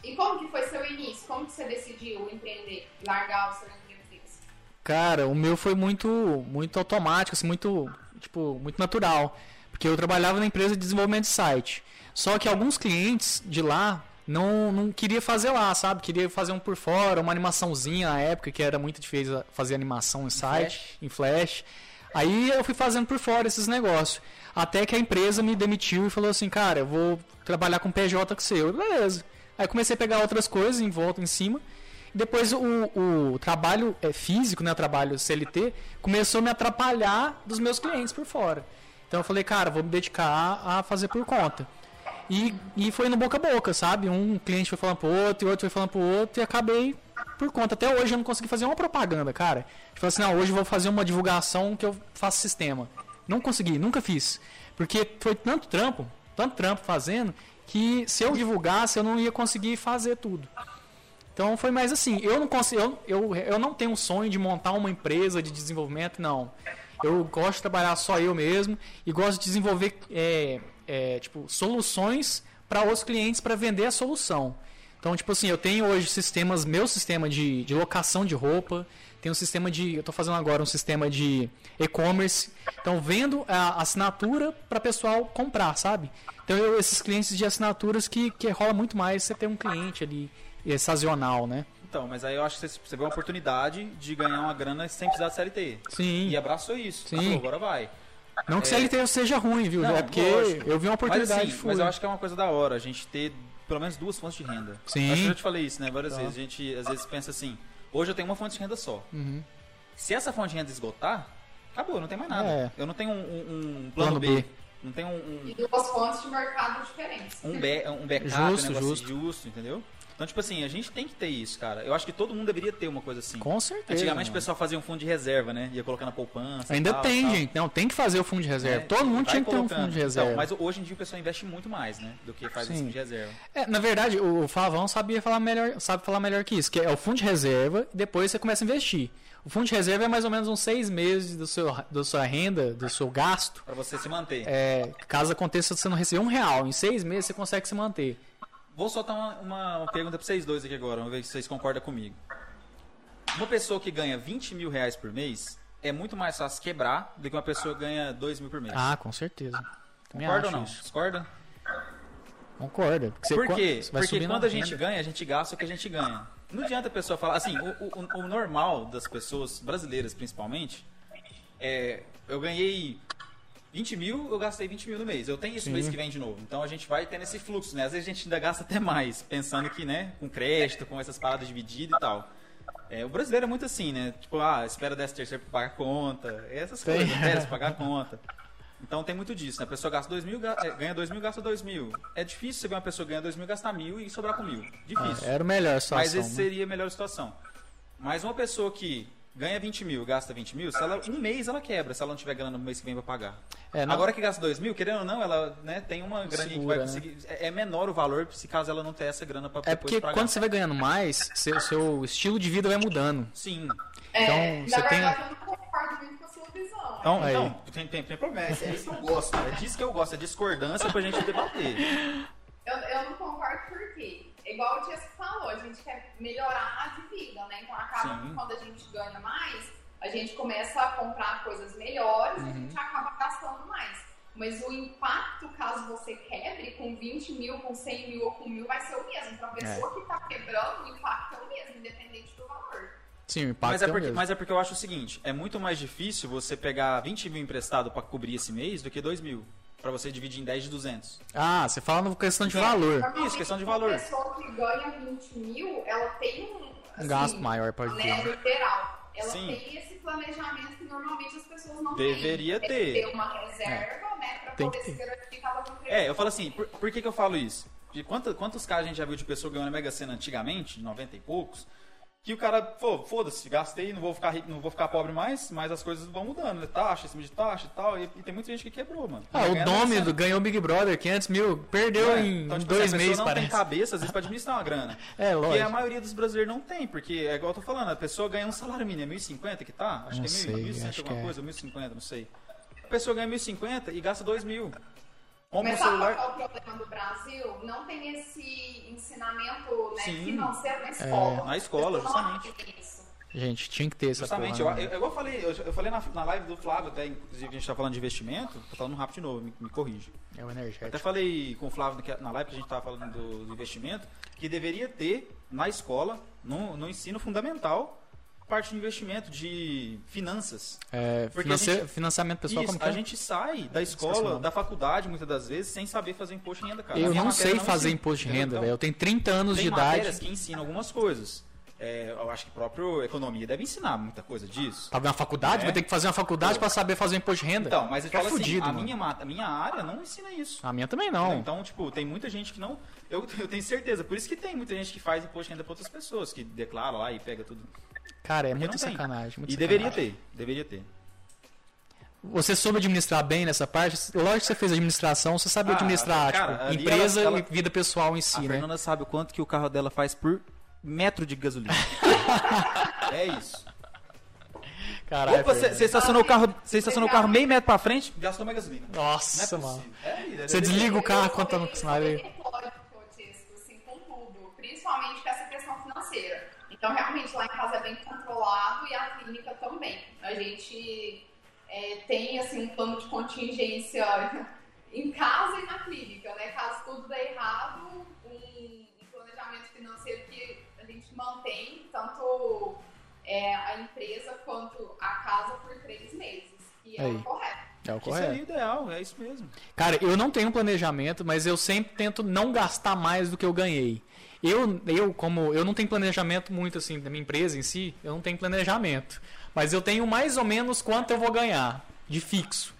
Speaker 3: E como que foi seu início? Como que você decidiu empreender, largar o seu emprego fixo?
Speaker 2: Cara, o meu foi muito, muito automático, assim, muito, tipo, muito natural. Porque eu trabalhava na empresa de desenvolvimento de site. Só que alguns clientes de lá não, não queria fazer lá, sabe? Queria fazer um por fora, uma animaçãozinha na época, que era muito difícil fazer animação em site, em flash. Aí eu fui fazendo por fora esses negócios. Até que a empresa me demitiu e falou assim, cara, eu vou trabalhar com PJ com seu. Eu, Beleza. Aí comecei a pegar outras coisas em volta, em cima. Depois o, o trabalho é, físico, né, o trabalho CLT, começou a me atrapalhar dos meus clientes por fora. Então eu falei, cara, vou me dedicar a fazer por conta. E, e foi no boca a boca, sabe? Um cliente foi falando pro outro, e outro foi falando pro outro, e acabei por conta. Até hoje eu não consegui fazer uma propaganda, cara. Eu falei assim, não, hoje eu vou fazer uma divulgação que eu faço sistema. Não consegui, nunca fiz. Porque foi tanto trampo, tanto trampo fazendo, que se eu divulgasse eu não ia conseguir fazer tudo. Então foi mais assim, eu não consigo, eu, eu, eu não tenho um sonho de montar uma empresa de desenvolvimento, não. Eu gosto de trabalhar só eu mesmo e gosto de desenvolver é, é, tipo, soluções para outros clientes para vender a solução. Então, tipo assim, eu tenho hoje sistemas, meu sistema de, de locação de roupa, tenho um sistema de, eu estou fazendo agora um sistema de e-commerce. Então, vendo a assinatura para pessoal comprar, sabe? Então, eu, esses clientes de assinaturas que, que rola muito mais você ter um cliente ali é, sazonal, né?
Speaker 1: Então, mas aí eu acho que você, você vê uma oportunidade de ganhar uma grana sem precisar de CLT.
Speaker 2: Sim.
Speaker 1: E abraçou isso.
Speaker 2: Sim.
Speaker 1: Falou, agora vai.
Speaker 2: Não que CLT seja ruim, viu?
Speaker 1: Não,
Speaker 2: é porque
Speaker 1: lógico.
Speaker 2: eu vi uma oportunidade
Speaker 1: mas, assim, mas eu acho que é uma coisa da hora a gente ter pelo menos duas fontes de renda.
Speaker 2: Sim.
Speaker 1: Acho que eu já te falei isso, né? Várias
Speaker 2: Tá.
Speaker 1: vezes. A gente às vezes pensa assim, hoje eu tenho uma fonte de renda só.
Speaker 2: Uhum.
Speaker 1: Se essa fonte de renda esgotar, acabou, não tem mais nada.
Speaker 2: É.
Speaker 1: Eu não tenho um, um- um plano,
Speaker 2: Plano
Speaker 1: B.
Speaker 2: B.
Speaker 1: Não tem um, um,
Speaker 3: E duas fontes de mercado diferentes.
Speaker 1: um, be, um backup,
Speaker 2: Justo,
Speaker 1: um negócio
Speaker 2: justo.
Speaker 1: justo, entendeu? Então, tipo assim, a gente tem que ter isso, cara. Eu acho que todo mundo deveria ter uma coisa assim.
Speaker 2: Com certeza.
Speaker 1: Antigamente o
Speaker 2: mano.
Speaker 1: pessoal fazia um fundo de reserva, né? Ia colocar na poupança.
Speaker 2: Ainda
Speaker 1: tal,
Speaker 2: tem,
Speaker 1: tal.
Speaker 2: gente. Não, tem que fazer o fundo de reserva.
Speaker 1: É,
Speaker 2: Todo mundo tinha que ter um fundo de reserva.
Speaker 1: Então, mas hoje em dia o pessoal investe muito mais, né? Do que faz esse
Speaker 2: Sim.
Speaker 1: fundo de reserva.
Speaker 2: É, na verdade, o Flavão sabia falar melhor, sabe falar melhor que isso, que é o fundo de reserva e depois você começa a investir. O fundo de reserva é mais ou menos uns seis meses do seu, da sua renda, do seu gasto.
Speaker 1: Pra você se manter.
Speaker 2: É, caso aconteça você não receber um real, em seis meses você consegue se manter.
Speaker 1: Vou soltar uma, uma, uma pergunta pra vocês dois aqui agora, vamos ver se vocês concordam comigo. Uma pessoa que ganha 20 mil reais por mês é muito mais fácil quebrar do que uma pessoa que ganha 2 mil por mês.
Speaker 2: Ah, com certeza. Também
Speaker 1: Concorda ou não?
Speaker 2: isso.
Speaker 1: Discorda?
Speaker 2: Concorda. Porque
Speaker 1: Por quê? Porque quando a
Speaker 2: renda.
Speaker 1: gente ganha, a gente gasta o que a gente ganha. Não adianta a pessoa falar. Assim, o, o- o normal das pessoas, brasileiras principalmente, é. Eu ganhei 20 mil, eu gastei 20 mil no mês. Eu tenho isso no
Speaker 2: Sim.
Speaker 1: mês que vem de novo. Então a gente vai tendo esse fluxo, né? Às vezes a gente ainda gasta até mais, pensando que, né, com crédito, com essas paradas divididas e tal. É, o brasileiro é muito assim, né? Tipo, ah, espera 10 terceiro pra pagar a conta. Essas
Speaker 2: Tem.
Speaker 1: coisas, férias pra pagar a conta. Então tem muito disso, né? A pessoa gasta 2 mil, é, ganha 2 mil, gasta 2 mil. É difícil você ver uma pessoa ganhar 2 mil, gastar mil e sobrar com mil. Difícil.
Speaker 2: Era o melhor situação.
Speaker 1: Mas esse
Speaker 2: né?
Speaker 1: seria a melhor situação. Mas uma pessoa que ganha 20 mil, gasta 20 mil, se ela, um mês ela quebra, se ela não tiver grana no mês que vem pra pagar.
Speaker 2: É, não-
Speaker 1: Agora que gasta 2 mil, querendo ou não, ela né, tem uma grana que vai
Speaker 2: né?
Speaker 1: conseguir. É é menor o valor se caso ela não ter essa grana pra
Speaker 2: É porque
Speaker 1: pagar.
Speaker 2: quando você vai ganhando mais, seu, seu estilo de vida vai mudando.
Speaker 1: Sim.
Speaker 3: É,
Speaker 2: Então, você
Speaker 3: na
Speaker 2: tem-
Speaker 3: verdade, eu não concordo muito com a sua visão.
Speaker 1: Então,
Speaker 2: Aí.
Speaker 1: então tem, tem, tem problema. É isso que eu gosto. É disso que eu gosto. É discordância pra gente debater.
Speaker 3: Eu, eu não concordo porque, igual o Tiesco falou, a gente quer melhorar de vida, né? Então acaba
Speaker 1: Sim.
Speaker 3: que quando a gente ganha mais, a gente começa a comprar coisas melhores e a
Speaker 1: Uhum.
Speaker 3: gente acaba gastando mais. Mas o impacto, caso você quebre, com 20 mil, com 100 mil ou com mil, vai ser o mesmo. Para a pessoa que está quebrando, o impacto é o mesmo, independente do valor.
Speaker 2: Sim, o impacto
Speaker 1: Mas é,
Speaker 2: é o
Speaker 1: porque,
Speaker 2: mesmo.
Speaker 1: mas é porque eu acho o seguinte: é muito mais difícil você pegar 20 mil emprestado pra cobrir esse mês do que 2 mil. Pra você dividir em 10 de 200.
Speaker 2: Ah, você fala na questão de
Speaker 1: É.
Speaker 2: valor.
Speaker 1: Isso, questão de valor.
Speaker 3: Uma pessoa que ganha 20 mil, ela tem um.
Speaker 2: Um gasto maior, pode
Speaker 3: né,
Speaker 2: ter.
Speaker 3: literal. Ela
Speaker 1: Sim.
Speaker 3: tem esse planejamento que normalmente as pessoas não
Speaker 1: Deveria
Speaker 3: têm.
Speaker 1: ter.
Speaker 3: Ter uma reserva, né, pra
Speaker 2: Tem
Speaker 3: poder
Speaker 2: que
Speaker 3: se garantir caso aconteça.
Speaker 1: É, eu falo assim, por, por que, que eu falo isso? De quantos, quantos casos a gente já viu de pessoa ganhando Mega Sena antigamente, 90 e poucos, que o cara, pô, foda-se, gastei, não vou ficar rico, não vou ficar pobre mais, mas as coisas vão mudando, né? Taxa, cima de taxa e tal, e, e tem muita gente que quebrou, mano.
Speaker 2: Ah, o nome do ganhou o Big Brother, 500 mil, perdeu
Speaker 1: É,
Speaker 2: em
Speaker 1: então, tipo,
Speaker 2: dois
Speaker 1: assim, a pessoa
Speaker 2: meses,
Speaker 1: não
Speaker 2: parece.
Speaker 1: tem cabeça, às vezes, pra administrar uma grana.
Speaker 2: É,
Speaker 1: E a
Speaker 2: lógico.
Speaker 1: maioria dos brasileiros não tem, porque é igual eu tô falando, a pessoa ganha um salário mínimo, é 1.050 que tá? Acho
Speaker 2: Não
Speaker 1: que é
Speaker 2: sei,
Speaker 1: 1.100
Speaker 2: acho
Speaker 1: alguma
Speaker 2: é.
Speaker 1: coisa, 1.050, não sei. A pessoa ganha 1.050 e gasta 2.000. Compra um
Speaker 3: Mas sabe
Speaker 1: celular...
Speaker 3: qual é o problema do Brasil? Não tem esse ensinamento né,
Speaker 1: Sim.
Speaker 3: financeiro na escola.
Speaker 1: na escola,
Speaker 3: As pessoas não
Speaker 1: justamente.
Speaker 2: Gente, tinha que ter essa
Speaker 1: Justamente,
Speaker 2: porra,
Speaker 1: eu,
Speaker 2: né?
Speaker 1: eu, igual eu falei, eu, eu falei na, na live do Flávio, até, inclusive a gente tá falando de investimento, tô falando rápido de novo, me, me corrige.
Speaker 2: É o
Speaker 1: Até
Speaker 2: energético.
Speaker 1: falei com o Flávio na- na live que a gente tava falando do, do investimento, que deveria ter na escola, no, no ensino fundamental, parte de investimento de finanças.
Speaker 2: É, finance-
Speaker 1: a gente-
Speaker 2: financiamento pessoal,
Speaker 1: Isso,
Speaker 2: como que
Speaker 1: a
Speaker 2: é?
Speaker 1: gente sai da escola, da faculdade, muitas das vezes, sem saber fazer imposto de renda, cara. A
Speaker 2: Eu não sei fazer
Speaker 1: ensina,
Speaker 2: imposto de renda,
Speaker 1: Então,
Speaker 2: velho. Eu tenho 30 anos
Speaker 1: Tem
Speaker 2: de
Speaker 1: matérias
Speaker 2: idade.
Speaker 1: que ensinam algumas coisas. É, eu acho que próprio economia deve ensinar muita coisa disso.
Speaker 2: Pra ver uma faculdade,
Speaker 1: É.
Speaker 2: vai ter que fazer uma faculdade pra saber fazer imposto de renda.
Speaker 1: Então, mas eu
Speaker 2: Tá
Speaker 1: falo assim,
Speaker 2: fudido,
Speaker 1: a,
Speaker 2: mano.
Speaker 1: minha, a minha área não ensina isso.
Speaker 2: A minha também não.
Speaker 1: Então, tipo, tem muita gente que não. Eu, eu tenho certeza, por isso que tem muita gente que faz imposto de renda pra outras pessoas, que declara lá e pega tudo.
Speaker 2: Cara, é
Speaker 1: Porque tem.
Speaker 2: sacanagem. muita
Speaker 1: E deveria ter, deveria ter.
Speaker 2: Você soube administrar bem nessa parte? Lógico que você fez administração, você sabe
Speaker 1: Ah,
Speaker 2: administrar,
Speaker 1: cara,
Speaker 2: tipo, empresa
Speaker 1: ela-
Speaker 2: e vida pessoal em si,
Speaker 1: a
Speaker 2: né?
Speaker 1: Fernanda sabe o quanto que o carro dela faz por metro de gasolina. é isso.
Speaker 2: Caralho,
Speaker 1: Opa, você você estacionou o carro, você estacionou o carro meio metro pra frente, gastou mais gasolina. Não é
Speaker 2: Nossa, mano.
Speaker 1: possível. É, é,
Speaker 2: Você
Speaker 1: é-
Speaker 2: desliga o carro quando tá no sinal
Speaker 3: assim, com tudo, principalmente com essa questão financeira. Então, realmente, lá em casa é bem controlado e a clínica também. A gente é, tem, assim, um plano de contingência em casa e na clínica, né? Caso tudo dê errado, um, um planejamento financeiro que a gente mantém, tanto é, a empresa quanto a casa por três meses, que é
Speaker 2: Aí.
Speaker 3: o correto.
Speaker 2: É o
Speaker 1: Que seria
Speaker 2: correto.
Speaker 1: ideal, é isso mesmo.
Speaker 2: Cara, eu não tenho planejamento, mas eu sempre tento não gastar mais do que eu ganhei. Eu, eu como eu não tenho planejamento muito assim da minha empresa em si, eu não tenho planejamento, mas eu tenho mais ou menos quanto eu vou ganhar de fixo.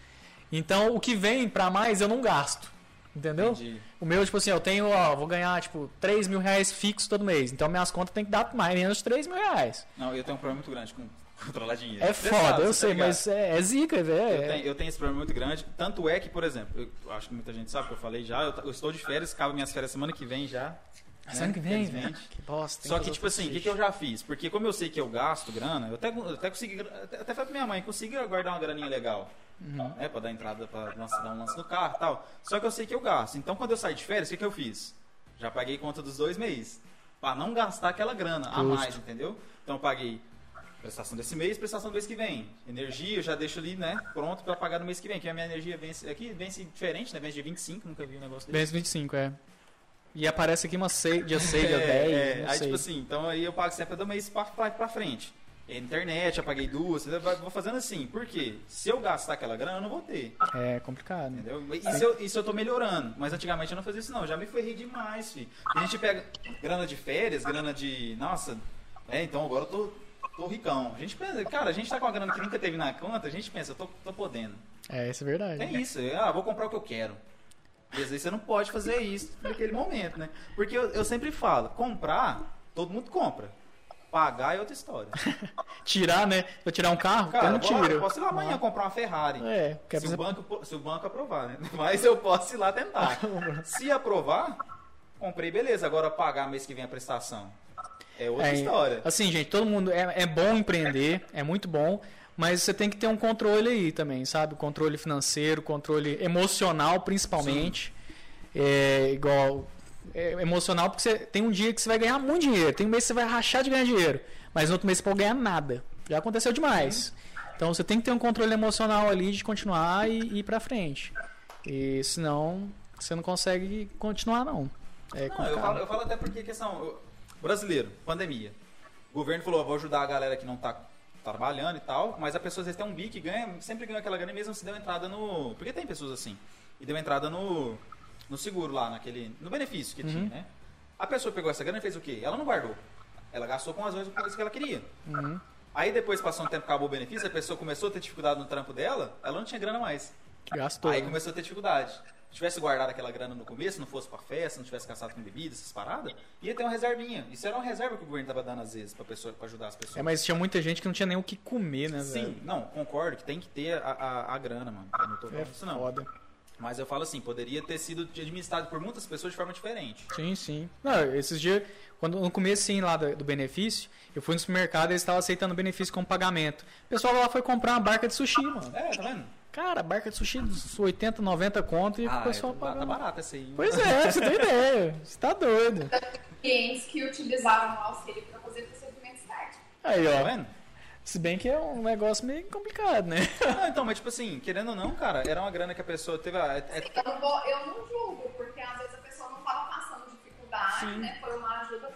Speaker 2: Então, o que vem pra mais eu não gasto. Entendeu?
Speaker 1: Entendi.
Speaker 2: O meu, tipo assim, eu tenho, ó, vou ganhar, tipo, 3 mil reais fixo todo mês. Então, minhas contas tem que dar mais menos de 3 mil reais.
Speaker 1: Não, eu tenho um problema muito grande com controlar dinheiro.
Speaker 2: É foda,
Speaker 1: sabe,
Speaker 2: eu
Speaker 1: tá
Speaker 2: sei, mas é, é zica, velho.
Speaker 1: Eu
Speaker 2: É-
Speaker 1: tenho, eu tenho esse problema muito grande. Tanto é que, por exemplo, eu acho que muita gente sabe que eu falei já, eu, eu estou de férias, acaba minhas férias semana que vem já.
Speaker 2: Semana
Speaker 1: né?
Speaker 2: que vem, velho. Que bosta.
Speaker 1: Só que, tipo assim, o que, que eu já fiz? Porque como eu sei que eu gasto grana, eu até, eu até consegui, até, até falei pra minha mãe, consegui guardar uma graninha legal.
Speaker 2: Uhum.
Speaker 1: Né, pra dar entrada, pra lançar- dar um lance no carro e tal. Só que eu sei que eu gasto. Então quando eu saí de férias, o que, que eu fiz? Já paguei conta dos dois meses. Pra não gastar aquela grana a
Speaker 2: Justo.
Speaker 1: mais, entendeu? Então eu paguei prestação desse mês, prestação do mês que vem. Energia eu já deixo ali, né, pronto pra pagar no mês que vem. Que a minha energia vence aqui, vence diferente, né? Vence de 25, nunca vi um negócio desse.
Speaker 2: Mês 25, é. E aparece aqui uma seis, dia 6, dia
Speaker 1: É,
Speaker 2: 10.
Speaker 1: é. Aí,
Speaker 2: sei.
Speaker 1: tipo assim, então aí eu pago sempre do mês pra, pra, frente. E internet, eu paguei duas, vou fazendo assim. Por quê? Se eu gastar aquela grana, eu não vou ter.
Speaker 2: É complicado.
Speaker 1: Entendeu? Isso eu, isso eu tô melhorando. Mas antigamente eu não fazia isso, não. Já me ferrei demais, filho. A gente pega grana de férias, grana de. Nossa, é, então agora eu tô, tô ricão. A gente pensa, cara, a gente tá com uma grana que nunca teve na conta, a gente pensa, eu tô, tô podendo.
Speaker 2: É, isso é verdade.
Speaker 1: É isso, ah, vou comprar o que eu quero. E às vezes você não pode fazer isso naquele momento, né? Porque eu, eu sempre falo, comprar, todo mundo compra. Pagar é outra história.
Speaker 2: Tirar, né? Vou tirar um carro?
Speaker 1: Cara,
Speaker 2: eu não tiro.
Speaker 1: eu posso ir lá amanhã comprar uma Ferrari.
Speaker 2: É,
Speaker 1: Se o, banco, se o banco aprovar, né? Mas eu posso ir lá tentar. Se aprovar, comprei, beleza. Agora pagar mês que vem a prestação. É outra
Speaker 2: É,
Speaker 1: história.
Speaker 2: Assim, gente, todo mundo. É, é bom empreender, é muito bom, mas você tem que ter um controle aí também, sabe? Controle financeiro, controle emocional, principalmente. É igual. é emocional porque você tem um dia que você vai ganhar muito dinheiro, tem um mês que você vai rachar de ganhar dinheiro, mas no outro mês você pode ganhar nada. Já aconteceu demais. Então você tem que ter um controle emocional ali de continuar e, e ir pra frente. E senão você não consegue continuar, não. É
Speaker 1: Não, eu falo, eu falo até porque questão. eu- brasileiro, pandemia. O governo falou, vou ajudar a galera que não tá trabalhando e tal, mas a pessoa às vezes tem um bico e ganha, sempre ganha aquela grana mesmo se deu entrada no. Porque tem pessoas assim. E deu entrada no. No seguro lá, naquele. No benefício que tinha, né? A pessoa pegou essa grana e fez o quê? Ela não guardou. Ela gastou com as coisas que ela queria.
Speaker 2: Uhum.
Speaker 1: Aí depois passou um tempo, acabou o benefício, a pessoa começou a ter dificuldade no trampo dela, ela não tinha grana mais.
Speaker 2: Gastou.
Speaker 1: Aí
Speaker 2: né?
Speaker 1: começou a ter dificuldade. Se tivesse guardado aquela grana no começo, não fosse pra festa, não tivesse gastado com bebida, essas paradas, ia ter uma reservinha. Isso era uma reserva que o governo tava dando às vezes pra, pessoa, pra ajudar as pessoas.
Speaker 2: É, mas tinha muita gente que não tinha nem o que comer, né, velho?
Speaker 1: Sim, não, concordo que tem que ter a, a, a grana, mano. Eu não tô falando
Speaker 2: É
Speaker 1: isso não.
Speaker 2: foda.
Speaker 1: Mas eu falo assim, poderia ter sido administrado por muitas pessoas de forma diferente.
Speaker 2: Sim, sim. Não, esses dias, quando, no começo sim, lá do, do benefício, eu fui no supermercado e eles estavam aceitando benefício como pagamento. O pessoal lá foi comprar uma barca de sushi, mano.
Speaker 1: É, tá vendo?
Speaker 2: Cara, barca de sushi dos 80, 90 conto e o
Speaker 1: Ah,
Speaker 2: pessoal
Speaker 1: é, tá, tá barato essa aí.
Speaker 2: Pois é, você tem ideia. Você tá doido.
Speaker 3: Clientes que utilizaram o auxílio para fazer procedimento estético.
Speaker 2: Aí,
Speaker 1: Tá
Speaker 2: ó.
Speaker 1: vendo?
Speaker 2: Se bem que é um negócio meio complicado, né?
Speaker 1: Não, então, mas tipo assim, querendo ou não, cara, era uma grana que a pessoa teve. a- é- é-
Speaker 3: Eu não, vou, eu não julgo, porque às vezes a pessoa não estava passando dificuldade,
Speaker 1: Sim.
Speaker 3: né? Foi uma ajuda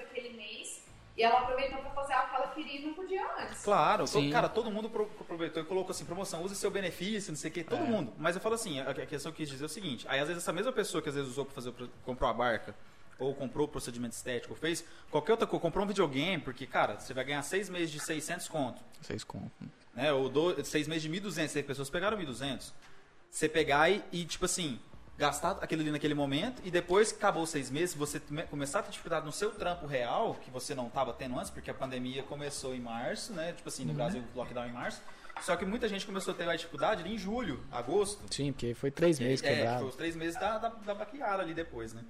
Speaker 3: e ela aproveitou para fazer algo que ela queria e não podia antes.
Speaker 1: Claro,
Speaker 2: Sim.
Speaker 1: todo, cara, todo mundo pro- aproveitou e colocou assim, promoção, use seu benefício, não sei o que, todo
Speaker 2: É.
Speaker 1: mundo. Mas eu falo assim, a, a questão que eu quis dizer é o seguinte, aí às vezes essa mesma pessoa que às vezes usou pra fazer, comprou a barca, ou comprou o procedimento estético, ou fez qualquer outra coisa, comprou um videogame, porque, cara, você vai ganhar seis meses de 600 conto,
Speaker 2: Vocês compram.
Speaker 1: né, ou do, seis meses de 1.200, aí pessoas pegaram 1.200. Você pegar e, e, tipo assim, gastar aquilo ali naquele momento, e depois que acabou seis meses, você come- começar a ter dificuldade no seu trampo real, que você não estava tendo antes, porque a pandemia começou em março, né? Tipo assim, no Brasil, lockdown em março. Só que muita gente começou a ter mais dificuldade ali em julho, agosto.
Speaker 2: Sim, porque foi três meses
Speaker 1: é, foi
Speaker 2: quebrado.
Speaker 1: os três meses da, da, da baqueada ali depois, né?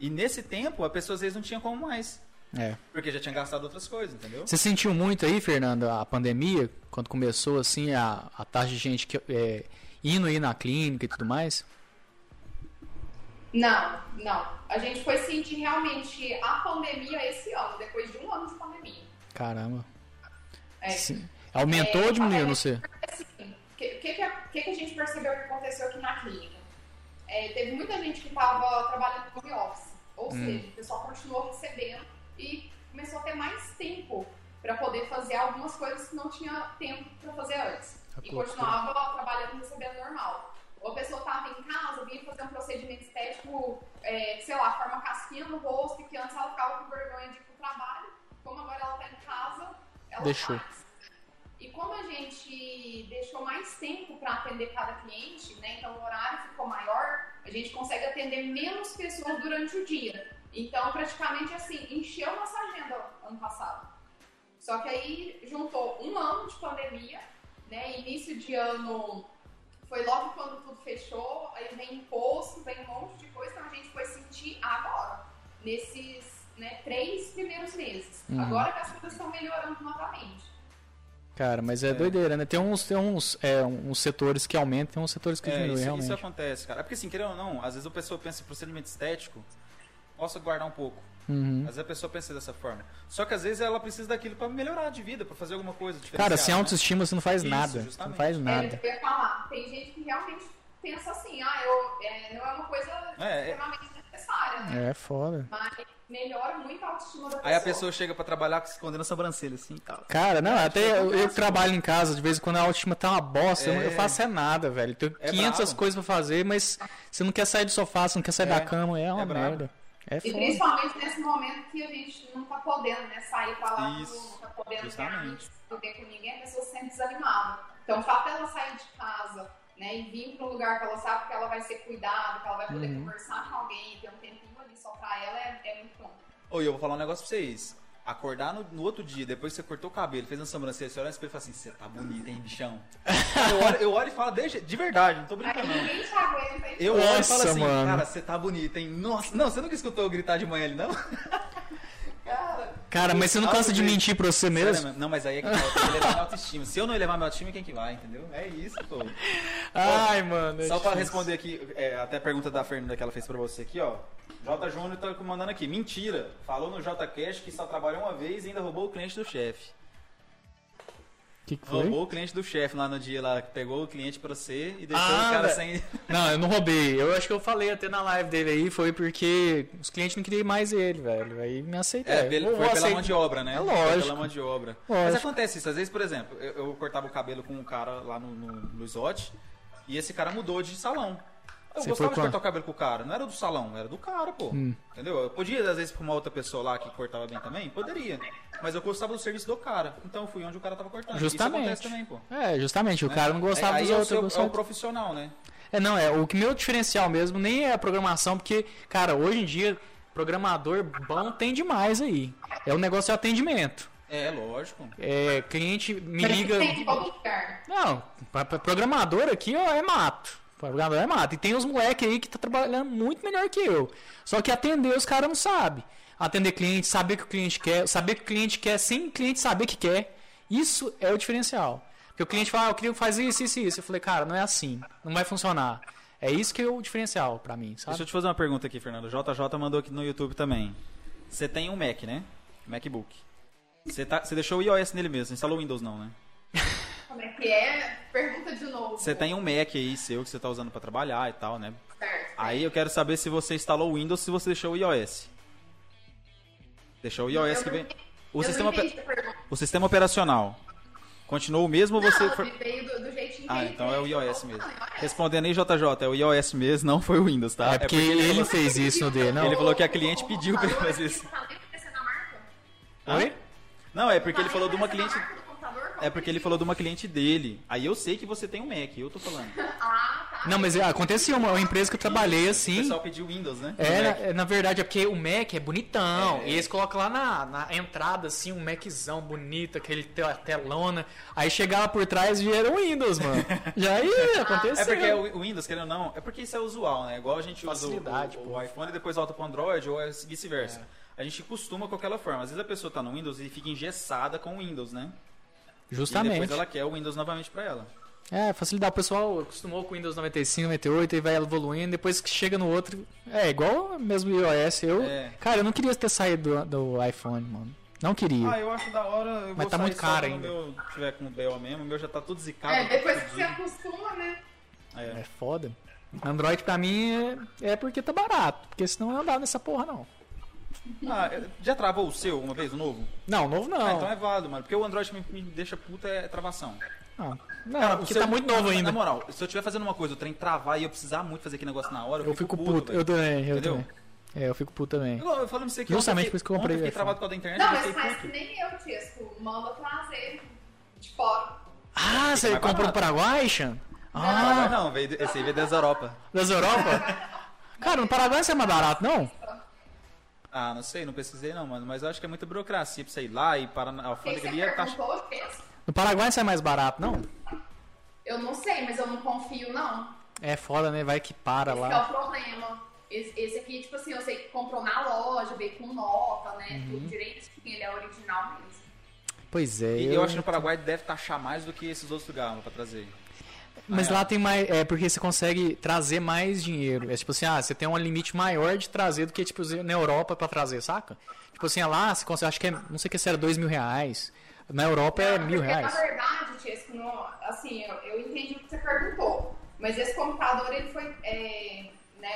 Speaker 1: E nesse tempo, a pessoa às vezes não tinha como mais.
Speaker 2: É.
Speaker 1: Porque já tinha gastado outras coisas, entendeu?
Speaker 2: Você sentiu muito aí, Fernando, a pandemia, quando começou assim a, a taxa de gente que, é, indo aí na clínica e tudo mais?
Speaker 3: Não, não. A gente foi sentir realmente a pandemia esse ano, depois de um ano de pandemia.
Speaker 2: Caramba.
Speaker 3: É.
Speaker 2: Sim. Aumentou
Speaker 3: É,
Speaker 2: ou diminuiu, não sei?
Speaker 3: Assim, o que, que, que, a- que a gente percebeu que aconteceu aqui na clínica? É, teve muita gente que estava trabalhando no home office, ou
Speaker 2: Hum.
Speaker 3: seja, o pessoal continuou recebendo e começou a ter mais tempo para poder fazer algumas coisas que não tinha tempo para fazer antes.
Speaker 2: A
Speaker 3: E
Speaker 2: loucura.
Speaker 3: continuava trabalhando recebendo normal. Ou a pessoa estava em casa, vinha fazer um procedimento estético, é, sei lá, forma casquinha no rosto, e que antes ela ficava com vergonha de ir pro trabalho, como agora ela está em casa, ela
Speaker 2: Deixou.
Speaker 3: faz. E como a gente deixou mais tempo para atender cada cliente, né? Então o horário ficou maior, a gente consegue atender menos pessoas durante o dia. Então, praticamente assim, encheu nossa agenda ano passado. Só que aí juntou um ano de pandemia, né? Início de ano foi logo quando tudo fechou, aí vem imposto, vem um monte de coisa, então a gente foi sentir agora, nesses né, três primeiros meses.
Speaker 2: Uhum.
Speaker 3: Agora que as coisas estão melhorando novamente.
Speaker 2: Cara, mas é, doideira, né? Tem uns, tem uns, é, uns setores que aumentam, tem uns setores que
Speaker 1: É,
Speaker 2: diminuem,
Speaker 1: isso,
Speaker 2: realmente.
Speaker 1: isso acontece, cara. É porque assim, querendo ou não, às vezes a pessoa pensa em procedimento estético, posso guardar um pouco.
Speaker 2: Uhum.
Speaker 1: Às vezes a pessoa pensa dessa forma. Só que às vezes ela precisa daquilo pra melhorar de vida, pra fazer alguma coisa diferente.
Speaker 2: Cara, sem autoestima você não faz
Speaker 1: Isso,
Speaker 2: nada. Não
Speaker 1: justamente.
Speaker 2: faz
Speaker 3: É,
Speaker 2: nada.
Speaker 3: eu ia falar, tem gente que realmente pensa assim, ah, eu, é, não é uma coisa
Speaker 1: É, é.
Speaker 3: extremamente necessária, né?
Speaker 2: É foda.
Speaker 3: Mas melhora muito a autoestima da pessoa.
Speaker 1: Aí a pessoa chega pra trabalhar escondendo a sobrancelha, assim e tal.
Speaker 2: Cara, não, até eu, eu trabalho em casa, de vez em quando a autoestima tá uma bosta, eu não- eu
Speaker 1: É.
Speaker 2: faço é nada, velho. Tenho
Speaker 1: É
Speaker 2: 500
Speaker 1: brabo.
Speaker 2: coisas pra fazer, mas você não quer sair do sofá, você não quer sair
Speaker 1: É,
Speaker 2: da cama, é uma
Speaker 1: é
Speaker 2: merda. É
Speaker 3: E principalmente nesse momento que a gente não tá podendo, né? Sair pra lá,
Speaker 1: Isso,
Speaker 3: não tá podendo
Speaker 1: justamente.
Speaker 3: poder com ninguém, a pessoa se sente desanimada. Então o fato dela sair de casa, né, e vir para um lugar que ela sabe que ela vai ser cuidada, que ela vai poder
Speaker 2: Uhum.
Speaker 3: conversar com alguém, ter um tempinho ali só pra ela, é, é muito bom.
Speaker 1: Oi, eu vou falar um negócio pra vocês. Acordar no, no outro dia, depois que você cortou o cabelo, fez a sobrancelha, você olha no espelho e fala assim, você tá bonita, hein, bichão? eu, olho, eu olho e falo de, de verdade, não tô brincando não. Eu olho e falo assim,
Speaker 2: mano.
Speaker 1: cara, você tá bonita, hein? Nossa, não, você nunca escutou eu gritar de manhã ali, não? cara,
Speaker 2: Cara, mas você não cansa de mentir pra você mesmo?
Speaker 1: Não, mas aí é que tá, eu tenho que elevar minha autoestima. Se eu não elevar minha autoestima, quem que vai, entendeu? É isso, pô.
Speaker 2: Ai, mano. é
Speaker 1: Só pra
Speaker 2: difícil.
Speaker 1: responder aqui, é, até a pergunta da Fernanda que ela fez pra você aqui, ó. J. Júnior tá mandando aqui. Mentira. Falou no JCast que só trabalhou uma vez e ainda roubou o cliente do chefe.
Speaker 2: Que, que foi?
Speaker 1: Roubou o cliente do chefe lá no dia lá, pegou o cliente pra você e deixou
Speaker 2: Ah,
Speaker 1: o cara sem.
Speaker 2: Não, eu não roubei. Eu acho que eu falei até na live dele aí, foi porque os clientes não queriam mais ele, velho. Aí me aceitei.
Speaker 1: É, foi pela
Speaker 2: aceitar.
Speaker 1: mão de obra, né?
Speaker 2: É
Speaker 1: Foi
Speaker 2: lógico.
Speaker 1: pela mão de obra. Mas
Speaker 2: Lógico.
Speaker 1: acontece isso. Às vezes, por exemplo, eu, eu cortava o cabelo com um cara lá no, no, no e esse cara mudou de salão. Eu
Speaker 2: Você
Speaker 1: gostava de cortar o cabelo com o cara. Não era do salão, era do cara, pô.
Speaker 2: Hum.
Speaker 1: Entendeu? Eu podia, às vezes, pra uma outra pessoa lá que cortava bem também? Poderia. Mas eu gostava do serviço do cara. Então eu fui onde o cara tava cortando.
Speaker 2: Justamente.
Speaker 1: Isso acontece também, pô.
Speaker 2: É, justamente. O cara não gostava
Speaker 1: aí
Speaker 2: dos
Speaker 1: é o,
Speaker 2: outros.
Speaker 1: seu,
Speaker 2: eu
Speaker 1: é o profissional, né?
Speaker 2: É, não, é. O que meu diferencial mesmo nem é a programação, porque, cara, hoje em dia, programador bom tem demais aí. É um negócio de atendimento.
Speaker 1: É, lógico.
Speaker 2: É, cliente me
Speaker 3: Mas
Speaker 2: liga.
Speaker 3: Tem.
Speaker 2: Não, pra, pra programador aqui, ó, é mato. Programador é mato. E tem uns moleques aí que tá trabalhando muito melhor que eu. Só que atender os caras não sabem. Atender cliente, saber o que o cliente quer, saber o que o cliente quer sem o cliente saber o que quer. Isso é o diferencial. Porque o cliente fala, ah, eu queria fazer isso, isso isso. Eu falei, cara, não é assim. Não vai funcionar. É isso que é o diferencial pra mim, sabe?
Speaker 1: Deixa eu te fazer uma pergunta aqui, Fernando. JJ mandou aqui no YouTube também. Você tem um Mac, né? MacBook. Você, tá, você deixou o iOS nele mesmo, instalou o Windows não, né?
Speaker 3: Como é que é? Pergunta de novo.
Speaker 1: Você tem um Mac aí seu que você tá usando pra trabalhar e tal, né?
Speaker 3: Certo.
Speaker 1: Aí eu quero saber se você instalou o Windows se você deixou o iOS. Deixou o iOS
Speaker 3: Eu
Speaker 1: que vem. O sistema, o sistema operacional continuou o mesmo ou você.
Speaker 3: Não,
Speaker 1: for-
Speaker 3: ele veio do, do jeitinho
Speaker 1: Ah,
Speaker 3: ele
Speaker 1: então é o iOS mesmo.
Speaker 3: não, iOS.
Speaker 1: Respondendo aí, JJ, é o iOS mesmo, não foi o Windows, tá?
Speaker 2: É porque ele fez isso no dele, não?
Speaker 1: Ele falou que a cliente pediu pra ele fazer isso.
Speaker 2: Oi?
Speaker 1: Não, é porque ele falou de uma cliente. É porque ele falou de uma cliente dele. Aí eu sei que você tem um Mac, eu tô falando.
Speaker 3: Ah, tá.
Speaker 2: Não, mas é, aconteceu uma, uma empresa que eu trabalhei
Speaker 1: O
Speaker 2: assim.
Speaker 1: pessoal pediu Windows, né?
Speaker 2: É, na, é, verdade é porque o Mac é bonitão.
Speaker 1: É.
Speaker 2: E eles colocam lá na, na entrada, assim, um Maczão bonito, aquele te- telona. Aí chegava por trás e era o Windows, mano. Já ia, aconteceu.
Speaker 1: É porque o o Windows, querendo ou não, é porque isso é usual, né? Igual a gente usa o, o- o iPhone e depois volta pro Android ou é vice-versa. A gente costuma com aquela forma. Às vezes a pessoa tá no Windows e fica engessada com o Windows, né? E
Speaker 2: Justamente.
Speaker 1: depois ela quer o Windows novamente pra ela.
Speaker 2: É, facilidade. O pessoal acostumou com o Windows 95, 98 e vai evoluindo. Depois que chega no outro. É, igual mesmo o iOS. Eu,
Speaker 1: É.
Speaker 2: Cara, eu não queria ter saído do, do iPhone, mano. Não queria.
Speaker 1: Ah, eu acho da hora. Eu
Speaker 2: Mas
Speaker 1: vou
Speaker 2: tá
Speaker 1: sair
Speaker 2: muito caro
Speaker 1: quando
Speaker 2: ainda.
Speaker 1: O meu tiver com o BO mesmo, o meu já tá tudo zicado.
Speaker 3: É, depois que você acostuma, né?
Speaker 1: É.
Speaker 2: É foda. Android pra mim é, é porque tá barato. Porque senão eu não andava nessa porra, não.
Speaker 1: Ah, já travou o seu uma vez, o novo?
Speaker 2: Não, novo não.
Speaker 1: Ah, então é válido, mano. Porque o Android me, me deixa puta é travação.
Speaker 2: Não, não
Speaker 1: Cara, o
Speaker 2: porque
Speaker 1: seu-
Speaker 2: tá muito novo
Speaker 1: na-
Speaker 2: ainda.
Speaker 1: Na moral, se eu estiver fazendo uma coisa, o trem travar e eu precisar muito fazer aquele negócio na hora, eu,
Speaker 2: Eu fico
Speaker 1: puto.
Speaker 2: puto, eu também, eu
Speaker 1: Entendeu?
Speaker 2: também. É, eu fico puto também.
Speaker 1: Igual, Eu falando pra você que
Speaker 2: Justamente por isso que eu comprei
Speaker 1: eu
Speaker 2: o
Speaker 1: fiquei travado por causa da internet,
Speaker 3: Não,
Speaker 1: eu
Speaker 3: mas
Speaker 1: fiquei
Speaker 3: faz que
Speaker 1: puto.
Speaker 3: nem eu, Tiesco. Manda trazer de fora.
Speaker 1: Aqui
Speaker 2: você
Speaker 1: é
Speaker 2: comprou no. Paraguai, Xan?
Speaker 1: Não,
Speaker 2: Ah,
Speaker 1: não, veio, esse aí veio das Europa.
Speaker 2: das Europa? Cara, no Paraguai isso é mais barato, não?
Speaker 1: Ah, não sei, não pesquisei não, mano. Mas eu acho que é muita burocracia pra você ir lá e parar na
Speaker 3: Quem
Speaker 1: alfândega ali é taxa.
Speaker 2: No Paraguai isso é mais barato, não?
Speaker 3: Eu não sei, mas eu não confio, não.
Speaker 2: É foda, né? Vai que para
Speaker 3: Esse que é
Speaker 2: lá.
Speaker 3: o problema. Esse, esse aqui, tipo assim, eu sei que comprou na loja, veio com nota, né?
Speaker 2: Uhum.
Speaker 3: Tudo direitinho, ele é original mesmo.
Speaker 2: Pois é.
Speaker 1: E eu acho que no Paraguai deve taxar mais do que esses outros lugares pra trazer.
Speaker 2: Mas
Speaker 1: Ah, é.
Speaker 2: lá tem mais. É porque você consegue trazer mais dinheiro. É tipo assim, ah, você tem um limite maior de trazer do que, tipo, na Europa pra trazer, saca? Tipo assim, lá você consegue, acho que é. Não sei o que se era dois mil reais. Na Europa é
Speaker 3: Não,
Speaker 2: mil reais.
Speaker 3: Na verdade, Tiesco, não- assim, eu, eu entendi o que você perguntou. Mas esse computador, ele foi. É, né,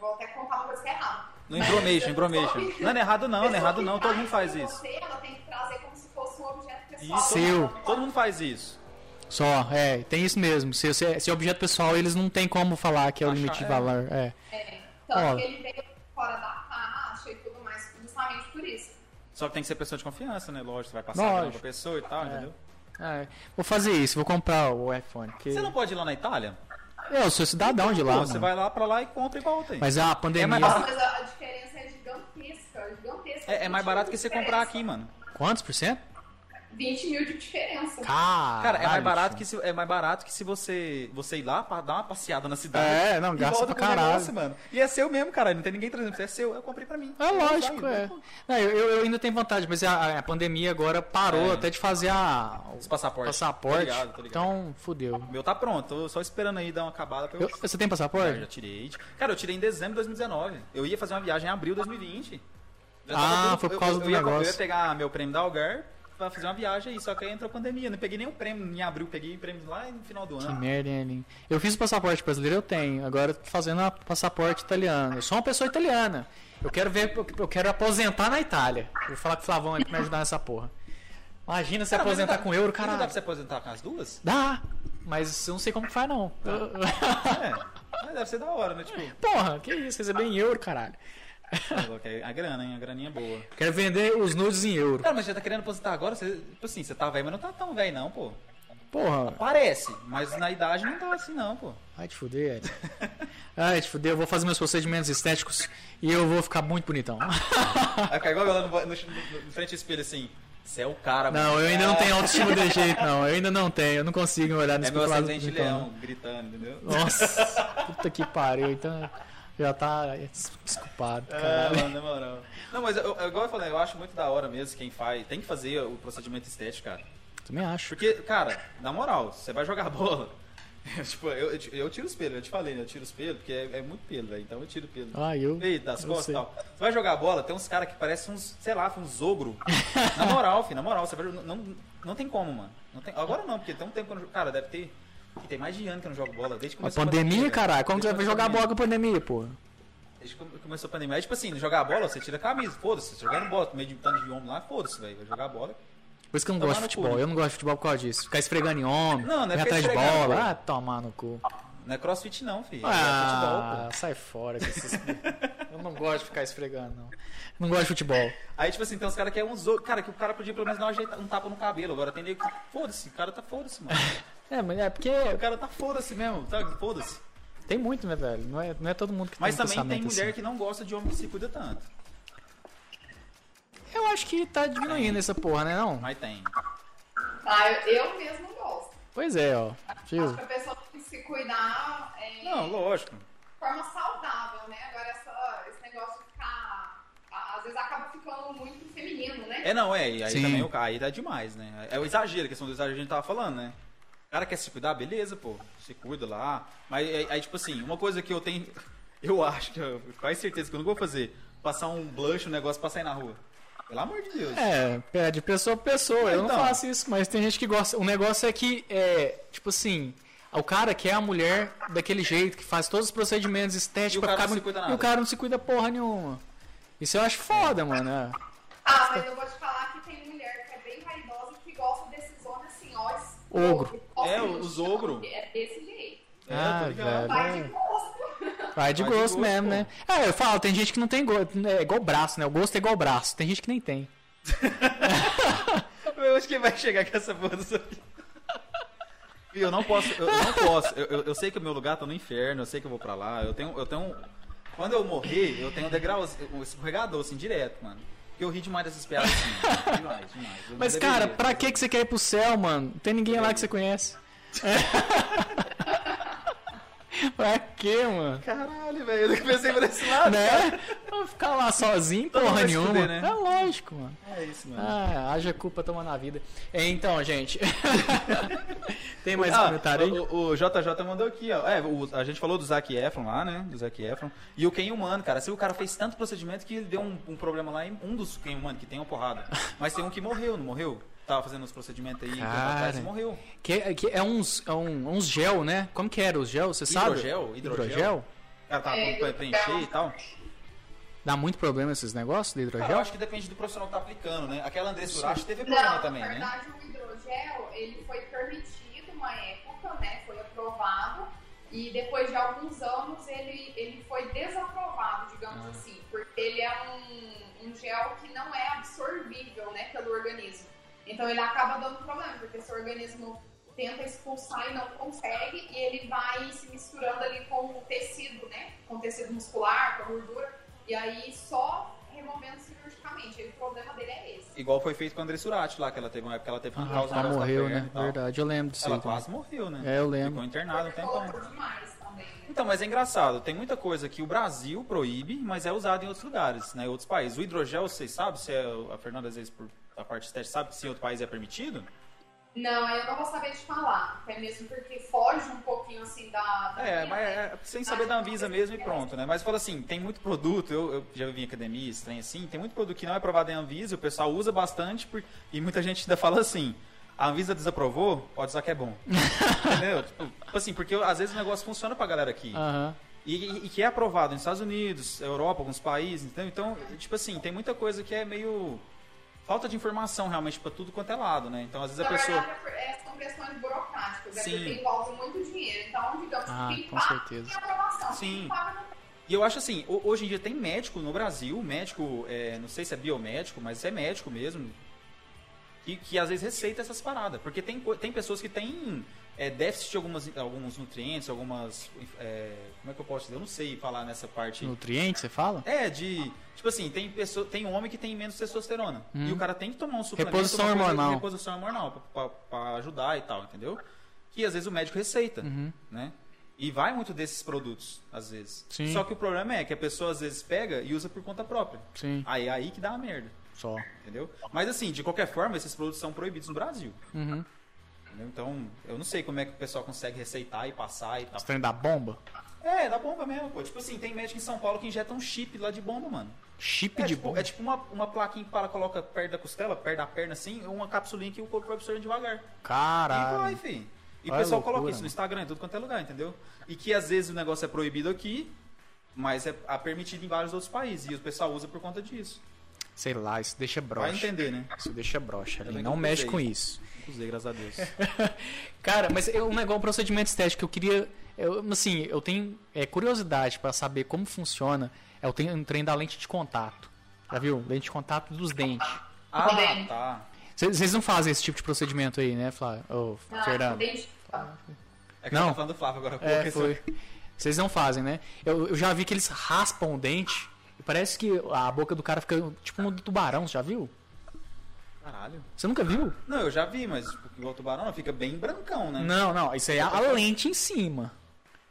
Speaker 3: vou até contar uma coisa que é errada.
Speaker 1: No
Speaker 3: pessoa que-
Speaker 1: Não, não é errado não, não é errado não, todo mundo faz isso.
Speaker 3: Você, ela tem que trazer como se fosse um objeto pessoal.
Speaker 1: Isso.
Speaker 2: Seu.
Speaker 1: Todo mundo faz isso.
Speaker 2: Só, é, tem isso mesmo. Se, se, se é objeto pessoal, eles não tem como falar que é o
Speaker 1: Achar,
Speaker 2: limite de
Speaker 1: é.
Speaker 2: valor. É.
Speaker 3: É, que ele veio fora da taxa e tudo mais, justamente por isso.
Speaker 1: Só que tem que ser pessoa de confiança, né? Lógico, você vai passar
Speaker 2: Lógico.
Speaker 1: a pra pessoa e tal, entendeu?
Speaker 2: É, Vou fazer isso, vou comprar o iPhone. Porque...
Speaker 1: Você não pode ir lá na Itália?
Speaker 2: Eu sou cidadão de lá.
Speaker 1: Pô, você vai lá pra lá e compra e volta. aí.
Speaker 2: Mas a pandemia.
Speaker 1: mais
Speaker 3: Nossa,
Speaker 1: barato.
Speaker 3: mas a, diferença é gigantesca, gigantesca.
Speaker 1: É, é mais
Speaker 3: 20
Speaker 1: barato que você comprar aqui, mano.
Speaker 2: Quantos por cento?
Speaker 3: 20 mil de diferença.
Speaker 2: Caralho,
Speaker 1: Cara, é mais barato que se, é mais barato que se você, você ir lá pra dar uma passeada na cidade.
Speaker 2: É, não, gasta pra caralho.
Speaker 1: negócio, mano. E é seu mesmo, cara. Não tem ninguém trazendo. É seu. Eu comprei pra mim.
Speaker 2: É
Speaker 1: Eu
Speaker 2: lógico, é. Não, eu, eu- eu ainda tenho vontade, mas a, a pandemia agora parou
Speaker 1: É.
Speaker 2: até de fazer a, o
Speaker 1: Os passaportes.
Speaker 2: passaporte.
Speaker 1: Tô ligado, tô ligado.
Speaker 2: Então, fudeu.
Speaker 1: O meu tá pronto. Tô só esperando aí dar uma acabada pra eu...
Speaker 2: Eu- você tem passaporte?
Speaker 1: já tirei. Cara, eu tirei em dezembro de 2019. Eu ia fazer uma viagem em abril de 2020. Já
Speaker 2: Ah,
Speaker 1: tava
Speaker 2: foi por
Speaker 1: eu-
Speaker 2: causa
Speaker 1: eu,
Speaker 2: do
Speaker 1: eu ia,
Speaker 2: negócio.
Speaker 1: Eu ia pegar meu prêmio da Algar pra fazer uma viagem aí, só que aí entrou a pandemia. Não peguei nenhum prêmio em abril, peguei prêmio lá no final do
Speaker 2: Que
Speaker 1: ano.
Speaker 2: merda, hein? Eu fiz o passaporte brasileiro, eu tenho. Agora eu tô fazendo a passaporte italiano. Eu sou uma pessoa italiana. Eu quero ver, eu- quero aposentar na Itália. Vou falar com o Flavão aí pra me ajudar nessa porra. Imagina se
Speaker 1: Cara,
Speaker 2: aposentar
Speaker 1: dá-
Speaker 2: com euro,
Speaker 1: Não dá pra
Speaker 2: caralho.
Speaker 1: se aposentar com as duas?
Speaker 2: Dá, mas eu não sei como que faz, não.
Speaker 1: É. Mas deve ser da hora, né? Tipo,
Speaker 2: Porra, que isso, receber em euro, caralho.
Speaker 1: A grana, hein? A graninha é boa.
Speaker 2: Quero vender os nudes em euro.
Speaker 1: Cara, mas já tá querendo aposentar agora? Você, tipo assim, você tá velho, mas não tá tão velho, não, pô.
Speaker 2: Porra,
Speaker 1: Parece, mas na idade não tá assim, não, pô.
Speaker 2: vai te fuder, Ed. Ai, te fuder, eu vou fazer meus procedimentos estéticos e eu vou ficar muito bonitão.
Speaker 1: Aí fica igual ela no, no, no, frente do espelho assim. Você é o cara,
Speaker 2: Não, eu ainda não tenho autoestima desse jeito, não. Eu ainda não tenho, eu não consigo olhar
Speaker 1: É meu
Speaker 2: espelho e falar
Speaker 1: ascendente leão, gritando, entendeu?
Speaker 2: Nossa, puta que pariu, então já tá des- desculpado,
Speaker 1: É,
Speaker 2: caralho.
Speaker 1: mano, na moral. Não, mas eu, igual eu falei, eu acho muito da hora mesmo quem faz. Tem que fazer o procedimento estético, cara.
Speaker 2: Também acho.
Speaker 1: Porque, cara, na moral, você vai jogar bola. tipo, eu, eu, tiro os pelos, eu te falei, né? Eu tiro os pelos, porque é, é muito pelo, velho. Então eu tiro pelo.
Speaker 2: Ah, eu.
Speaker 1: Eita, das
Speaker 2: eu
Speaker 1: costas e tal. Você vai jogar bola, tem uns caras que parecem uns, sei lá, uns ogro. na moral, filho, na moral, você vai, não, não, tem como, mano. Não tem, agora não, porque tem um tempo jogo. Cara, deve ter. Tem mais de ano que eu não jogo bola, desde que
Speaker 2: A
Speaker 1: começou
Speaker 2: pandemia,
Speaker 1: velho.
Speaker 2: caralho, como que você vai jogar
Speaker 1: começou a
Speaker 2: bola com a pandemia, pô?
Speaker 1: Desde que começou a pandemia. Aí, tipo assim, jogar bola, você tira a camisa, foda-se. Jogando bola, meio de tanto de homem lá, foda-se, velho. Vai jogar bola.
Speaker 2: Por isso que eu não
Speaker 1: Tomar
Speaker 2: gosto de
Speaker 1: no cu,
Speaker 2: futebol.
Speaker 1: né?
Speaker 2: Eu não gosto de futebol por causa disso. Ficar esfregando em homem,
Speaker 1: Não, não é
Speaker 2: atrás de bola.
Speaker 1: pô.
Speaker 2: Ah, tomar no cu.
Speaker 1: Não é crossfit, não, filho. é
Speaker 2: Ah,
Speaker 1: futebol, pô.
Speaker 2: sai fora esses... Eu não gosto de ficar esfregando, não. Não gosto de futebol.
Speaker 1: Aí, tipo assim, tem uns caras que é uns outros. Cara, que o cara podia pelo menos dar um, ajeita- um tapa no cabelo. Agora tem nego que. Foda-se, o cara tá foda-se, mano.
Speaker 2: É, mas é porque
Speaker 1: O cara tá foda-se mesmo, sabe? Foda-se.
Speaker 2: tem muito, né, velho? Não é, não é todo mundo que
Speaker 1: Mas
Speaker 2: tem
Speaker 1: também tem mulher
Speaker 2: assim.
Speaker 1: que não gosta de homem que se cuida tanto.
Speaker 2: Eu acho que tá diminuindo essa porra, né, não?
Speaker 1: Mas tem.
Speaker 3: Ah, eu, eu mesmo gosto.
Speaker 2: Pois é, ó.
Speaker 3: Acho
Speaker 2: Viu?
Speaker 3: que a pessoa tem que se cuidar é,
Speaker 1: Não, lógico.
Speaker 3: de forma saudável, né? Agora essa, esse negócio de ficar. Às vezes acaba ficando muito feminino, né?
Speaker 1: É, não, é. E aí
Speaker 2: Sim.
Speaker 1: também o aí tá demais, né? É o exagero, a questão do exagero que a gente tava falando, né? O cara quer se cuidar, beleza, pô. Se cuida lá. Mas aí, aí, tipo assim, uma coisa que eu tenho. Eu acho que eu quase certeza que eu não vou fazer. Passar um blush, um negócio pra sair na rua. Pelo amor de Deus.
Speaker 2: É, é de pessoa pra pessoa. Eu não
Speaker 1: Então.
Speaker 2: faço isso, mas tem gente que gosta. O negócio é que, é, tipo assim, o cara quer a mulher daquele jeito, que faz todos os procedimentos
Speaker 1: E
Speaker 2: estéticos
Speaker 1: o
Speaker 2: pra
Speaker 1: cara
Speaker 2: ficar
Speaker 1: não se
Speaker 2: boni-
Speaker 1: cuida
Speaker 2: E o cara não se cuida porra nenhuma. Isso eu acho foda, mano. é.
Speaker 3: Ah, mas eu vou te falar que tem mulher que é bem vaidosa e que gosta desses homens assim, ó. es-
Speaker 2: Ogro.
Speaker 1: É, os ogro.
Speaker 3: É desse jeito.
Speaker 1: É,
Speaker 2: Ah,
Speaker 1: tô ligado.
Speaker 2: velho.
Speaker 3: Vai de gosto.
Speaker 2: Vai de
Speaker 1: Vai de
Speaker 2: gosto
Speaker 1: gosto,
Speaker 2: mesmo,
Speaker 1: pô.
Speaker 2: né? É, eu falo, tem gente que não tem gosto. É igual braço, né? O gosto é igual braço. Tem gente que nem tem.
Speaker 1: Eu acho que vai chegar com essa porra. E eu não posso, eu, eu não posso. Eu, eu, eu sei que o meu lugar tá no inferno, eu sei que eu vou pra lá. Eu tenho, eu tenho. Quando eu morrer, eu tenho um degrau, um escorregador, assim, direto, mano. Porque eu ri demais dessas piadas assim. demais, demais. Eu
Speaker 2: Mas, cara, pra que, que você quer ir pro céu, mano? Não tem ninguém lá que você conhece. pra quê, mano?
Speaker 1: Caralho, velho, eu nunca pensei por esse lado.
Speaker 2: Né? Vou ficar lá sozinho,
Speaker 1: Todo
Speaker 2: porra nenhuma.
Speaker 1: fuder, né?
Speaker 2: É lógico, mano.
Speaker 1: É isso, mano.
Speaker 2: Ah, haja culpa tomando a vida. É, Então, gente. Tem mais
Speaker 1: Ah,
Speaker 2: comentário aí?
Speaker 1: O, o JJ mandou aqui, ó. É, o- a gente falou do Zac Efron lá, né? Do Zac Efron. E o Ken Humano, cara. Se o cara fez tanto procedimento que ele deu um, um problema lá em um dos Ken Humano, que tem uma porrada. Mas tem um que morreu, não morreu? Tava fazendo os procedimentos aí,
Speaker 2: Cara.
Speaker 1: atrás e morreu.
Speaker 2: Que, que é uns, é um, uns gel, né? Como que era os gel? Você sabe?
Speaker 1: Hidrogel? Hidrogel?
Speaker 2: Hidrogel?
Speaker 1: Cara tava
Speaker 3: É,
Speaker 1: pra preencher e tal.
Speaker 2: Dá muito problema esses negócios de
Speaker 1: Cara, eu
Speaker 2: hidrogel?
Speaker 1: acho que depende do profissional que tá aplicando, né? Aquela Andressa Urashi teve
Speaker 3: Não,
Speaker 1: problema
Speaker 3: na
Speaker 1: também, né?
Speaker 3: verdade o hidrogel ele foi permitido uma época, né? Foi aprovado e depois de alguns anos ele, ele foi desaprovado, digamos
Speaker 1: Ah.
Speaker 3: assim, porque ele é um, um gel que não é absorvível, né, pelo organismo. Então ele acaba dando problema, porque seu organismo tenta expulsar e não consegue e ele vai se misturando ali com o tecido, né? Com o tecido muscular, com a gordura e aí só removendo cirurgicamente. E o problema dele é esse.
Speaker 1: Igual foi feito com a Andressa Urati lá, que ela teve uma época que ela teve que arrancar
Speaker 2: Ah, ela
Speaker 1: da
Speaker 2: morreu, né?
Speaker 1: tal.
Speaker 2: Verdade, eu lembro disso
Speaker 1: Ela
Speaker 2: também.
Speaker 1: quase morreu, né?
Speaker 2: É, eu lembro.
Speaker 1: Ficou internada um tempão.
Speaker 3: colocou demais também, né?
Speaker 1: Então, mas é engraçado, tem muita coisa que o Brasil proíbe, mas é usado em outros lugares, né? Em outros países. O hidrogel, vocês sabem, se é, a Fernanda às vezes por a parte estética sabe se em outro país é permitido?
Speaker 3: Não, aí eu não vou saber te falar. Até mesmo porque foge um pouquinho assim da. da
Speaker 1: É,
Speaker 3: minha,
Speaker 1: mas
Speaker 3: né?
Speaker 1: é sem saber da Anvisa mesmo e pronto, né? Mas fala assim, tem muito produto, eu, eu já vi em academia, estranho assim, tem muito produto que não é aprovado em Anvisa, o pessoal usa bastante por- e muita gente ainda fala assim, a Anvisa desaprovou, pode usar que é bom. Entendeu? Tipo, tipo assim, porque às vezes o negócio funciona pra galera aqui. E, e- e que é aprovado nos Estados Unidos, Europa, alguns países, entendeu? Então, tipo assim, tem muita coisa que é meio falta de informação realmente pra tudo quanto é lado, né? Então, às vezes a
Speaker 3: Na
Speaker 1: pessoa
Speaker 3: verdade, é- são questões burocráticas, é
Speaker 1: Sim.
Speaker 3: porque envolve muito dinheiro. Então, digamos
Speaker 2: Ah,
Speaker 3: que
Speaker 2: com certeza.
Speaker 3: tem aprovação.
Speaker 1: Sim. E eu acho assim, ho- hoje em dia tem médico no Brasil, médico, é, não sei se é biomédico, mas é médico mesmo, que, que às vezes receita essas paradas. Porque tem, tem pessoas que têm é, déficit de algumas, alguns nutrientes, algumas. é, como é que eu posso dizer? Eu não sei falar nessa parte.
Speaker 2: Nutriente, você fala?
Speaker 1: É, de. Tipo assim, tem, pessoa, tem homem que tem menos testosterona.
Speaker 2: Hum.
Speaker 1: E o cara tem que tomar um suplemento.
Speaker 2: Reposição hormonal.
Speaker 1: Reposição hormonal, pra ajudar e tal, entendeu? Que às vezes o médico receita,
Speaker 2: Uhum.
Speaker 1: né? E vai muito desses produtos, às vezes.
Speaker 2: Sim.
Speaker 1: Só que o problema é que a pessoa às vezes pega e usa por conta própria.
Speaker 2: Sim,
Speaker 1: Aí aí que dá a merda,
Speaker 2: só.
Speaker 1: entendeu? Mas assim, de qualquer forma, esses produtos são proibidos no Brasil.
Speaker 2: Uhum.
Speaker 1: Então, eu não sei como é que o pessoal consegue receitar e passar e tal.
Speaker 2: Você tem da bomba?
Speaker 1: É, da bomba mesmo, pô. Tipo assim, tem médico em São Paulo que injeta um chip lá de bomba, mano.
Speaker 2: Chip
Speaker 1: É
Speaker 2: de
Speaker 1: tipo,
Speaker 2: bomba?
Speaker 1: é tipo uma, uma plaquinha que para, coloca perto da costela, perto da perna assim, uma capsulinha que o corpo vai absorvendo devagar. E vai,
Speaker 2: Caralho.
Speaker 1: fi. E o
Speaker 2: Olha a
Speaker 1: pessoal coloca
Speaker 2: loucura,
Speaker 1: isso no. Instagram, em tudo quanto é lugar, entendeu? E que às vezes o negócio é proibido aqui, mas é é permitido em vários outros países. E o pessoal usa por conta disso.
Speaker 2: Sei lá, isso deixa
Speaker 1: Vai
Speaker 2: broxa.
Speaker 1: entender, né?
Speaker 2: Isso deixa broxa
Speaker 1: bem que
Speaker 2: Não mexe com isso.
Speaker 1: Usei, graças a Deus.
Speaker 2: Cara, mas eu, um negócio, um procedimento estético que eu queria. Eu, assim, eu tenho é, curiosidade pra saber como funciona. É o trem, um trem da lente de contato. Já viu? Lente de contato dos dentes.
Speaker 1: ah, tá.
Speaker 2: Vocês não fazem esse tipo de procedimento aí, né, Flávio? Ô,
Speaker 3: Não,
Speaker 2: Fernando?
Speaker 1: É que
Speaker 2: Não.
Speaker 1: eu tava falando do Flávio agora.
Speaker 2: É, foi. Vocês não fazem, né? Eu, eu já vi que eles raspam o dente e parece que a boca do cara fica tipo um tubarão, você já viu?
Speaker 1: Caralho.
Speaker 2: Você nunca viu?
Speaker 1: Não, eu já vi, mas tipo, igual o tubarão não, fica bem brancão, né?
Speaker 2: Não, não, isso aí é a lente em cima.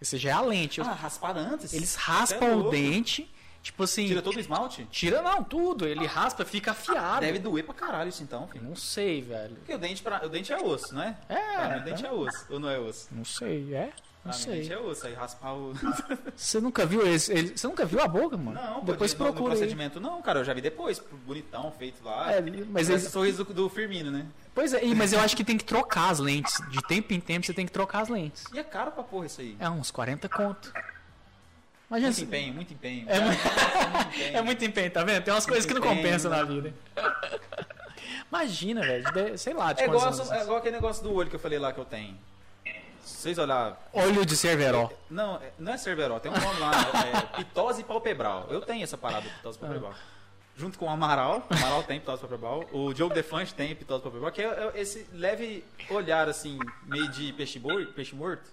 Speaker 2: Esse já é a lente.
Speaker 1: Ah, raspar antes?
Speaker 2: Eles
Speaker 1: é
Speaker 2: raspam o
Speaker 1: louco.
Speaker 2: dente, tipo assim.
Speaker 1: Tira todo o esmalte?
Speaker 2: Tira não, tudo. Ele raspa, fica afiado.
Speaker 1: Deve doer pra caralho isso então, filho.
Speaker 2: Não sei, velho.
Speaker 1: Porque o dente, pra... o dente é osso, né?
Speaker 2: É,
Speaker 1: mim, o dente é osso. Ou não é osso?
Speaker 2: Não sei, é? Não sei.
Speaker 1: é osso. Aí raspar o.
Speaker 2: Você nunca viu esse? ele- Você nunca viu a boca, mano?
Speaker 1: Não,
Speaker 2: Depois
Speaker 1: de- no- no
Speaker 2: procura aí.
Speaker 1: procedimento não, cara. Eu já vi depois. Bonitão, feito lá.
Speaker 2: É, mas
Speaker 1: Esse
Speaker 2: ele-
Speaker 1: sorriso do, do Firmino, né?
Speaker 2: Pois é, e- mas eu acho que tem que trocar as lentes. De tempo em tempo você tem que trocar as lentes.
Speaker 1: E é caro pra porra isso aí.
Speaker 2: É uns 40 conto. Imagina
Speaker 1: Muito
Speaker 2: se-
Speaker 1: empenho, muito empenho.
Speaker 2: É
Speaker 1: Cara,
Speaker 2: muito-. É muito empenho, tá vendo? Tem umas coisas que não compensam
Speaker 1: né?
Speaker 2: na vida. Imagina, velho. Sei lá, de
Speaker 1: É igual, é igual aquele negócio do olho que eu falei lá que eu tenho. Vocês olharem.
Speaker 2: Olho de cerveró.
Speaker 1: Não, é- não é cerveró, tem um nome lá. É pitose palpebral. Eu tenho essa parada, pitose
Speaker 2: Ah.
Speaker 1: palpebral. junto com o Amaral. O Amaral tem pitose papel O Diogo Defante tem pitose papel que é, é esse leve olhar, assim, meio de peixe, boi, peixe morto.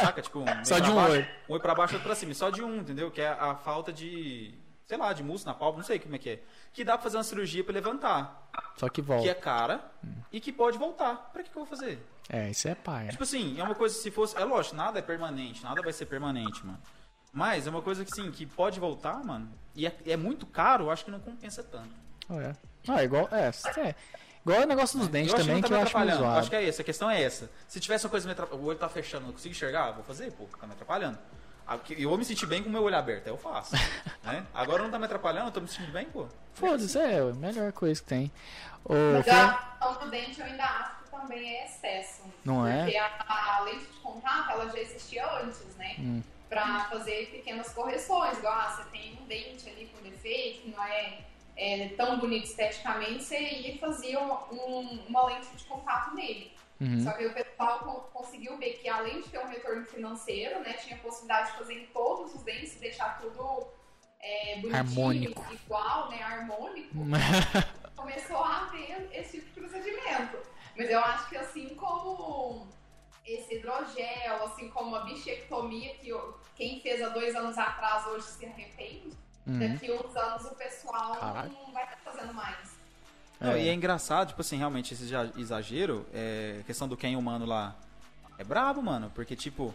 Speaker 1: Saca? Tipo, um
Speaker 2: Só de um
Speaker 1: baixo,
Speaker 2: olho.
Speaker 1: Um olho pra baixo e outro pra cima. Só de um, entendeu? Que é a falta de, sei lá, de músculo na pálpebra, não sei como é que é. Que dá pra fazer uma cirurgia pra levantar.
Speaker 2: Só que
Speaker 1: Que
Speaker 2: volta.
Speaker 1: é cara e que pode voltar. Pra que, que eu vou fazer?
Speaker 2: É, isso é pai.
Speaker 1: Tipo assim, é uma coisa, se fosse. É lógico, nada é permanente, nada vai ser permanente, mano. Mas é uma coisa que, sim, que pode voltar, mano. E é, é muito caro, acho que não compensa tanto.
Speaker 2: É. Ah, é igual. É, é. Igual o negócio dos dentes
Speaker 1: eu
Speaker 2: também,
Speaker 1: que,
Speaker 2: que,
Speaker 1: não
Speaker 2: eu
Speaker 1: tá
Speaker 2: acho meio zoado.
Speaker 1: Acho que é essa, a questão é essa. Se tivesse uma coisa me atrapalhando, o olho tá fechando, não consigo enxergar, vou fazer, pô, tá me atrapalhando. Eu vou me sentir bem com o meu olho aberto, eu faço. né? Agora não tá me atrapalhando, eu tô me sentindo bem, pô.
Speaker 2: Foda-se, é a melhor coisa que tem. Ô,
Speaker 3: Mas a questão do dente eu ainda acho que também é excesso.
Speaker 2: Não é?
Speaker 3: Porque a, a lente de contato, ela já existia antes, né?
Speaker 2: Hum.
Speaker 3: Pra fazer pequenas correções. Igual, ah, você tem um dente ali com defeito, que não é, é tão bonito esteticamente, você ia e fazia um- um- uma lente de contato nele.
Speaker 2: Uhum.
Speaker 3: Só que o pessoal co- conseguiu ver que além de ter um retorno financeiro, né, tinha a possibilidade de fazer em todos os dentes, deixar tudo é, bonitinho,
Speaker 2: Harmônico.
Speaker 3: igual, né, harmônico. Começou a haver esse tipo de procedimento. Mas eu acho que assim como esse hidrogel, assim como a bichectomia, que o- quem fez há dois anos atrás hoje se arrepende,
Speaker 2: Uhum.
Speaker 3: daqui uns anos o pessoal
Speaker 2: Caralho.
Speaker 3: não vai estar fazendo mais.
Speaker 1: Não,
Speaker 2: É.
Speaker 1: e é engraçado, tipo assim, realmente, esse exa- exagero, é, questão do quem humano lá, é brabo, mano, porque, tipo,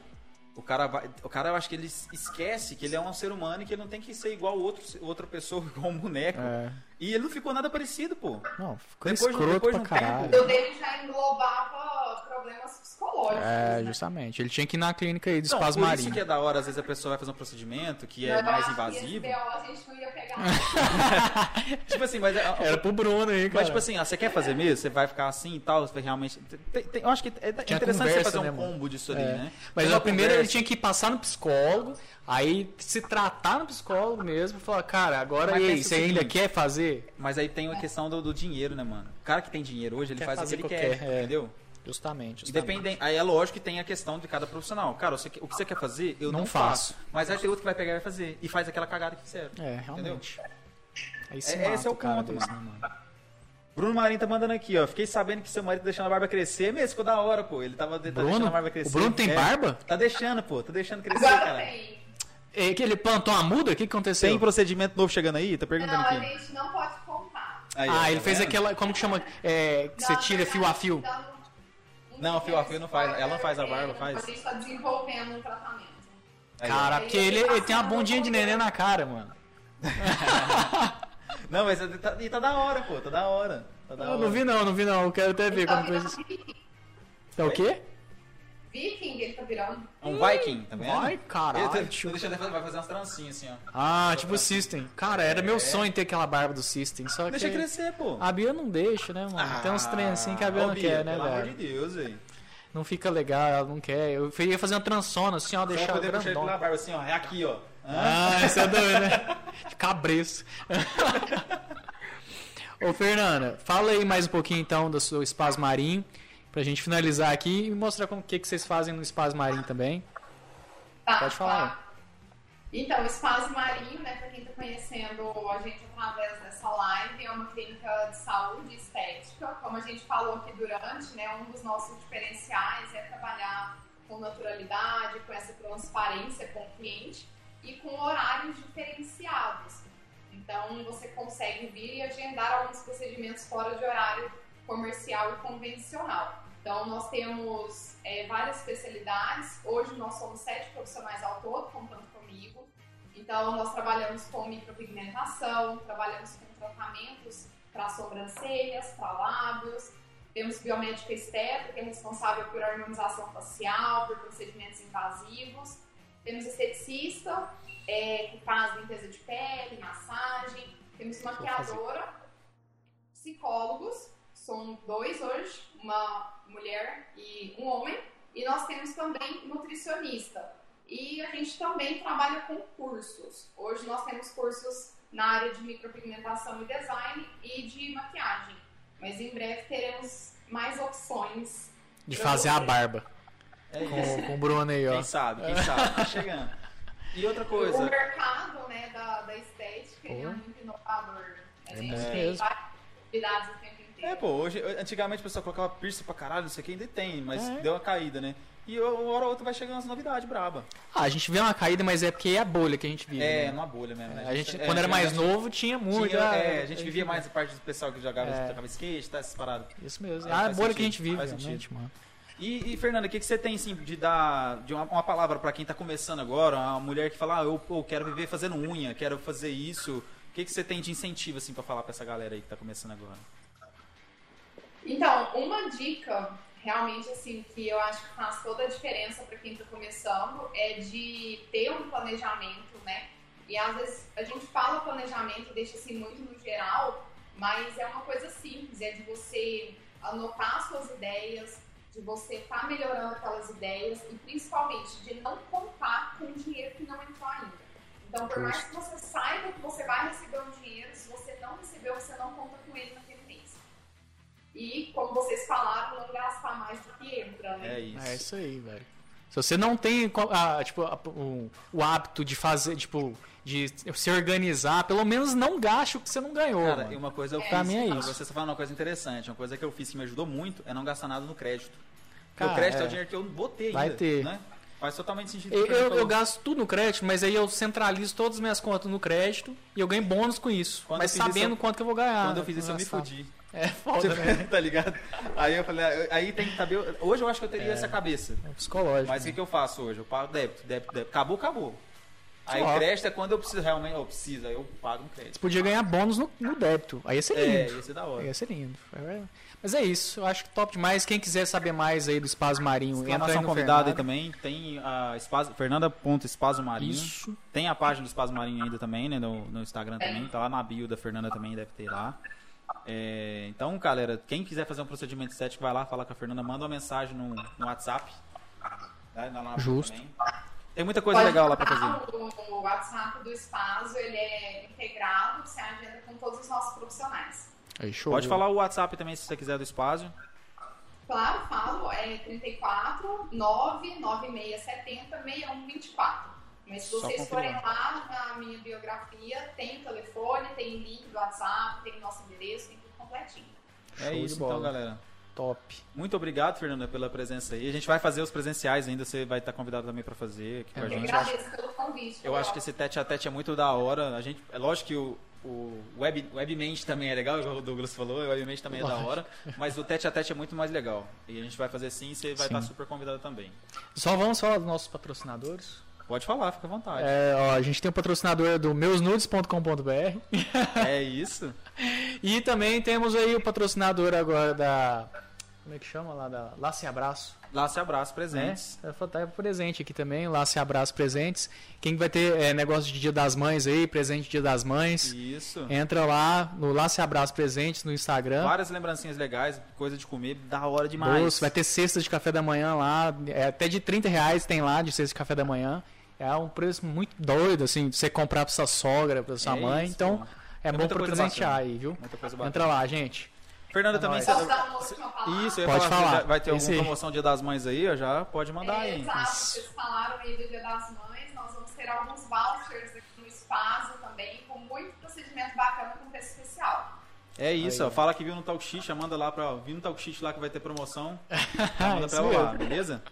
Speaker 1: o cara vai, o cara, eu acho que ele es- esquece que ele é um ser humano e que ele não tem que ser igual outro, outra pessoa, igual um boneco.
Speaker 2: É.
Speaker 1: E ele não ficou nada parecido, pô.
Speaker 2: Não, ficou
Speaker 1: Depois de-
Speaker 2: escroto
Speaker 1: depois de
Speaker 2: pra
Speaker 1: um tempo-
Speaker 2: caralho.
Speaker 3: O dele já englobava problemas psicológicos.
Speaker 2: É,
Speaker 3: né?
Speaker 2: justamente. Ele tinha que ir na clínica aí do
Speaker 1: Não,
Speaker 2: espaço
Speaker 1: por isso que é da hora, às vezes a pessoa vai fazer um procedimento que é
Speaker 3: Eu
Speaker 1: mais
Speaker 3: acho que esse
Speaker 1: invasivo.
Speaker 3: BO a gente não ia pegar.
Speaker 1: tipo assim, mas, é-
Speaker 2: Era pro Bruno aí, cara.
Speaker 1: mas tipo assim, ó, você quer fazer mesmo? Você vai ficar assim e tal? Você realmente. tem- tem- eu acho que é
Speaker 2: Tinha
Speaker 1: interessante você
Speaker 2: conversa,
Speaker 1: fazer um
Speaker 2: né, mano?
Speaker 1: combo disso ali,
Speaker 2: É.
Speaker 1: né?
Speaker 2: Mas
Speaker 1: Tem uma
Speaker 2: o primeiro ele tinha que passar no psicólogo, aí se tratar no psicólogo mesmo, e falar, cara, agora
Speaker 1: Mas
Speaker 2: e aí, você ainda quer fazer?
Speaker 1: Mas aí tem a questão do, do dinheiro, né, mano? O cara que tem dinheiro hoje, ele
Speaker 2: Quer
Speaker 1: faz o que ele quer,
Speaker 2: quer, é.
Speaker 1: entendeu?
Speaker 2: Justamente. justamente.
Speaker 1: Independente, aí é lógico que tem a questão de cada profissional. Cara, você o que você quer fazer, eu
Speaker 2: Não
Speaker 1: não,
Speaker 2: faço.
Speaker 1: faço. Mas aí tem outro que vai pegar e vai fazer. E faz aquela cagada que fizeram.
Speaker 2: É, realmente. Aí se
Speaker 1: É-
Speaker 2: mata
Speaker 1: esse é o
Speaker 2: cara
Speaker 1: ponto,
Speaker 2: desse,
Speaker 1: mano.
Speaker 2: né, mano?
Speaker 1: Bruno Marinho tá mandando aqui, ó. Fiquei sabendo que seu marido tá deixando a barba crescer. Mesmo, ficou da hora, pô. Ele tava tá
Speaker 2: Bruno?
Speaker 1: deixando a barba crescer.
Speaker 2: O Bruno tem
Speaker 1: É.
Speaker 2: barba?
Speaker 1: Tá deixando, pô. Tá deixando crescer,
Speaker 3: Agora
Speaker 1: cara.
Speaker 2: É que ele plantou uma muda? O que que aconteceu?
Speaker 1: Tem procedimento novo chegando aí? Tá perguntando
Speaker 3: Não, a
Speaker 1: aqui.
Speaker 3: gente não pode contar.
Speaker 1: Aí,
Speaker 2: ah,
Speaker 1: tá
Speaker 2: ele fez
Speaker 1: vendo?
Speaker 2: aquela, como que chama? É, que você
Speaker 3: Não,
Speaker 2: tira
Speaker 3: na
Speaker 2: fio a fio.
Speaker 1: Não, fio a fio não faz. Ela não faz a barba, faz.
Speaker 3: A gente tá desenvolvendo um tratamento.
Speaker 1: Aí.
Speaker 2: Cara, porque ele, ele tem uma bundinha de neném na cara, mano.
Speaker 1: Não, mas tá, e tá da hora, pô. Tá da hora. Tá da
Speaker 2: Eu
Speaker 1: hora.
Speaker 2: não vi não, não vi não. Eu quero até ver
Speaker 3: tá
Speaker 2: como coisa.
Speaker 3: virando viking.
Speaker 2: É o quê?
Speaker 3: Viking, ele tá virando.
Speaker 1: É um Viking, tá vendo?
Speaker 2: Ai, caralho,
Speaker 1: Ele tá-
Speaker 2: tio.
Speaker 1: deixa ele vai fazer umas trancinhas assim, ó.
Speaker 2: Ah, tipo o System. Cara, era meu sonho ter aquela barba do System, só que...
Speaker 1: Deixa crescer, pô.
Speaker 2: A Bia não deixa, né, mano? Tem uns trem assim que a Bia não
Speaker 1: Bia,
Speaker 2: quer, né,
Speaker 1: Pelo amor
Speaker 2: velho?
Speaker 1: de Deus, velho.
Speaker 2: Não fica legal, ela não quer. Eu ia fazer uma transona assim, ó,
Speaker 1: Você vai
Speaker 2: deixar
Speaker 1: poder puxar
Speaker 2: grandão.
Speaker 1: pela barba assim, ó. É aqui, ó.
Speaker 2: Ah, isso é doido, né? Cabreço. Ô, Fernanda, fala aí mais um pouquinho então do seu espaço marinho, pra gente finalizar aqui e mostrar como que, que vocês fazem no espaço marinho também.
Speaker 3: Tá,
Speaker 2: Pode falar
Speaker 3: claro. Então, o Espaço Marinho, né, para quem está conhecendo a gente através dessa live, é uma clínica de saúde e estética. Como a gente falou aqui durante, né, um dos nossos diferenciais é trabalhar com naturalidade, com essa transparência com o cliente e com horários diferenciados. Então, você consegue vir e agendar alguns procedimentos fora de horário comercial e convencional. Então, nós temos é, várias especialidades. Hoje, nós somos sete profissionais ao todo, contando comigo. Então, nós trabalhamos com micropigmentação, trabalhamos com tratamentos para sobrancelhas, para lábios. Temos biomédica estética, que é responsável por harmonização facial, por procedimentos invasivos. Temos esteticista, é, que faz limpeza de pele, massagem. Temos maquiadora, psicólogos, são dois hoje, uma mulher e um homem. E nós temos também nutricionista. E a gente também trabalha com cursos. Hoje nós temos cursos na área de micropigmentação e design e de maquiagem. Mas em breve teremos mais opções.
Speaker 2: De fazer a barba.
Speaker 1: É isso.
Speaker 2: Com, com o Bruno aí, ó.
Speaker 1: Quem sabe, quem sabe. Tá chegando. E outra
Speaker 3: O
Speaker 1: coisa.
Speaker 3: mercado né, da, da estética ele é muito inovador. A
Speaker 2: É
Speaker 3: gente
Speaker 2: muito
Speaker 3: tem
Speaker 2: mesmo.
Speaker 3: várias atividades o.
Speaker 1: É, pô, hoje, antigamente o pessoal colocava piercing pra caralho, não sei o que, ainda tem, mas
Speaker 2: É.
Speaker 1: deu uma caída, né? E uma hora ou outra vai chegando as novidades braba.
Speaker 2: Ah, a gente vê uma caída, mas é porque é a bolha que a gente vive.
Speaker 1: É,
Speaker 2: né?
Speaker 1: numa bolha mesmo, né?
Speaker 2: A gente,
Speaker 1: é,
Speaker 2: quando era mais
Speaker 1: antigamente
Speaker 2: novo, tinha muito.
Speaker 1: tinha-
Speaker 2: ah,
Speaker 1: é, a gente vivia mais a parte do pessoal que jogava,
Speaker 2: É.
Speaker 1: tocava skate, tá, essas paradas.
Speaker 2: Isso mesmo.
Speaker 1: É,
Speaker 2: É a bolha
Speaker 1: sentido,
Speaker 2: que a gente vive,
Speaker 1: faz
Speaker 2: mano.
Speaker 1: E, e, Fernanda, o que, que você tem assim, de dar de uma, uma palavra pra quem tá começando agora? Uma mulher que fala, ah, eu quero viver fazendo unha, quero fazer isso. O que, que você tem de incentivo assim para falar pra essa galera aí que tá começando agora?
Speaker 3: Então, uma dica realmente assim que eu acho que faz toda a diferença para quem está começando é de ter um planejamento, né? E às vezes a gente fala planejamento, deixa assim muito no geral, mas é uma coisa simples, é de você anotar suas ideias, de você estar melhorando aquelas ideias e principalmente de não contar com dinheiro que não entrou ainda. Então, por mais que você saiba que você vai receber um dinheiro, se você não recebeu, você não conta com ele naquele. E, como vocês falaram, não gastar mais do que entra, né?
Speaker 1: É isso.
Speaker 2: É isso aí, velho. Se você não tem a- tipo, a- o, o hábito de fazer, tipo, de se organizar, pelo menos não gaste o que você não ganhou.
Speaker 1: Cara,
Speaker 2: mano.
Speaker 1: e uma coisa eu
Speaker 2: Pra mim é isso.
Speaker 1: Você está falando uma coisa interessante, uma coisa que eu fiz que me ajudou muito é não gastar nada no crédito. Porque
Speaker 2: Cara,
Speaker 1: o crédito é.
Speaker 2: é.
Speaker 1: o dinheiro que eu botei
Speaker 2: Vai
Speaker 1: ainda,
Speaker 2: ter.
Speaker 1: né? Faz totalmente sentido.
Speaker 2: Eu, eu, eu gasto tudo no crédito, mas aí eu centralizo todas as minhas contas no crédito e eu ganho bônus com isso.
Speaker 1: Quando
Speaker 2: mas
Speaker 1: fiz
Speaker 2: sabendo
Speaker 1: isso,
Speaker 2: quanto que eu vou ganhar.
Speaker 1: Quando eu fiz
Speaker 2: né,
Speaker 1: isso, eu me fudi.
Speaker 2: É foda, né?
Speaker 1: tá ligado? Aí eu falei, ah, aí tem que saber. Hoje eu acho que eu teria essa cabeça.
Speaker 2: É psicológico.
Speaker 1: Mas o que, que eu faço hoje? Eu pago débito, débito, débito. Acabou, acabou. Aí o crédito é quando eu preciso realmente, eu preciso, aí eu pago no crédito.
Speaker 2: Você podia ganhar bônus no, no débito. Aí ia ser lindo.
Speaker 1: É, ia ser da hora.
Speaker 2: Ia ser lindo. É, Mas é isso, eu acho que top demais. Quem quiser saber mais aí do Espaço Marinho, entra aí
Speaker 1: Exclamação
Speaker 2: no
Speaker 1: convidada aí também. Tem a Espaço, Fernanda.espaço Marinho.
Speaker 2: Isso.
Speaker 1: Tem a página do Espaço Marinho ainda também, né? No, no Instagram também. Tá lá na bio da Fernanda também, deve ter lá. É, então, galera, quem quiser fazer um procedimento estético, vai lá, fala com a Fernanda, manda uma mensagem no, no WhatsApp. Tá? Na
Speaker 2: Justo.
Speaker 1: também. Tem muita coisa
Speaker 3: Pode
Speaker 1: legal lá
Speaker 3: entrar
Speaker 1: fazer.
Speaker 3: O WhatsApp do Espaço, ele é integrado, você agenda com todos os nossos profissionais.
Speaker 2: Aí, show.
Speaker 1: Pode falar o WhatsApp também se você quiser do espaço.
Speaker 3: Claro, falo, é 34 99670 6124. Mas se vocês forem lá na minha biografia, tem o telefone, tem o link do WhatsApp, tem o nosso endereço, tem tudo completinho.
Speaker 1: É
Speaker 2: Show
Speaker 1: isso então, galera.
Speaker 2: Top.
Speaker 1: Muito obrigado, Fernanda, pela presença aí. A gente vai fazer os presenciais ainda, você vai estar convidado também pra fazer aqui com a
Speaker 2: É,
Speaker 3: Eu
Speaker 1: gente.
Speaker 3: agradeço pelo convite.
Speaker 1: Eu acho que esse tete a tete é muito da hora. A gente, é lógico que o, o web, webmente também é legal, igual o Douglas falou, o webmente também é da hora, mas o tete a tete é muito mais legal. E a gente vai fazer sim, você vai
Speaker 2: Sim.
Speaker 1: estar super convidado também.
Speaker 2: Só vamos falar dos nossos patrocinadores.
Speaker 1: Pode falar, fica à vontade.
Speaker 2: É, ó, a gente tem o patrocinador do meusnudes.com.br
Speaker 1: É isso?
Speaker 2: e também temos aí o patrocinador agora da. Como é que chama lá? Da Laço e Abraço.
Speaker 1: Lá se abraço presentes.
Speaker 2: É, tá presente aqui também, Laço e Abraço presentes. Quem vai ter é, negócio de Dia das Mães aí, presente Dia das Mães,
Speaker 1: Isso.
Speaker 2: entra lá no Laço e Abraço presentes no Instagram.
Speaker 1: Várias lembrancinhas legais, coisa de comer, da hora demais.
Speaker 2: Doce, vai ter cesta de café da manhã lá, é, até de 30 reais tem lá de cesta de café da manhã. É um preço muito doido, assim, de você comprar pra sua sogra, pra sua
Speaker 1: É
Speaker 2: mãe.
Speaker 1: isso,
Speaker 2: então,
Speaker 1: pô.
Speaker 2: é
Speaker 1: É
Speaker 2: bom pra presentear
Speaker 1: bacana.
Speaker 2: aí, viu?
Speaker 1: Muita coisa bacana.
Speaker 2: Entra lá, gente.
Speaker 1: Fernanda
Speaker 2: É
Speaker 1: também. você-? Isso,
Speaker 2: Pode
Speaker 1: falar,
Speaker 2: falar.
Speaker 1: vai ter
Speaker 2: Esse
Speaker 1: alguma promoção Dia das Mães aí, ó, já pode mandar
Speaker 3: É,
Speaker 1: aí.
Speaker 3: Exato, vocês falaram aí do Dia das Mães, nós vamos ter alguns vouchers aqui no espaço também, com muito procedimento bacana com preço especial.
Speaker 1: É isso, ó. Fala que viu no Talk Xixi, manda lá pra. Viu no Talk Xixi lá que vai ter promoção. manda
Speaker 2: Isso
Speaker 1: pra ela lá, beleza?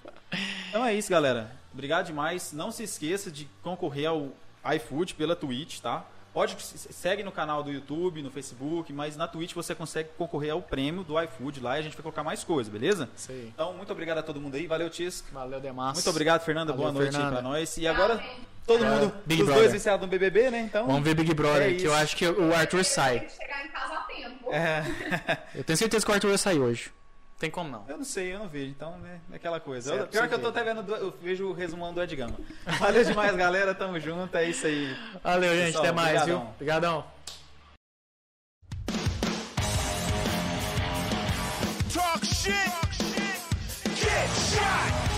Speaker 1: Então é isso, galera. Obrigado demais. Não se esqueça de concorrer ao iFood pela Twitch, tá? Pode segue no canal do YouTube, no Facebook, mas na Twitch você consegue concorrer ao prêmio do iFood lá e a gente vai colocar mais coisa, beleza?
Speaker 2: Aí.
Speaker 1: Então, muito obrigado a todo mundo aí. Valeu, Tisco.
Speaker 2: Valeu, Demas.
Speaker 1: Muito obrigado, Fernanda.
Speaker 2: Valeu,
Speaker 1: Boa noite aí
Speaker 2: Fernanda.
Speaker 1: pra nós. E agora, todo
Speaker 2: É,
Speaker 1: mundo,
Speaker 2: Big
Speaker 1: os
Speaker 2: Brother.
Speaker 1: dois viciados no BBB, né? Então.
Speaker 2: Vamos ver Big Brother,
Speaker 1: É
Speaker 2: que eu acho que o Arthur
Speaker 3: Tem
Speaker 2: sai.
Speaker 3: que chegar em casa a tempo.
Speaker 1: É.
Speaker 2: Eu tenho certeza que o Arthur vai sair hoje. Tem como não.
Speaker 1: Eu não sei, eu não vejo, então né, é aquela coisa.
Speaker 2: Certo,
Speaker 1: Eu- pior que eu tô até vendo, do- eu vejo o resumão do Ed Gama. Valeu demais, galera, tamo junto, é isso aí.
Speaker 2: Valeu, gente.
Speaker 1: Pessoal,
Speaker 2: até mais, viu?
Speaker 1: obrigadão.
Speaker 2: Obrigadão.
Speaker 4: Talk shit. Get shot.